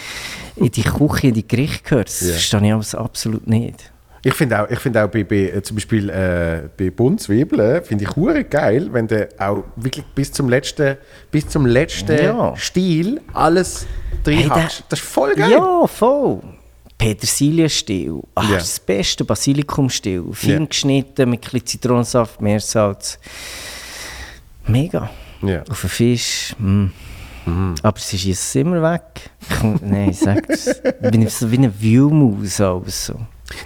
in die Küche, in die Gerichte gehört? Das Ja. verstehe ich alles absolut nicht. Ich finde auch, ich find auch bei, bei, äh, zum Beispiel äh, bei Buntzwiebeln, finde ich hure geil, wenn du auch wirklich bis zum letzten, bis zum letzten Ja. Stiel alles drin Hey, hast. Das ist voll geil. Ja, voll. Petersilienstiel, ah, Ja. das beste Basilikumstiel, fein Ja. geschnitten mit ein bisschen Zitronensaft, Meersalz. Mega. Ja. Auf den Fisch. Mm. Aber sie schießen es immer weg. Nein, ich sag das. Ich bin so wie eine Viewmaus. Also.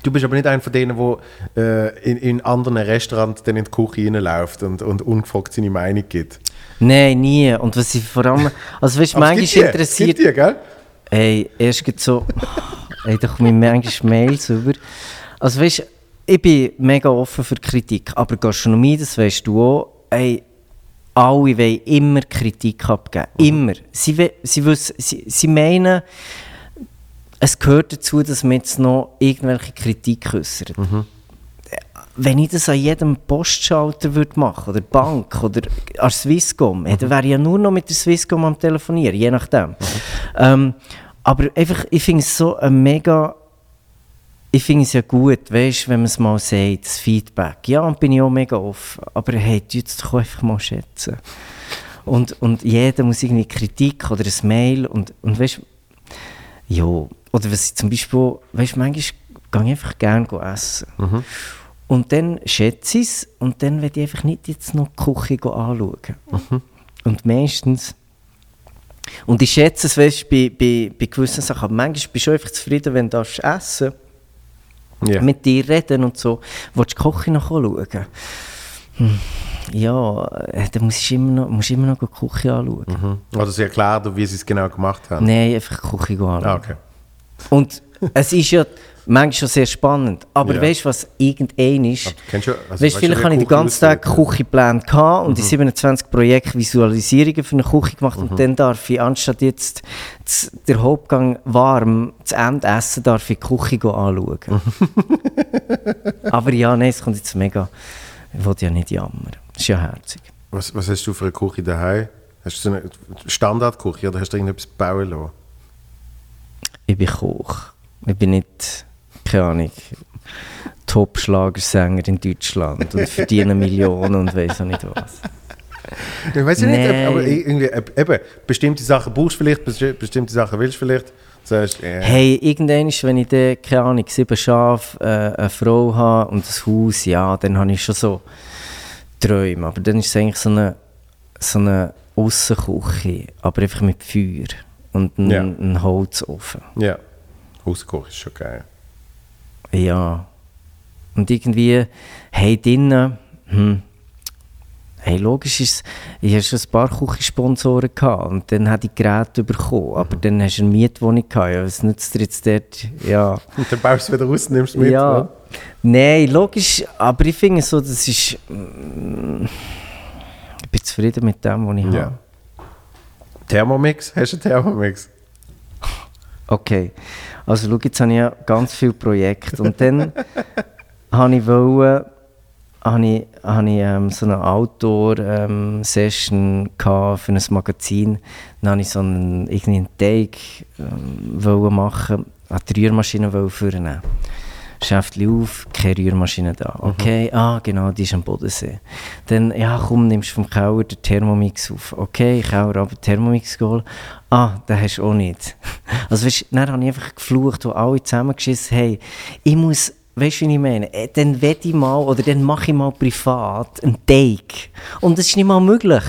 Du bist aber nicht einer von denen, der äh, in, in anderen Restaurants dann in die Küche reinläuft und, und ungefragt seine Meinung gibt. Nein, nie. Und was ich vor allem. Also, weißt du, manchmal die, es interessiert. die, gell? Hey, erst geht so. (laughs) Hey, da kommen mir manchmal Mails über. Also, weißt du, ich bin mega offen für Kritik. Aber Gastronomie, das weißt du auch. Hey, alle wollen immer Kritik abgeben. Immer. Sie, sie, wissen, sie, sie meinen, es gehört dazu, dass man jetzt noch irgendwelche Kritik äußert. Wenn ich das an jedem Postschalter würde machen oder Bank oder an Swisscom, hey, dann wäre ich ja nur noch mit der Swisscom am Telefonieren, je nachdem. Ähm, aber einfach, ich finde es so ein mega. Ich finde es ja gut, weißt, wenn man es mal sagt, das Feedback. Ja, und bin ich auch mega offen. Aber hey, tu es doch einfach mal schätzen. Und, und jeder muss irgendwie Kritik oder ein Mail und, und weißt ja, oder was ich zum Beispiel, weißt manchmal gehe ich einfach gerne essen. Und dann schätze ich es und dann werde ich einfach nicht jetzt noch die Küche anschauen. Und meistens, und ich schätze es, weißt, bei, bei, bei gewissen Sachen, aber manchmal bist du einfach zufrieden, wenn du darfst essen Ja. mit dir reden und so. Willst du die Küche noch schauen? Hm. Ja, äh, dann musst du immer noch, musst du immer noch die Küche anschauen. Mhm. Oder sie erklärt, wie sie es genau gemacht haben. Nein, einfach die Küche anschauen. Ah, okay. Und es ist ja manchmal schon sehr spannend. Aber Ja. weißt du, was irgendein ist? Kennst ja- also weißt, vielleicht habe ich den ganzen Tag? Küchenpläne gehabt Mhm. und die 27 Projekte Visualisierungen für eine Küche gemacht Mhm. und dann darf ich, anstatt jetzt der Hauptgang warm zu Ende essen, darf ich die Küche anschauen. (laughs) Aber ja, nein, es kommt jetzt mega... Ich will ja nicht jammern. Das ist ja herzig. Was, was hast du für eine Küche daheim? Hast du so eine Standardküche oder hast du irgendetwas bauen lassen? Ich bin Koch. Ich bin nicht, keine Ahnung, Top-Schlagersänger in Deutschland und verdiene Millionen und weiß auch nicht was. Ich weiß nicht, ob- aber irgendwie, ob- eben, bestimmte Sachen brauchst du vielleicht, besti- bestimmte Sachen willst du vielleicht. Sagst, äh, Hey, irgendwann, wenn ich dann, keine Ahnung, sieben Schafe, äh, eine Frau habe und ein Haus, ja, dann habe ich schon so Träume. Aber dann ist es eigentlich so eine, so eine Aussenküche, aber einfach mit Feuer und ein, Ja. ein Holzofen. Ja, Hauskoch ist schon geil. Ja. Und irgendwie, hey, drinnen, hm, hey, logisch ist ich hatte schon ein paar Küchensponsoren gehabt und dann hatte ich Geräte bekommen, aber dann hast du eine Mietwohnung gehabt, ja, was nützt dir jetzt dort, ja. (laughs) Und dann baust du wieder raus und nimmst mit. ja. ne? Nein, logisch, aber ich finde so, das ist, mm, ich bin zufrieden mit dem, was ich Ja. habe. Thermomix? Hast du einen Thermomix? Okay, also schau, jetzt habe ich ja ganz viele Projekte und dann (laughs) habe ich wollen, habe ich, habe ich ähm, so eine Outdoor-Session gehabt für ein Magazin. Dann habe ich so einen, irgendwie einen Teig ähm, machen, die Rührmaschine vornehmen. Schäftchen auf, keine Rührmaschine da. Okay, ah, genau, die ist am Bodensee. Dann, ja, komm, nimmst vom Keller den Thermomix auf. Okay, Keller aber Thermomix geholt. Ah, den hast du auch nicht. (laughs) Also, weißt, dann habe ich einfach geflucht, wo alle zusammengeschissen hey, ich muss Weißt du, wie ich meine? Äh, Dann werde ich mal, oder dann mache ich mal privat einen Take. Und das ist nicht mal möglich.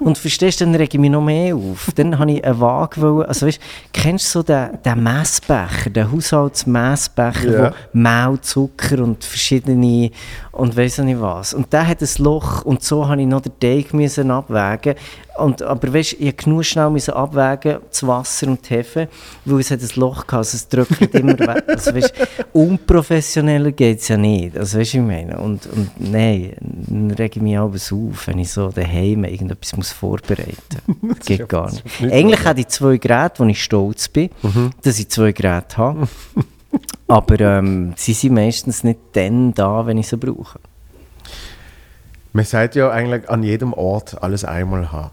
Und verstehst du, dann rege ich mich noch mehr auf. Dann habe ich eine Waage, wollen- also weißt, kennst du so den, den Messbecher, den Haushaltsmessbecher, Ja. wo Mehl, Zucker und verschiedene und auch nicht was. Und der hat ein Loch und so habe ich noch den Teig müssen abwägen. Und, aber weißt, ich musste genug schnell müssen abwägen, das Wasser und die Hefe, weil es hat ein Loch gehabt, also es drückt immer weg. Also weißt, unprofessioneller geht es ja nicht. Also weißt ich meine? Und, und nein, dann rege ich mich alles auf, wenn ich so daheim irgendetwas muss vorbereiten (laughs) muss. geht gar nicht. Eigentlich habe ich zwei Geräte, wo ich stolz bin, dass ich zwei Geräte habe. Aber ähm, sie sind meistens nicht dann da, wenn ich sie brauche. Man sagt ja eigentlich an jedem Ort alles einmal haben.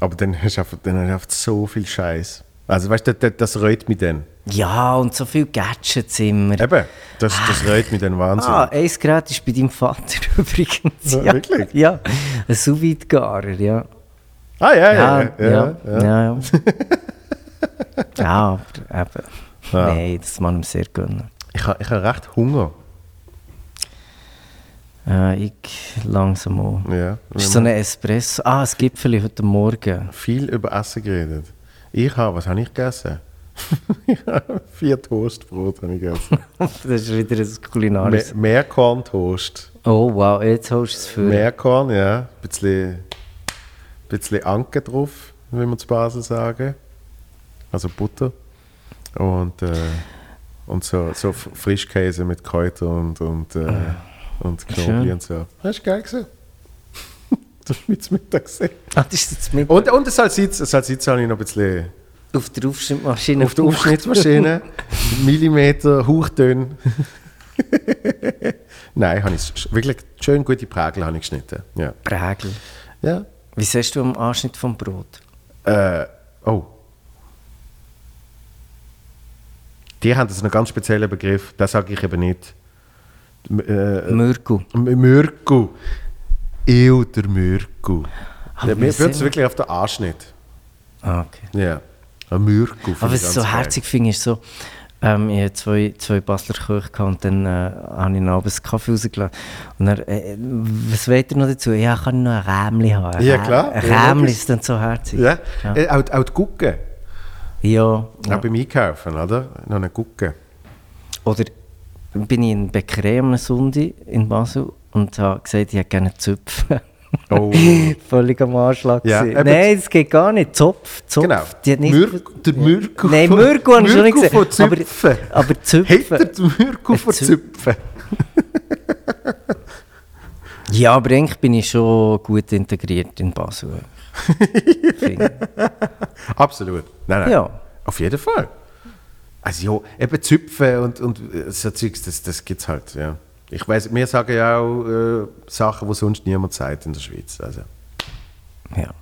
Aber dann hast du einfach, dann hast du einfach so viel Scheiß. Also weißt du, das, das reut mich dann. Ja, und so viele Gadgets immer. Eben, das, das reut mich dann Wahnsinn. Ah, ein Gerät ist bei deinem Vater (laughs) übrigens. Ja, wirklich? Ja, ein sous vide garer ja. Ah, ja, ja, Ja, ja. ja, ja, ja. ja, ja. aber eben. Ja. Nein, das man ihm sehr gönnen. Ich habe ich ha recht Hunger. Äh, ich langsam auch. Ja. Ist so ein Espresso. Ah, das Gipfeli heute Morgen. viel über Essen geredet. Ich habe, was habe ich gegessen? (laughs) Vier Toastbrot habe ich gegessen. (laughs) das ist wieder ein kulinarisches. Me Meerkorn-Toast. Oh wow, jetzt holst du es für. Meerkorn, ja. Ein bisschen, bisschen Anke drauf, wie wir zu Basel sagen. Also Butter. Und, äh, und so, so Frischkäse mit Kräutern und, und, äh, und Knoblauch und so. Das ist geil gewesen. das ist mit Mittag gesehen. Ah, das ist jetzt mit Und, und das Salsitz, das Salsitz habe ich noch ein bisschen auf der Aufschnittmaschine. auf der Aufschnittmaschine. (laughs) Millimeter, hauchdünn. (laughs) Nein, habe ich wirklich schön gute Prägel habe ich geschnitten. Ja. Prägel. ja. Wie siehst du am Anschnitt vom Brot? Äh, oh. Die haben das einen ganz speziellen Begriff, den sage ich eben nicht. Äh, Mürku. M- Mürku. Ew, der Mürku. Aber Ja, mir wird es wirklich auf den Anschnitt. Ah, okay. Ja. Ein Mürku. finde Aber ich was ich so geil. herzig finde, ist so, ähm, ich hatte zwei, zwei Basler Köche und dann äh, habe ich abends einen Kaffee rausgelassen. Und dann, äh, was wollt ihr noch dazu? Ja, kann ich noch ein Rämli haben? Ein Ja, klar. Ein Ja, Rämli ist dann so herzig. Ja. Ja. Äh, auch, auch die Gucke. Ja, Auch ja. beim Einkaufen, oder? Noch eine Gucke. Oder bin ich in Bäckerei am Sonntag in Basel und habe gesagt, ich hätte gerne Zöpfe. Oh. (laughs) Völlig am Anschlag. Ja. Nein, das geht gar nicht. Zopf, Zopf. Genau. Die hat nicht Mürk, der Mürku Nein, Mürku habe ich schon nicht gesehen. Aber, Züpfen. aber Zöpfe. Hätte der Mürku von Zü- Züpfen. (laughs) Ja, aber eigentlich bin ich schon gut integriert in Basel. (laughs) Absolut. Nein, nein. Ja. Auf jeden Fall. Also ja, eben Züpfen und, und äh, so Zeugs, das, das gibt es halt, ja. Ich weiß, wir sagen ja auch äh, Sachen, die sonst niemand sagt in der Schweiz. Also. Ja.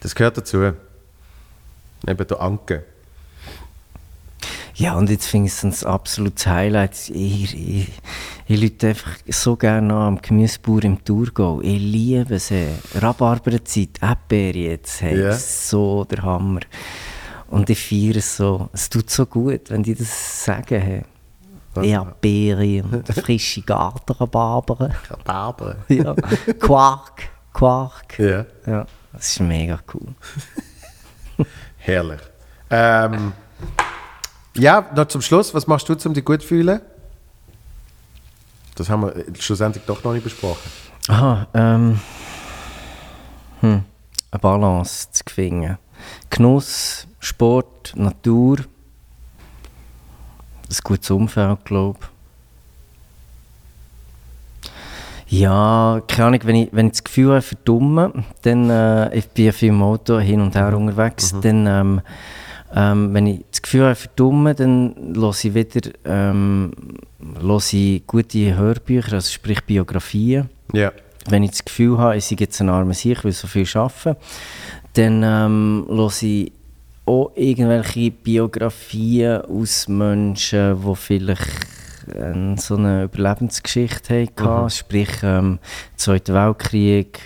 das gehört dazu. Eben der Anke. ja, und jetzt finde ich es ein absolutes Highlight. Ich, ich, ich lüte einfach so gerne an am Gemüsebauer im Thurgau. Ich liebe sie. Rhabarberzeit, Erdbeere jetzt, hey, Ja. so der Hammer. Und ich feiere es so. Es tut so gut, wenn die das sagen. Hey. Erdbeere und (laughs) frische Gartenrhabarber. Rhabarber. (laughs) ja. Quark, Quark. Ja, Ja, das ist mega cool. (laughs) herrlich. Ähm, ja, noch zum Schluss, was machst du, um dich gut zu fühlen? Das haben wir äh, schlussendlich doch noch nicht besprochen. Aha, ähm. Hm, eine Balance zu finden. Genuss, Sport, Natur. Ein gutes Umfeld, glaube ich. Ja, keine Ahnung, wenn ich, wenn ich das Gefühl habe, verdummen, dann, äh, ich bin ja viel im Auto hin und her unterwegs, dann, ähm, ähm, wenn ich das Gefühl habe, verdummen, dann höre ich wieder ähm, höre ich gute Hörbücher, also sprich Biografien Ja. wenn ich das Gefühl habe, ich sei jetzt ein armer Sieg, ich will so viel arbeiten, dann ähm, höre ich auch irgendwelche Biografien aus Menschen, die vielleicht äh, so eine Überlebensgeschichte hatten, Mhm. sprich ähm, Zweiter Weltkrieg,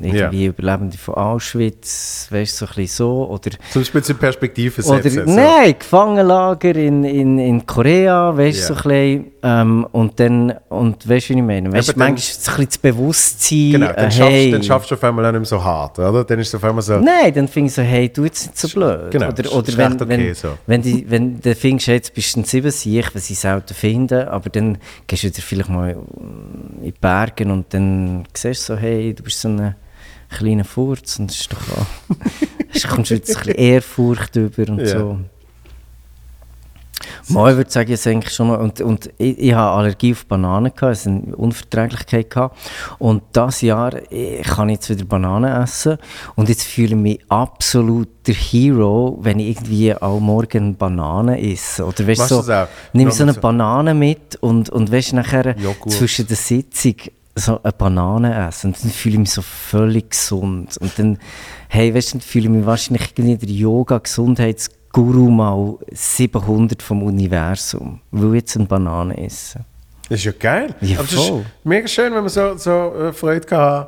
irgendwie Überlebende von Auschwitz, weißt du, so ein bisschen so. Oder, Zum Beispiel in Perspektive oder setzen. so. nein, Gefangenenlager in, in, in Korea, weißt du, Ja. so ein bisschen. Ähm, und dann, und weißt du, wie ich meine? Weißt du, manchmal ist es ein bisschen das Bewusstsein, Genau, dann, äh, schaffst, hey, dann schaffst du auf einmal auch nicht mehr so hart, oder? Dann ist es auf einmal so, Nein, dann finde ich so, hey, du jetzt nicht so blöd. Genau, oder oder wenn, okay wenn, so. wenn, die, wenn du findest, jetzt bist du ein Siebensieg, was ich selten finde, aber dann gehst du wieder vielleicht mal in die Berge und dann siehst du so, hey, du bist so ein kleiner Furz und das ist doch auch, (laughs) kommst du jetzt ein bisschen Ehrfurcht über und Ja. so. Mal, ich würde sagen, jetzt eigentlich schon mal, und, und ich, ich habe Allergie auf Bananen, gehabt, also eine Unverträglichkeit gehabt. Und dieses Jahr ich kann ich jetzt wieder Bananen essen und jetzt fühle ich mich absolut der Hero, wenn ich irgendwie auch morgen Bananen esse. Oder weißt, so, nimm so eine Banane mit und, und weißt, nachher Joghurt. zwischen der Sitzung so eine Banane essen und dann fühle ich mich so völlig gesund. Und dann, hey, weißt du, dann fühle ich mich wahrscheinlich irgendwie der Yoga-Gesundheitsguru mal 700 vom Universum, weil ich jetzt eine Banane esse. das ist ja geil. Ja, Aber es ist voll. mega schön, wenn man so, so äh, Freude kann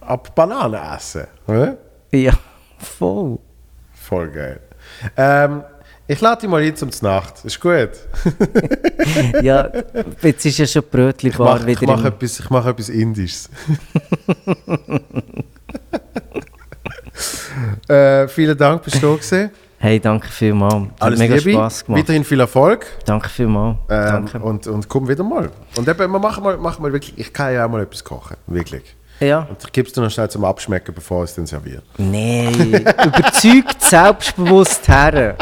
ab Bananen essen, oder? Ja, voll. Voll geil. Ähm, ich lade dich mal ein zum Nacht. Ist gut. (laughs) Ja, jetzt ist ja schon Ich mache ich wieder mach im... etwas, ich mach etwas Indisches. (laughs) äh, vielen Dank, bist du da gewesen. Hey, danke vielmals. Hat Alles mega Liebe. Spass gemacht. Weiterhin viel Erfolg. Danke vielmals. Ähm, danke. und, und komm wieder mal. Und eben, wir machen mal, machen mal wirklich, ich kann ja auch mal etwas kochen. Wirklich. Ja. Und es dir noch schnell zum Abschmecken, bevor ich es dann serviere. Nein, (laughs) überzeugt selbstbewusst her.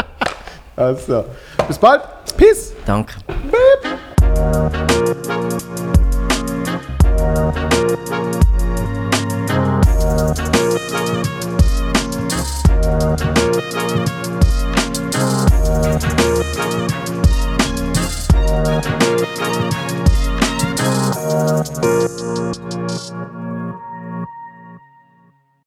Also, bis bald. Peace. Danke. Thank